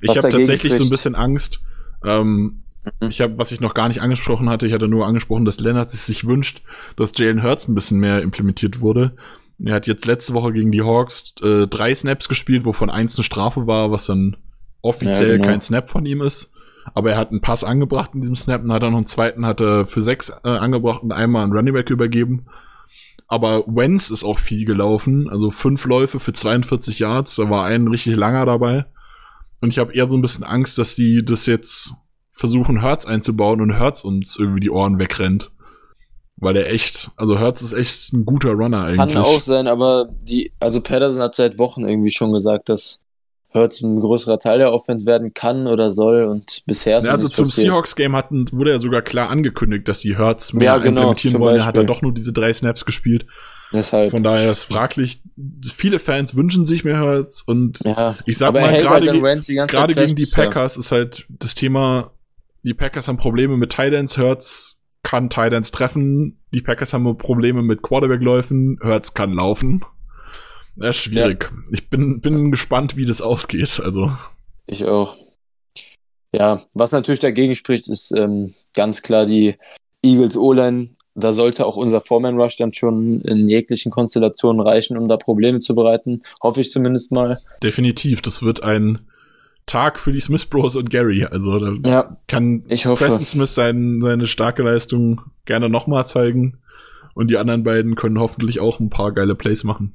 Speaker 1: Ich habe tatsächlich spricht. so ein bisschen Angst. Ähm. Ich habe, was ich noch gar nicht angesprochen hatte, ich hatte nur angesprochen, dass Lennart sich wünscht, dass Jalen Hurts ein bisschen mehr implementiert wurde. Er hat jetzt letzte Woche gegen die Hawks äh, drei Snaps gespielt, wovon eins eine Strafe war, was dann offiziell ja, genau. kein Snap von ihm ist. Aber er hat einen Pass angebracht in diesem Snap und hat dann noch einen zweiten hat er für sechs äh, angebracht und einmal einen Running Back übergeben. Aber Wenz ist auch viel gelaufen, also fünf Läufe für 42 Yards, da war ein richtig langer dabei. Und ich habe eher so ein bisschen Angst, dass die das jetzt versuchen, Hertz einzubauen und Hertz uns irgendwie die Ohren wegrennt. Weil er echt, also Hertz ist echt ein guter Runner das eigentlich.
Speaker 2: Kann auch sein, aber die, also Patterson hat seit Wochen irgendwie schon gesagt, dass Hurts ein größerer Teil der Offense werden kann oder soll und bisher ist
Speaker 1: ja, also zum Seahawks-Game hatten, wurde ja sogar klar angekündigt, dass die Hurts mehr ja, genau, implementieren wollen. Er hat dann doch nur diese drei Snaps gespielt.
Speaker 2: Deshalb.
Speaker 1: Von daher ist fraglich. Viele Fans wünschen sich mehr Hurts und
Speaker 2: ja,
Speaker 1: ich sag mal, gerade halt gegen die Packers ist halt das Thema, die Packers haben Probleme mit Titans, Hurts kann Titans treffen, die Packers haben Probleme mit Quarterback-Läufen, Hurts kann laufen. Ja, schwierig. Ja. Ich bin, bin gespannt, wie das ausgeht. Also.
Speaker 2: Ich auch. Ja, was natürlich dagegen spricht, ist ähm, ganz klar die Eagles O-Line. Da sollte auch unser Foreman Rush dann schon in jeglichen Konstellationen reichen, um da Probleme zu bereiten. Hoffe ich zumindest mal.
Speaker 1: Definitiv. Das wird ein Tag für die Smith Bros und Gary. Also da
Speaker 2: ja,
Speaker 1: kann
Speaker 2: ich hoffe.
Speaker 1: Preston Smith sein, seine starke Leistung gerne nochmal zeigen. Und die anderen beiden können hoffentlich auch ein paar geile Plays machen.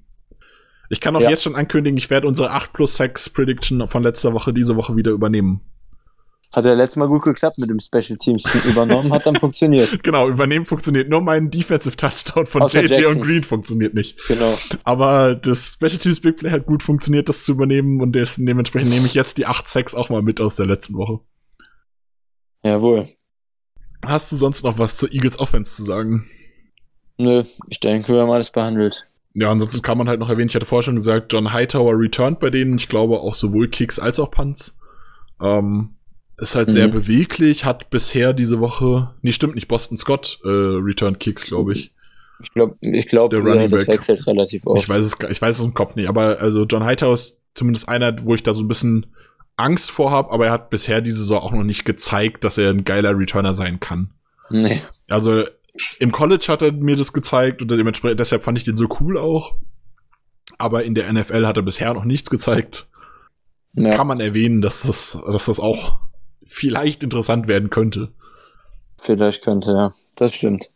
Speaker 1: Ich kann auch
Speaker 2: Ja.
Speaker 1: jetzt schon ankündigen, ich werde unsere 8 plus 6 Prediction von letzter Woche diese Woche wieder übernehmen.
Speaker 2: Hat ja letztes Mal gut geklappt mit dem Special Teams übernommen, hat dann funktioniert.
Speaker 1: Genau, übernehmen funktioniert. Nur mein Defensive Touchdown von
Speaker 2: Außer
Speaker 1: JJ
Speaker 2: Jackson.
Speaker 1: und Green funktioniert nicht.
Speaker 2: Genau.
Speaker 1: Aber das Special Teams Big Play hat gut funktioniert, das zu übernehmen und dementsprechend nehme ich jetzt die 8 6 auch mal mit aus der letzten Woche.
Speaker 2: Jawohl.
Speaker 1: Hast du sonst noch was zur Eagles Offense zu sagen?
Speaker 2: Nö, ich denke, wir haben alles behandelt.
Speaker 1: Ja, ansonsten kann man halt noch erwähnen, ich hatte vorher schon gesagt, John Hightower returned bei denen. Ich glaube auch sowohl Kicks als auch Punts. Ähm, ist halt sehr
Speaker 2: Mhm.
Speaker 1: beweglich, hat bisher diese Woche, nee, stimmt nicht, Boston Scott äh, returned Kicks, glaube ich.
Speaker 2: Ich glaube, ich glaub,
Speaker 1: Der
Speaker 2: ja,
Speaker 1: Running
Speaker 2: das
Speaker 1: Back.
Speaker 2: wechselt relativ oft.
Speaker 1: Ich weiß es, ich weiß es im Kopf nicht, aber also John Hightower ist zumindest einer, wo ich da so ein bisschen Angst vor habe, aber er hat bisher diese Saison auch noch nicht gezeigt, dass er ein geiler Returner sein kann.
Speaker 2: Nee.
Speaker 1: Also im College hat er mir das gezeigt und dementsprechend, deshalb fand ich den so cool auch. Aber in der NFL hat er bisher noch nichts gezeigt.
Speaker 2: Ja.
Speaker 1: Kann man erwähnen, dass das, dass das auch vielleicht interessant werden könnte.
Speaker 2: Vielleicht könnte, ja. Das stimmt.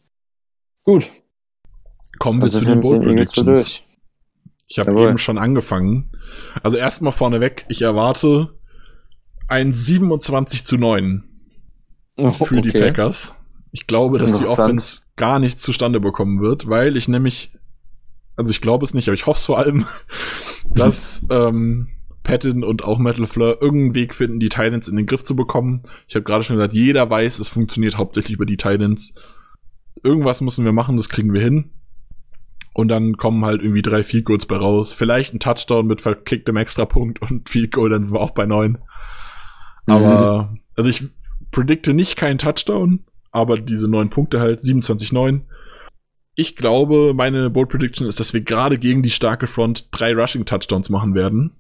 Speaker 2: Gut.
Speaker 1: Kommen wir
Speaker 2: Also
Speaker 1: zu den Bold Predictions. Ich habe eben schon angefangen. Also erstmal vorneweg, ich erwarte ein 27 zu 9 für die Packers. Ich glaube, dass die. Offense gar nichts zustande bekommen wird, weil ich nämlich, also ich glaube es nicht, aber ich hoffe es vor allem, dass ähm, Patton und auch Metal Fleur irgendeinen Weg finden, die Titans in den Griff zu bekommen. Ich habe gerade schon gesagt, jeder weiß, es funktioniert hauptsächlich über die Titans. Irgendwas müssen wir machen, das kriegen wir hin. Und dann kommen halt irgendwie drei Field Goals bei raus. Vielleicht ein Touchdown mit verkicktem Extrapunkt und Field Goal, dann sind wir auch bei neun. Aber, also ich predikte nicht keinen Touchdown, aber diese neun Punkte halt, 27-9. Ich glaube, meine Bold Prediction ist, dass wir gerade gegen die starke Front drei Rushing Touchdowns machen werden.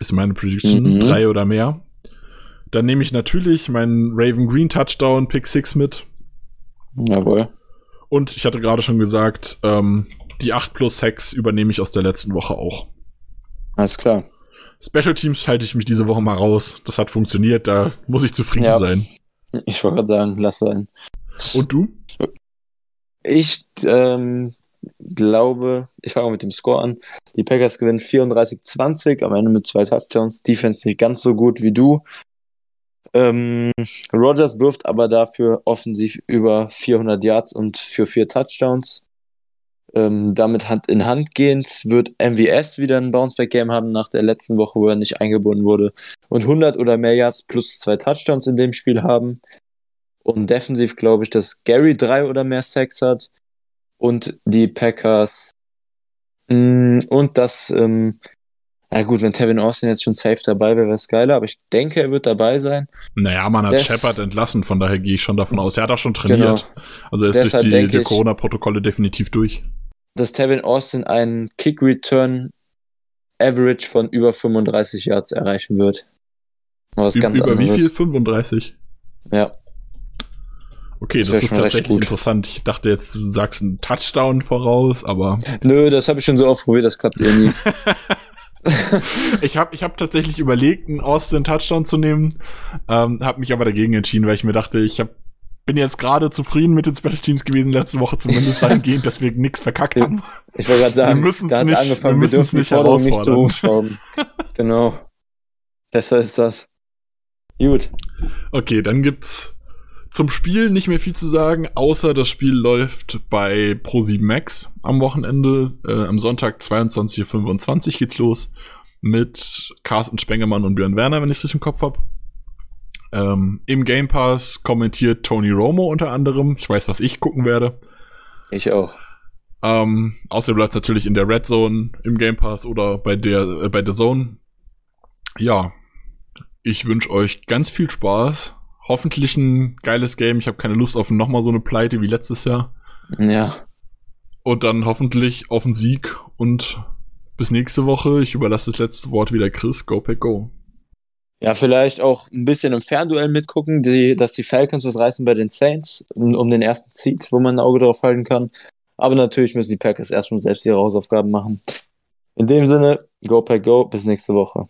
Speaker 1: Ist meine Prediction,
Speaker 2: Mhm.
Speaker 1: drei oder mehr. Dann nehme ich natürlich meinen Raven Green Touchdown Pick 6 mit.
Speaker 2: Jawohl.
Speaker 1: Und ich hatte gerade schon gesagt, ähm, die 8 plus 6 übernehme ich aus der letzten Woche auch.
Speaker 2: Alles klar.
Speaker 1: Special Teams halte ich mich diese Woche mal raus. Das hat funktioniert, da muss ich zufrieden
Speaker 2: Ja.
Speaker 1: sein.
Speaker 2: Ich wollte gerade sagen, lass sein.
Speaker 1: Und du?
Speaker 2: Ich ähm, glaube, ich fange mit dem Score an. Die Packers gewinnen 34-20, am Ende mit zwei Touchdowns. Defense nicht ganz so gut wie du. Ähm, Rogers wirft aber dafür offensiv über 400 Yards und für vier Touchdowns. Ähm, damit Hand in Hand gehend wird MVS wieder ein Bounceback-Game haben nach der letzten Woche, wo er nicht eingebunden wurde. Und 100 oder mehr Yards plus zwei Touchdowns in dem Spiel haben. Und defensiv glaube ich, dass Gary drei oder mehr Sacks hat. Und die Packers. mh, und dass, ähm, na gut, wenn Tevin Austin jetzt schon safe dabei wäre, wäre es geiler. Aber ich denke, er wird dabei sein.
Speaker 1: Naja, man hat
Speaker 2: Das-
Speaker 1: Shepard entlassen, von daher gehe ich schon davon aus. Er hat auch schon trainiert. Also er ist
Speaker 2: Deshalb
Speaker 1: durch die, die Corona-Protokolle definitiv durch.
Speaker 2: Dass Tevin Austin einen Kick-Return Average von über 35 Yards erreichen wird. Was
Speaker 1: Ü
Speaker 2: ganz
Speaker 1: über wie
Speaker 2: anderes.
Speaker 1: viel? 35?
Speaker 2: Ja.
Speaker 1: Okay,
Speaker 2: Das
Speaker 1: das, ist tatsächlich interessant. Ich dachte jetzt, du sagst einen Touchdown voraus, aber
Speaker 2: Nö, das habe ich schon so oft probiert, das klappt eh nie.
Speaker 1: ich habe ich hab tatsächlich überlegt, einen Austin Touchdown zu nehmen, ähm, habe mich aber dagegen entschieden, weil ich mir dachte, ich hab, bin jetzt gerade zufrieden mit den Special Teams gewesen letzte Woche, zumindest dahingehend, dass wir nichts verkackt haben.
Speaker 2: Ich wollte gerade sagen,
Speaker 1: Wir
Speaker 2: da hat
Speaker 1: nicht-
Speaker 2: angefangen,
Speaker 1: wir
Speaker 2: wir, dürfen die
Speaker 1: nicht
Speaker 2: Forderung nicht zu hochschrauben. genau. Besser ist das. Gut.
Speaker 1: Okay, dann gibt's zum Spiel nicht mehr viel zu sagen, außer das Spiel läuft bei Pro7 Max am Wochenende. Äh, am Sonntag 22.25 Uhr geht's los mit Carsten Spengemann und Björn Werner, wenn ich es richtig im Kopf hab. Ähm, Im Game Pass kommentiert Tony Romo unter anderem. Ich weiß, was ich gucken werde.
Speaker 2: Ich auch.
Speaker 1: Ähm, außerdem läuft's natürlich in der Red Zone im Game Pass oder bei der äh, bei der Zone. Ja, ich wünsche euch ganz viel Spaß. Hoffentlich ein geiles Game. Ich habe keine Lust auf nochmal so eine Pleite wie letztes Jahr.
Speaker 2: Ja.
Speaker 1: Und dann hoffentlich auf einen Sieg und bis nächste Woche. Ich überlasse das letzte Wort wieder Chris. Go Pack Go.
Speaker 2: Ja, vielleicht auch ein bisschen im Fernduell mitgucken, die, dass die Falcons was reißen bei den Saints, um, den ersten Seed, wo man ein Auge drauf halten kann. Aber natürlich müssen die Packers erstmal selbst ihre Hausaufgaben machen. In dem Sinne, go pack go, bis nächste Woche.